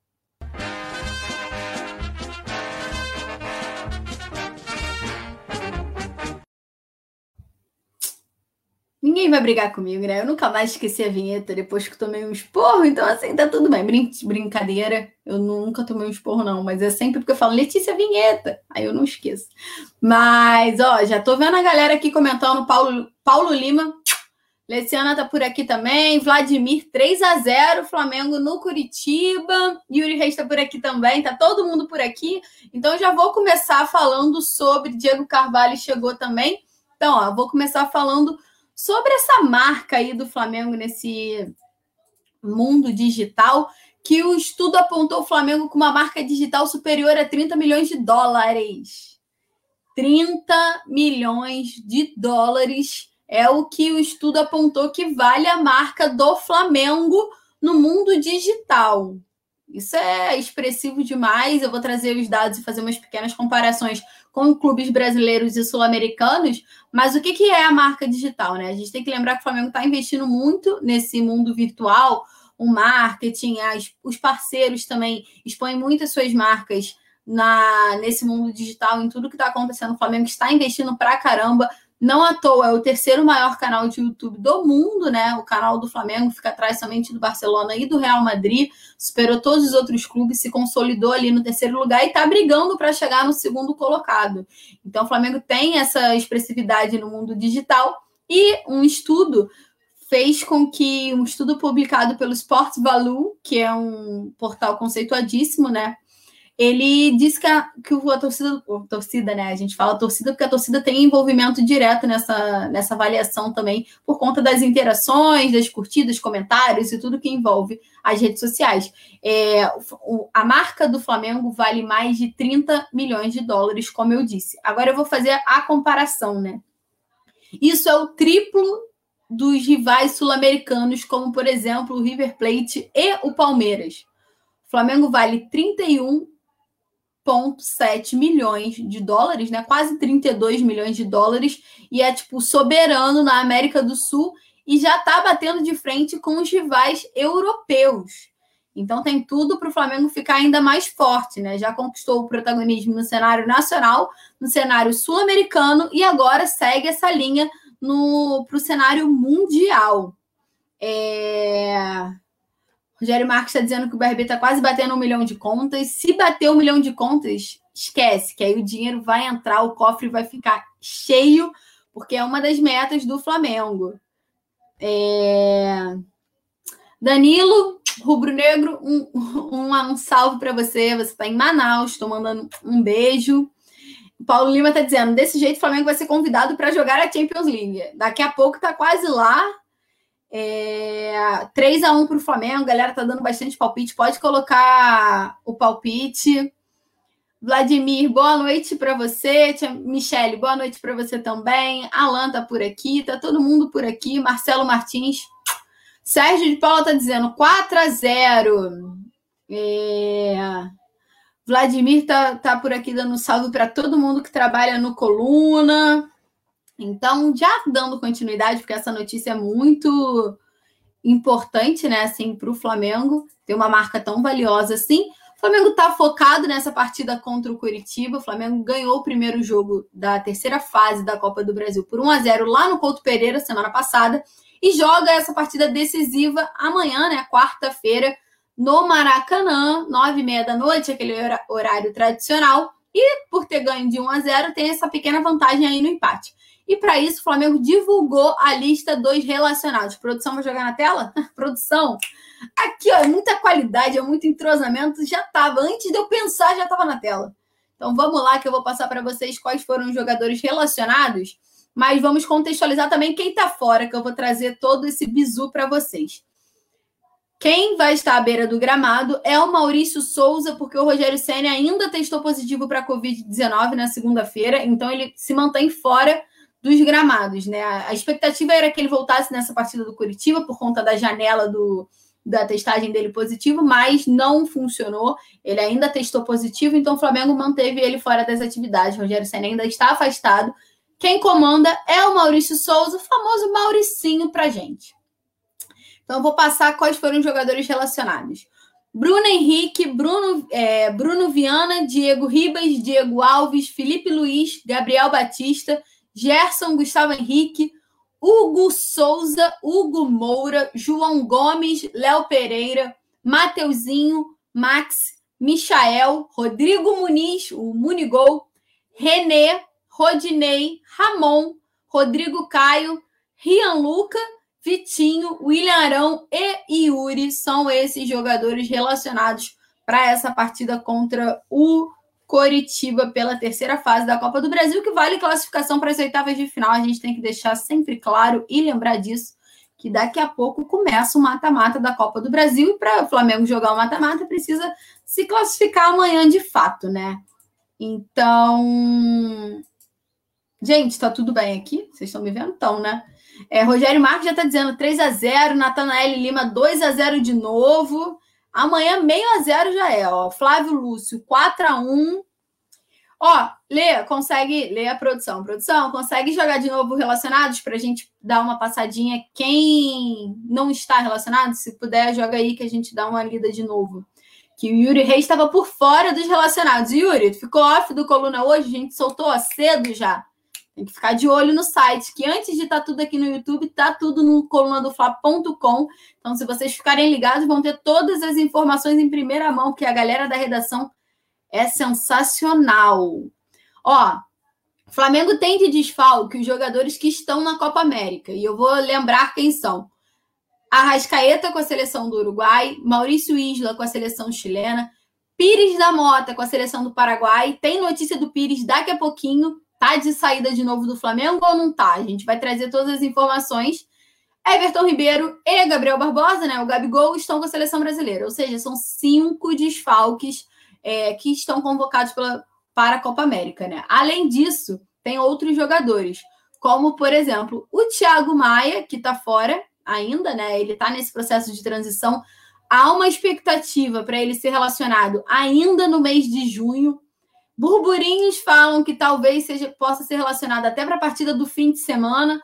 Ninguém vai brigar comigo, né? Eu nunca mais esqueci a vinheta depois que tomei um esporro, então assim, tá tudo bem. Brin brincadeira, eu nunca tomei um esporro, não, mas é sempre porque eu falo Letícia vinheta, aí eu não esqueço. Mas, ó, já tô vendo a galera aqui comentando, Paulo, Paulo Lima, Leciana tá por aqui também, Vladimir 3 a 0 Flamengo no Curitiba, Yuri Reis tá por aqui também, tá todo mundo por aqui. Então já vou começar falando sobre Diego Carvalho chegou também. Então, ó, vou começar falando sobre essa marca aí do Flamengo nesse mundo digital, que o estudo apontou o Flamengo com uma marca digital superior a 30 milhões de dólares. 30 milhões de dólares é o que o estudo apontou que vale a marca do Flamengo no mundo digital. Isso é expressivo demais. Eu vou trazer os dados e fazer umas pequenas comparações com clubes brasileiros e sul-americanos. Mas o que, que é a marca digital? Né? A gente tem que lembrar que o Flamengo está investindo muito nesse mundo virtual, o marketing, as, os parceiros também expõem muitas suas marcas na nesse mundo digital, em tudo que está acontecendo. O Flamengo está investindo pra caramba não à toa, é o terceiro maior canal de YouTube do mundo, né? O canal do Flamengo fica atrás somente do Barcelona e do Real Madrid, superou todos os outros clubes, se consolidou ali no terceiro lugar e está brigando para chegar no segundo colocado. Então, o Flamengo tem essa expressividade no mundo digital e um estudo fez com que um estudo publicado pelo Sports Value, que é um portal conceituadíssimo, né? Ele disse que a, que a torcida, a torcida, né? A gente fala torcida porque a torcida tem envolvimento direto nessa, nessa avaliação também, por conta das interações, das curtidas, comentários e tudo que envolve as redes sociais. É, o, a marca do Flamengo vale mais de 30 milhões de dólares, como eu disse. Agora eu vou fazer a comparação, né? Isso é o triplo dos rivais sul-americanos, como por exemplo o River Plate e o Palmeiras. O Flamengo vale 31 1,7 milhões de dólares, né? Quase 32 milhões de dólares e é tipo soberano na América do Sul e já está batendo de frente com os rivais europeus. Então tem tudo para o Flamengo ficar ainda mais forte, né? Já conquistou o protagonismo no cenário nacional, no cenário sul-americano e agora segue essa linha para o cenário mundial. É... Rogério Marques está dizendo que o BRB está quase batendo um milhão de contas. Se bater um milhão de contas, esquece, que aí o dinheiro vai entrar, o cofre vai ficar cheio, porque é uma das metas do Flamengo. É... Danilo, rubro-negro, um, um, um salve para você. Você está em Manaus, estou mandando um beijo. Paulo Lima está dizendo: desse jeito, o Flamengo vai ser convidado para jogar a Champions League. Daqui a pouco está quase lá. É, 3 a 1 para o Flamengo, galera tá dando bastante palpite. Pode colocar o palpite. Vladimir, boa noite para você. Michele, boa noite para você também. Alan tá por aqui, tá todo mundo por aqui. Marcelo Martins. Sérgio de Paula tá dizendo 4 a 0. É... Vladimir tá, tá por aqui dando salve para todo mundo que trabalha no Coluna. Então, já dando continuidade, porque essa notícia é muito importante, né, assim, para o Flamengo ter uma marca tão valiosa assim. O Flamengo está focado nessa partida contra o Curitiba. O Flamengo ganhou o primeiro jogo da terceira fase da Copa do Brasil por 1 a 0 lá no Couto Pereira semana passada e joga essa partida decisiva amanhã, né, quarta-feira, no Maracanã, nove e meia da noite, aquele horário tradicional. E por ter ganho de 1 a 0, tem essa pequena vantagem aí no empate. E para isso, o Flamengo divulgou a lista dos relacionados. Produção, vai jogar na tela? Produção. Aqui, ó, é muita qualidade, é muito entrosamento. Já estava, antes de eu pensar, já estava na tela. Então vamos lá que eu vou passar para vocês quais foram os jogadores relacionados, mas vamos contextualizar também quem está fora, que eu vou trazer todo esse bizu para vocês. Quem vai estar à beira do gramado é o Maurício Souza, porque o Rogério Senna ainda testou positivo para a Covid-19 na segunda-feira, então ele se mantém fora dos gramados, né? A expectativa era que ele voltasse nessa partida do Curitiba por conta da janela do, da testagem dele positivo, mas não funcionou. Ele ainda testou positivo, então o Flamengo manteve ele fora das atividades. Rogério Senna ainda está afastado. Quem comanda é o Maurício Souza, o famoso Mauricinho pra gente. Então, vou passar quais foram os jogadores relacionados. Bruno Henrique, Bruno, é, Bruno Viana, Diego Ribas, Diego Alves, Felipe Luiz, Gabriel Batista, Gerson, Gustavo Henrique, Hugo Souza, Hugo Moura, João Gomes, Léo Pereira, Mateuzinho, Max, Michael, Rodrigo Muniz, o Munigol, Renê, Rodinei, Ramon, Rodrigo Caio, Rian Luca, Vitinho, William Arão e Yuri são esses jogadores relacionados para essa partida contra o Coritiba pela terceira fase da Copa do Brasil, que vale classificação para as oitavas de final. A gente tem que deixar sempre claro e lembrar disso, que daqui a pouco começa o mata-mata da Copa do Brasil e para o Flamengo jogar o mata-mata precisa se classificar amanhã de fato, né? Então, gente, tá tudo bem aqui? Vocês estão me vendo? Então, né? É, Rogério Marques já está dizendo 3 a 0 Natanael Lima 2 a 0 de novo. Amanhã, meio a zero já é, ó. Flávio Lúcio, 4 a 1 Ó, Lê, consegue. Lê a produção. Produção, consegue jogar de novo relacionados para a gente dar uma passadinha? Quem não está relacionado, se puder, joga aí que a gente dá uma lida de novo. Que o Yuri Reis estava por fora dos relacionados. Yuri, ficou off do coluna hoje, a gente soltou cedo já. Tem que ficar de olho no site, que antes de estar tá tudo aqui no YouTube, tá tudo no colunadofla.com. Então, se vocês ficarem ligados, vão ter todas as informações em primeira mão, que a galera da redação é sensacional. Ó, Flamengo tem de desfalque os jogadores que estão na Copa América. E eu vou lembrar quem são. Arrascaeta com a seleção do Uruguai, Maurício Isla com a seleção chilena, Pires da Mota com a seleção do Paraguai. Tem notícia do Pires daqui a pouquinho. Tá de saída de novo do Flamengo ou não tá? A gente vai trazer todas as informações. Everton Ribeiro e Gabriel Barbosa, né? O Gabigol estão com a seleção brasileira. Ou seja, são cinco desfalques é, que estão convocados pela, para a Copa América, né? Além disso, tem outros jogadores, como, por exemplo, o Thiago Maia, que está fora ainda, né? Ele está nesse processo de transição. Há uma expectativa para ele ser relacionado ainda no mês de junho Burburinhos falam que talvez seja, possa ser relacionado até para a partida do fim de semana.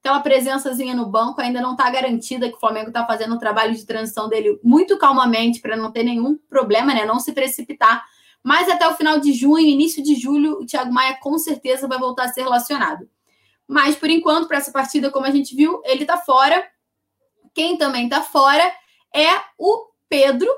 Aquela presençazinha no banco ainda não está garantida, que o Flamengo está fazendo o trabalho de transição dele muito calmamente para não ter nenhum problema, né? Não se precipitar. Mas até o final de junho, início de julho, o Thiago Maia com certeza vai voltar a ser relacionado. Mas por enquanto, para essa partida, como a gente viu, ele está fora. Quem também está fora é o Pedro,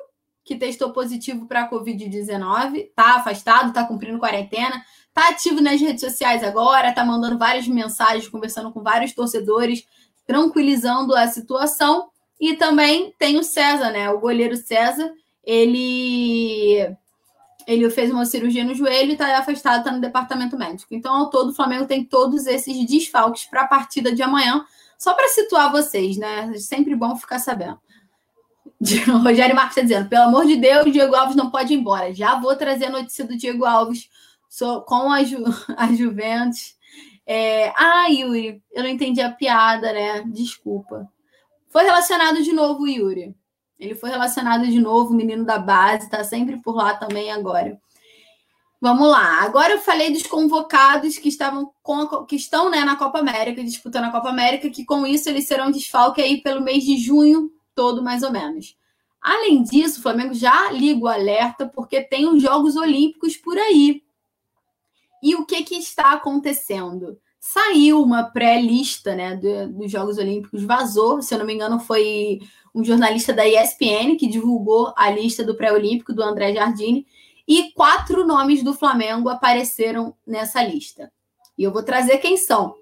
que testou positivo para a Covid-19, tá afastado, tá cumprindo quarentena, tá ativo nas redes sociais agora, tá mandando várias mensagens, conversando com vários torcedores, tranquilizando a situação. E também tem o César, né? O goleiro César, ele ele fez uma cirurgia no joelho e está afastado, está no departamento médico. Então, ao todo, o Flamengo tem todos esses desfalques para a partida de amanhã. Só para situar vocês, né? É sempre bom ficar sabendo. Rogério Marques está dizendo: pelo amor de Deus, Diego Alves não pode ir embora. Já vou trazer a notícia do Diego Alves com a, Ju, a Juventus. É... Ah, Yuri, eu não entendi a piada, né? Desculpa. Foi relacionado de novo, Yuri. Ele foi relacionado de novo, o menino da base, está sempre por lá também agora. Vamos lá. Agora eu falei dos convocados que estavam com, que estão né, na Copa América, disputando a Copa América, que com isso eles serão desfalque aí pelo mês de junho todo, mais ou menos. Além disso, o Flamengo já liga o alerta porque tem os Jogos Olímpicos por aí. E o que, que está acontecendo? Saiu uma pré-lista né, do, dos Jogos Olímpicos, vazou, se eu não me engano, foi um jornalista da ESPN que divulgou a lista do pré-olímpico do André Jardine, e quatro nomes do Flamengo apareceram nessa lista. E eu vou trazer quem são.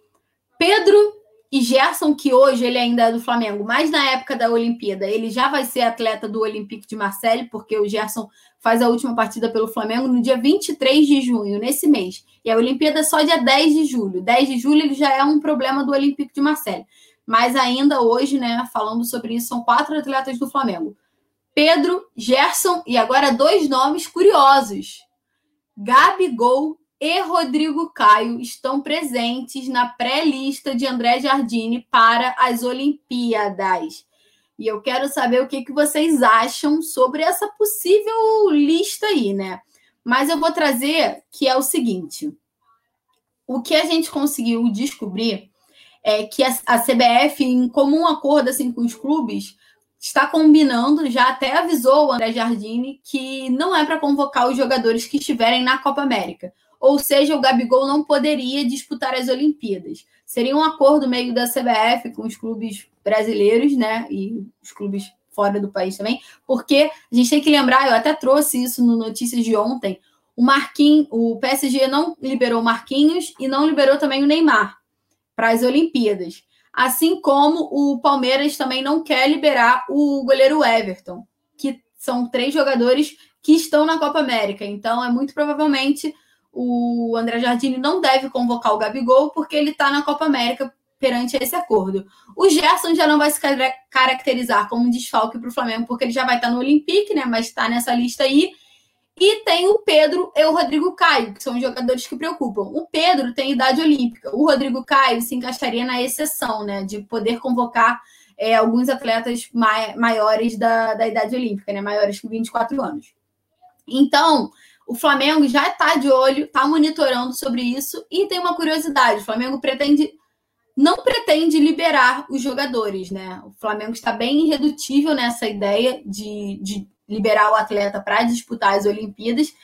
Pedro e Gerson, que hoje ele ainda é do Flamengo, mas na época da Olimpíada ele já vai ser atleta do Olympique de Marseille, porque o Gerson faz a última partida pelo Flamengo no dia 23 de junho, nesse mês. E a Olimpíada é só dia 10 de julho. 10 de julho ele já é um problema do Olympique de Marseille. Mas ainda hoje, né, falando sobre isso, são quatro atletas do Flamengo. Pedro, Gerson e agora dois nomes curiosos. Gabigol e Rodrigo Caio estão presentes na pré-lista de André Jardine para as Olimpíadas. E eu quero saber o que, que vocês acham sobre essa possível lista aí, né? Mas eu vou trazer que é o seguinte: o que a gente conseguiu descobrir é que a, CBF, em comum acordo assim, com os clubes, está combinando, já até avisou o André Jardine que não é para convocar os jogadores que estiverem na Copa América. Ou seja, o Gabigol não poderia disputar as Olimpíadas. Seria um acordo meio da CBF com os clubes brasileiros, né? E os clubes fora do país também, porque a gente tem que lembrar, eu até trouxe isso no Notícias de ontem, o Marquinhos, o PSG não liberou o Marquinhos e não liberou também o Neymar para as Olimpíadas. Assim como o Palmeiras também não quer liberar o goleiro Everton, que são três jogadores que estão na Copa América. Então, é muito provavelmente o André Jardine não deve convocar o Gabigol porque ele está na Copa América perante esse acordo. O Gerson já não vai se caracterizar como um desfalque para o Flamengo, porque ele já vai estar no Olympique, né? Mas está nessa lista aí. E tem o Pedro e o Rodrigo Caio, que são jogadores que preocupam. O Pedro tem idade olímpica. O Rodrigo Caio se encaixaria na exceção, né? De poder convocar é, alguns atletas mai maiores da, da idade olímpica, né? Maiores que 24 anos. Então, o Flamengo já está de olho, está monitorando sobre isso. E tem uma curiosidade: o Flamengo pretende não pretende liberar os jogadores, né? O Flamengo está bem irredutível nessa ideia de, de liberar o atleta para disputar as Olimpíadas.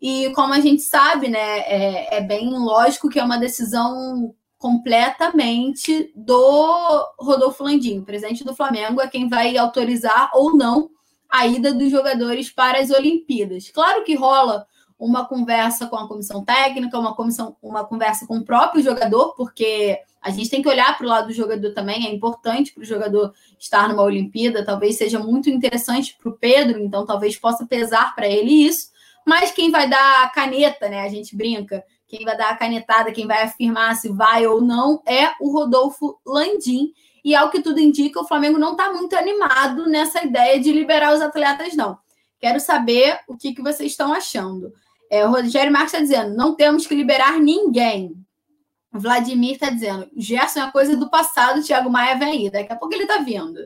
E como a gente sabe, né, é, é, bem lógico que é uma decisão completamente do Rodolfo Landim, presidente do Flamengo, é quem vai autorizar ou não a ida dos jogadores para as Olimpíadas. Claro que rola uma conversa com a comissão técnica, uma comissão, uma conversa com o próprio jogador, porque a gente tem que olhar para o lado do jogador também, é importante para o jogador estar numa Olimpíada, talvez seja muito interessante para o Pedro, então talvez possa pesar para ele isso, mas quem vai dar a caneta, né? A gente brinca, quem vai dar a canetada, quem vai afirmar se vai ou não é o Rodolfo Landim. E ao que tudo indica, o Flamengo não está muito animado nessa ideia de liberar os atletas, não. Quero saber o que, que vocês estão achando. É, o Rogério Marques está dizendo: não temos que liberar ninguém. O Vladimir está dizendo: Gerson é coisa do passado, Thiago Maia vem aí. Daqui a pouco ele está vindo.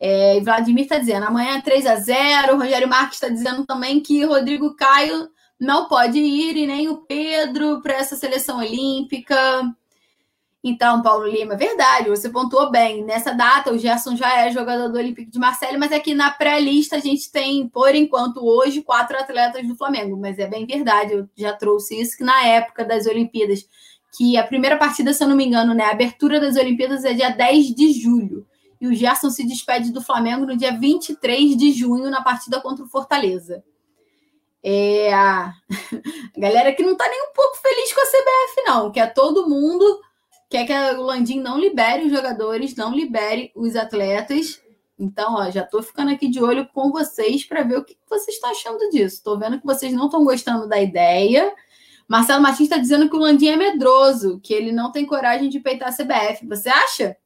É, Vladimir está dizendo: amanhã é 3 a 0 O Rogério Marques está dizendo também que Rodrigo Caio não pode ir e nem o Pedro para essa seleção olímpica. Então, Paulo Lima, verdade, você pontuou bem. Nessa data, o Gerson já é jogador do Olímpico de Marseille, mas aqui na pré-lista a gente tem, por enquanto, hoje, quatro atletas do Flamengo. Mas é bem verdade, eu já trouxe isso, que na época das Olimpíadas, que a primeira partida, se eu não me engano, né, a abertura das Olimpíadas é dia 10 de julho. E o Gerson se despede do Flamengo no dia 23 de junho, na partida contra o Fortaleza. É a galera que não tá nem um pouco feliz com a CBF, não, que é todo mundo quer que o Landim não libere os jogadores, não libere os atletas. Então, ó, já estou ficando aqui de olho com vocês para ver o que vocês estão achando disso. Estou vendo que vocês não estão gostando da ideia. Marcelo Martins está dizendo que o Landim é medroso, que ele não tem coragem de peitar a CBF. Você acha?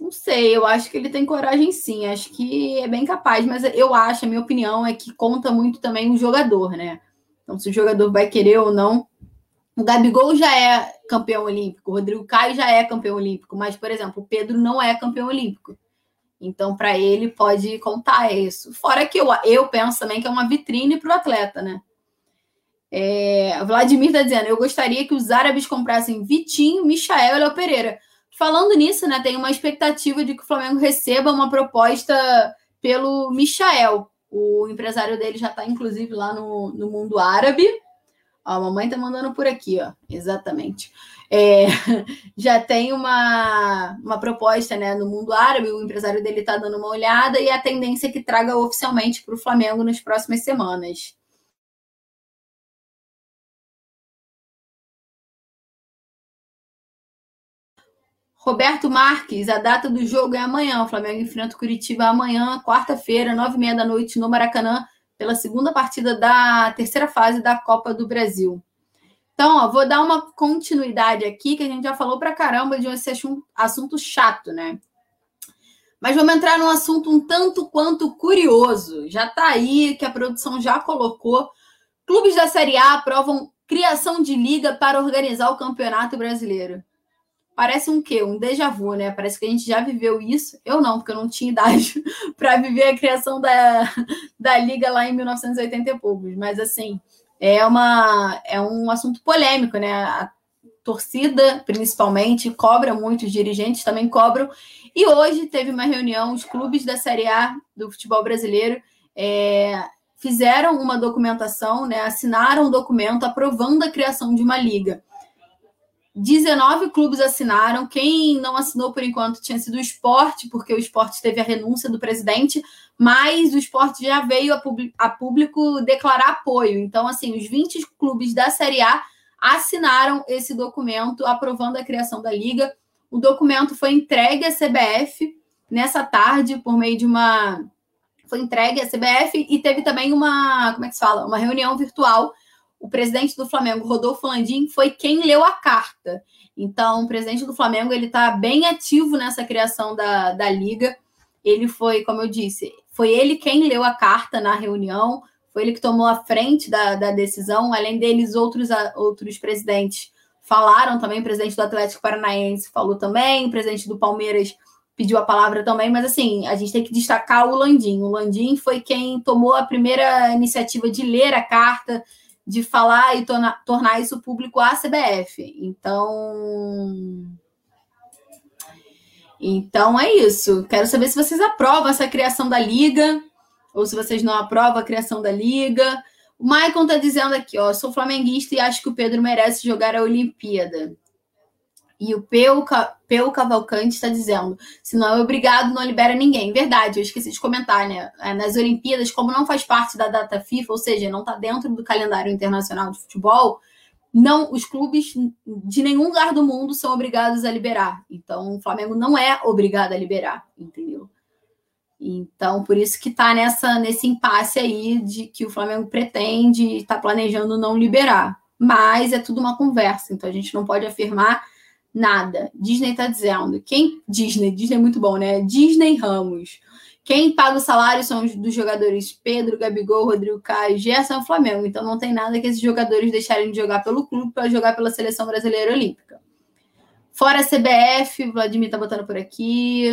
Não sei, eu acho que ele tem coragem sim, acho que é bem capaz, mas eu acho, a minha opinião é que conta muito também o jogador, né? Então, se o jogador vai querer ou não o Gabigol já é campeão olímpico, o Rodrigo Caio já é campeão olímpico, mas, por exemplo, o Pedro não é campeão olímpico. Então, para ele, pode contar isso. Fora que eu, eu penso também que é uma vitrine para o atleta, né? É, Vladimir está dizendo: eu gostaria que os árabes comprassem Vitinho, Michael e Léo Pereira. Falando nisso, né, tem uma expectativa de que o Flamengo receba uma proposta pelo Michael. O empresário dele já está, inclusive, lá no, no mundo árabe. Ó, a mamãe tá mandando por aqui, ó. Exatamente. É, já tem uma, uma proposta né, no mundo árabe, o empresário dele está dando uma olhada e a tendência é que traga oficialmente para o Flamengo nas próximas semanas. Roberto Marques, a data do jogo é amanhã. O Flamengo enfrenta o Curitiba amanhã, quarta-feira, nove e meia da noite, no Maracanã pela segunda partida da terceira fase da Copa do Brasil. Então, ó, vou dar uma continuidade aqui, que a gente já falou pra caramba de esse assunto chato, né? Mas vamos entrar num assunto um tanto quanto curioso. Já tá aí, que a produção já colocou. Clubes da Série A aprovam criação de liga para organizar o Campeonato Brasileiro parece um quê? Um déjà vu, né? Parece que a gente já viveu isso. Eu não, porque eu não tinha idade para viver a criação da, da liga lá em 1980 e poucos. Mas assim, é uma é um assunto polêmico, né? A torcida, principalmente, cobra muito, os dirigentes também cobram. E hoje teve uma reunião, os clubes da Série A do futebol brasileiro é, fizeram uma documentação, né, assinaram um documento aprovando a criação de uma liga. 19 clubes assinaram. Quem não assinou por enquanto tinha sido o esporte, porque o esporte teve a renúncia do presidente, mas o esporte já veio a, público declarar apoio. Então, assim, os 20 clubes da Série A assinaram esse documento aprovando a criação da liga. O documento foi entregue à CBF nessa tarde por meio de uma foi entregue à CBF e teve também uma, como é que se fala? Uma reunião virtual o presidente do Flamengo, Rodolfo Landim, foi quem leu a carta. Então, o presidente do Flamengo ele está bem ativo nessa criação da, da liga. Ele foi, como eu disse, foi ele quem leu a carta na reunião, foi ele que tomou a frente da, da decisão. Além deles, outros, outros presidentes falaram também. O presidente do Atlético Paranaense falou também, o presidente do Palmeiras pediu a palavra também, mas assim, a gente tem que destacar o Landim. O Landim foi quem tomou a primeira iniciativa de ler a carta, de falar e tornar, tornar isso público à CBF. Então. Então é isso. Quero saber se vocês aprovam essa criação da liga ou se vocês não aprovam a criação da liga. O Maicon está dizendo aqui, ó, sou flamenguista e acho que o Pedro merece jogar a Olimpíada. E o Peu, Cavalcante está dizendo: se não é obrigado, não libera ninguém. Verdade, eu esqueci de comentar, né? É, nas Olimpíadas, como não faz parte da data FIFA, ou seja, não está dentro do calendário internacional de futebol, não os clubes de nenhum lugar do mundo são obrigados a liberar. Então, o Flamengo não é obrigado a liberar, entendeu? Então, por isso que está nessa nesse impasse aí de que o Flamengo pretende está planejando não liberar. Mas é tudo uma conversa, então a gente não pode afirmar Nada. Disney tá dizendo. Quem. Disney, Disney é muito bom, né? Disney Ramos. Quem paga o salário são os dos jogadores Pedro, Gabigol, Rodrigo Caio, Gerson e Flamengo. Então não tem nada que esses jogadores deixarem de jogar pelo clube para jogar pela seleção brasileira olímpica. Fora a CBF, Vladimir tá botando por aqui.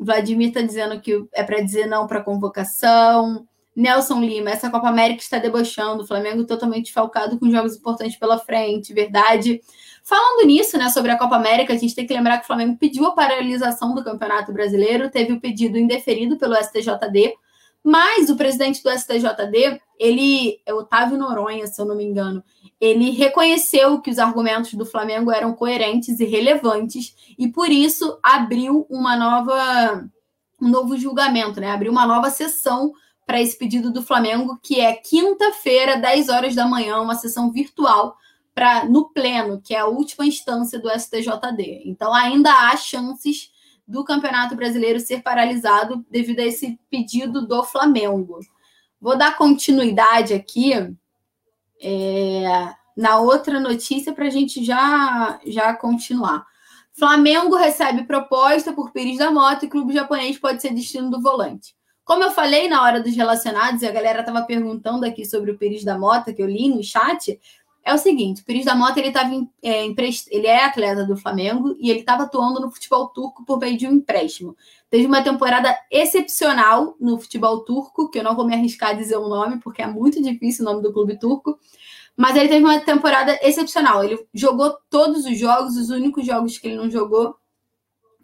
Vladimir tá dizendo que é para dizer não para convocação. Nelson Lima, essa Copa América está debochando, o Flamengo totalmente falcado com jogos importantes pela frente, verdade. Falando nisso, né, sobre a Copa América, a gente tem que lembrar que o Flamengo pediu a paralisação do Campeonato Brasileiro, teve o pedido indeferido pelo STJD, mas o presidente do STJD, ele, é Otávio Noronha, se eu não me engano, ele reconheceu que os argumentos do Flamengo eram coerentes e relevantes e por isso abriu uma nova um novo julgamento, né? Abriu uma nova sessão para esse pedido do Flamengo, que é quinta-feira, 10 horas da manhã, uma sessão virtual para no pleno, que é a última instância do STJD. Então ainda há chances do Campeonato Brasileiro ser paralisado devido a esse pedido do Flamengo. Vou dar continuidade aqui é, na outra notícia para a gente já, já continuar. Flamengo recebe proposta por Pires da Mota e clube japonês pode ser destino do volante. Como eu falei na hora dos relacionados, e a galera estava perguntando aqui sobre o Pires da Mota, que eu li no chat, é o seguinte: o Pires da Mota ele tava é, emprest... ele é atleta do Flamengo e ele estava atuando no futebol turco por meio de um empréstimo. Teve uma temporada excepcional no futebol turco, que eu não vou me arriscar a dizer o nome, porque é muito difícil o nome do clube turco. Mas ele teve uma temporada excepcional. Ele jogou todos os jogos, os únicos jogos que ele não jogou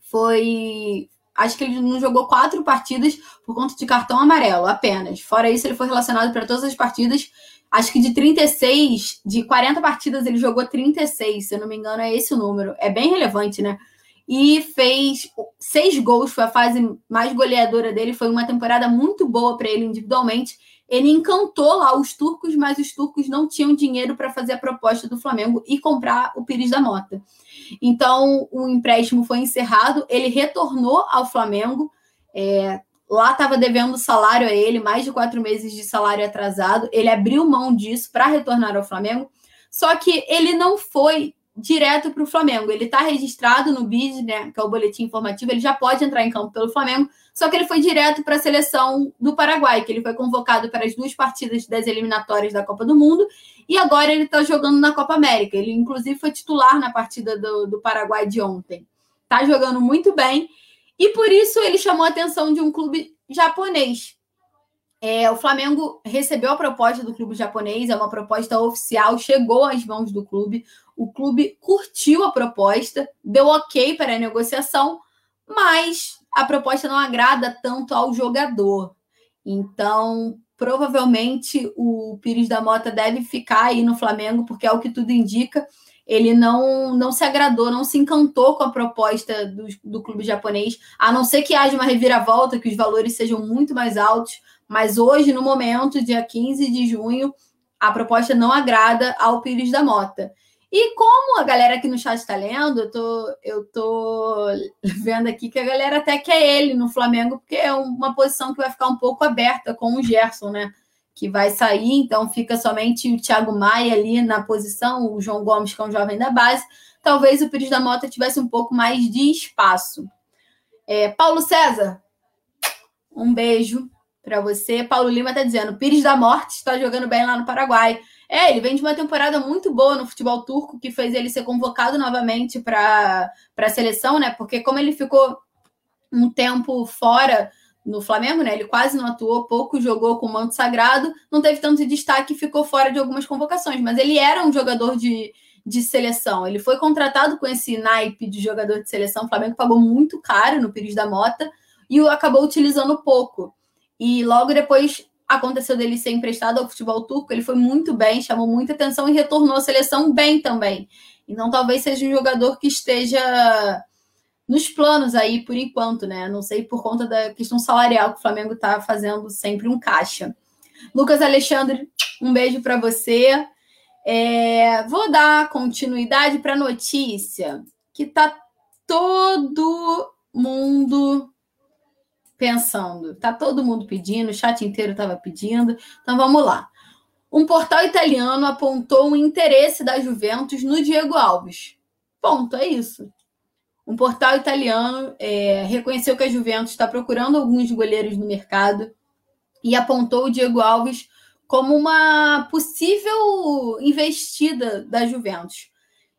foi. Acho que ele não jogou quatro partidas por conta de cartão amarelo apenas. Fora isso, ele foi relacionado para todas as partidas Acho que de 36, de 40 partidas, ele jogou 36, se eu não me engano, é esse o número. É bem relevante, né? E fez seis gols, foi a fase mais goleadora dele. Foi uma temporada muito boa para ele individualmente. Ele encantou lá os turcos, mas os turcos não tinham dinheiro para fazer a proposta do Flamengo e comprar o Pires da Mota. Então, o empréstimo foi encerrado. Ele retornou ao Flamengo. É, Lá estava devendo salário a ele, mais de quatro meses de salário atrasado. Ele abriu mão disso para retornar ao Flamengo. Só que ele não foi direto para o Flamengo. Ele está registrado no BID, né, que é o boletim informativo. Ele já pode entrar em campo pelo Flamengo. Só que ele foi direto para a seleção do Paraguai, que ele foi convocado para as duas partidas das eliminatórias da Copa do Mundo. E agora ele está jogando na Copa América. Ele, inclusive, foi titular na partida do, do Paraguai de ontem. Está jogando muito bem. E por isso ele chamou a atenção de um clube japonês. É, o Flamengo recebeu a proposta do clube japonês, é uma proposta oficial, chegou às mãos do clube. O clube curtiu a proposta, deu ok para a negociação, mas a proposta não agrada tanto ao jogador. Então, provavelmente o Pires da Mota deve ficar aí no Flamengo, porque é o que tudo indica. Ele não, não se agradou, não se encantou com a proposta do, do clube japonês, a não ser que haja uma reviravolta, que os valores sejam muito mais altos. Mas hoje, no momento, dia 15 de junho, a proposta não agrada ao Pires da Mota. E como a galera aqui no chat está lendo, eu tô, eu tô vendo aqui que a galera até quer ele no Flamengo, porque é uma posição que vai ficar um pouco aberta com o Gerson, né? Que vai sair, então fica somente o Thiago Maia ali na posição, o João Gomes, que é um jovem da base. Talvez o Pires da Mota tivesse um pouco mais de espaço. É, Paulo César, um beijo para você. Paulo Lima está dizendo: Pires da Morte está jogando bem lá no Paraguai. É, ele vem de uma temporada muito boa no futebol turco, que fez ele ser convocado novamente para a seleção, né? Porque como ele ficou um tempo fora no Flamengo, né? Ele quase não atuou, pouco jogou com o manto sagrado, não teve tanto destaque e ficou fora de algumas convocações. Mas ele era um jogador de, de seleção. Ele foi contratado com esse naipe de jogador de seleção. O Flamengo pagou muito caro no Pires da Mota e o acabou utilizando pouco. E logo depois aconteceu dele ser emprestado ao futebol turco, ele foi muito bem, chamou muita atenção e retornou à seleção bem também. Então talvez seja um jogador que esteja nos planos aí por enquanto, né? Não sei por conta da questão salarial que o Flamengo está fazendo sempre um caixa. Lucas Alexandre, um beijo para você. É, vou dar continuidade para notícia que tá todo mundo pensando. Tá todo mundo pedindo, o chat inteiro estava pedindo. Então vamos lá. Um portal italiano apontou um interesse da Juventus no Diego Alves. Ponto, é isso. Um portal italiano é, reconheceu que a Juventus está procurando alguns goleiros no mercado e apontou o Diego Alves como uma possível investida da Juventus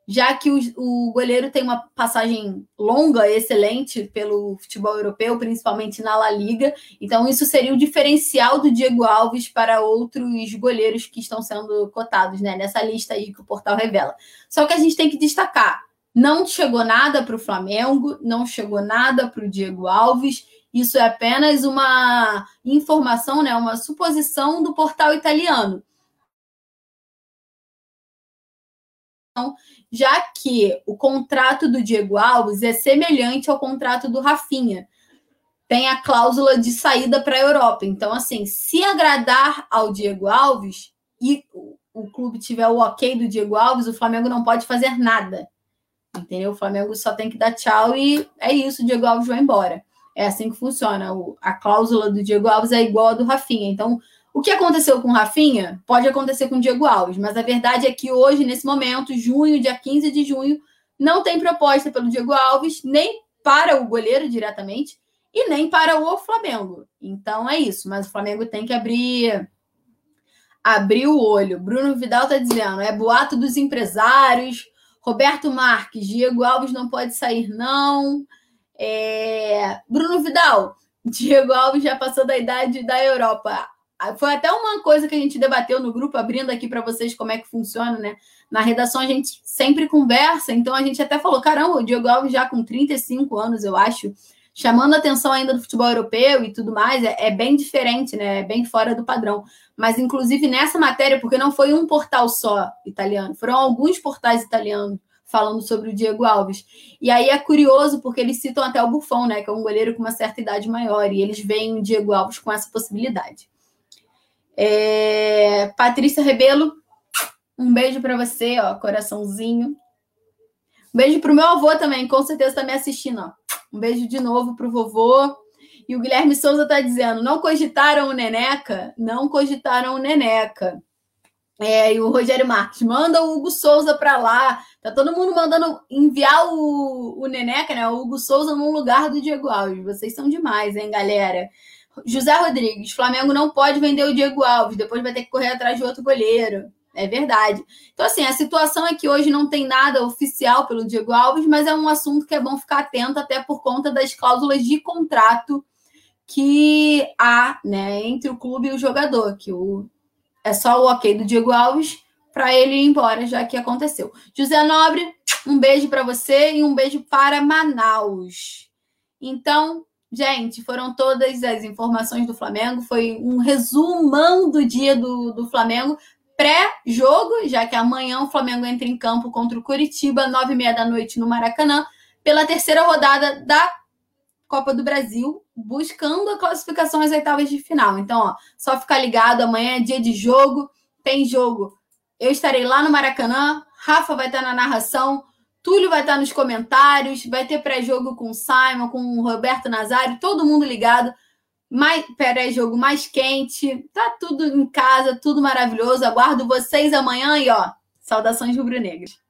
já que o, o, goleiro tem uma passagem longa, excelente pelo futebol europeu, principalmente na La Liga. Então, isso seria o diferencial do Diego Alves para outros goleiros que estão sendo cotados né, nessa lista aí que o portal revela. Só que a gente tem que destacar: não chegou nada para o Flamengo, não chegou nada para o Diego Alves. Isso é apenas uma informação, né, uma suposição do portal italiano. já que o contrato do Diego Alves é semelhante ao contrato do Rafinha. Tem a cláusula de saída para a Europa. Então, assim, se agradar ao Diego Alves e o clube tiver o ok do Diego Alves, o Flamengo não pode fazer nada. Entendeu? O Flamengo só tem que dar tchau e é isso, o Diego Alves vai embora. É assim que funciona. a cláusula do Diego Alves é igual a do Rafinha. Então, o que aconteceu com o Rafinha pode acontecer com o Diego Alves, mas a verdade é que hoje, nesse momento, junho, dia 15 de junho, não tem proposta pelo Diego Alves, nem para o goleiro diretamente, e nem para o Flamengo. Então é isso, mas o Flamengo tem que abrir abrir o olho. Bruno Vidal está dizendo, é boato dos empresários. Roberto Marques, Diego Alves não pode sair, não. É... Bruno Vidal, Diego Alves já passou da idade da Europa. Foi até uma coisa que a gente debateu no grupo, abrindo aqui para vocês como é que funciona, né? Na redação a gente sempre conversa, então a gente até falou: caramba, o Diogo Alves já com 35 anos, eu acho, chamando a atenção ainda do futebol europeu e tudo mais, é, é bem diferente, né? É bem fora do padrão. Mas, inclusive, nessa matéria, porque não foi um portal só italiano, foram alguns portais italianos falando sobre o Diego Alves. E aí é curioso porque eles citam até o Buffon, né, que é um goleiro com uma certa idade maior, e eles veem o Diego Alves com essa possibilidade. É... Patrícia Rebelo, um beijo para você, ó, coraçãozinho. Um beijo pro meu avô também, com certeza está me assistindo, ó. Um beijo de novo pro vovô. E o Guilherme Souza está dizendo: não cogitaram o Neneca? Não cogitaram o Neneca. É, e o Rogério Marques, manda o Hugo Souza para lá. Tá todo mundo mandando enviar o, o Neneca, né? O Hugo Souza no lugar do Diego Alves. Vocês são demais, hein, galera? José Rodrigues, Flamengo não pode vender o Diego Alves, depois vai ter que correr atrás de outro goleiro. É verdade. Então, assim, a situação é que hoje não tem nada oficial pelo Diego Alves, mas é um assunto que é bom ficar atento, até por conta das cláusulas de contrato que há né, entre o clube e o jogador, que o, é só o ok do Diego Alves para ele ir embora, já que aconteceu. José Nobre, um beijo para você e um beijo para Manaus. Então, gente, foram todas as informações do Flamengo. Foi um resumão do dia do, do Flamengo pré-jogo, já que amanhã o Flamengo entra em campo contra o Curitiba, nove e meia da noite no Maracanã, pela terceira rodada da Copa do Brasil, buscando a classificação às oitavas de final. Então, ó, só ficar ligado, amanhã é dia de jogo, tem jogo. Eu estarei lá no Maracanã, Rafa vai estar na narração, Túlio vai estar nos comentários, vai ter pré-jogo com o Simon, com o Roberto Nazário, todo mundo ligado mais pré-jogo mais quente, tá tudo em casa, tudo maravilhoso. Aguardo vocês amanhã e ó, saudações rubro-negras.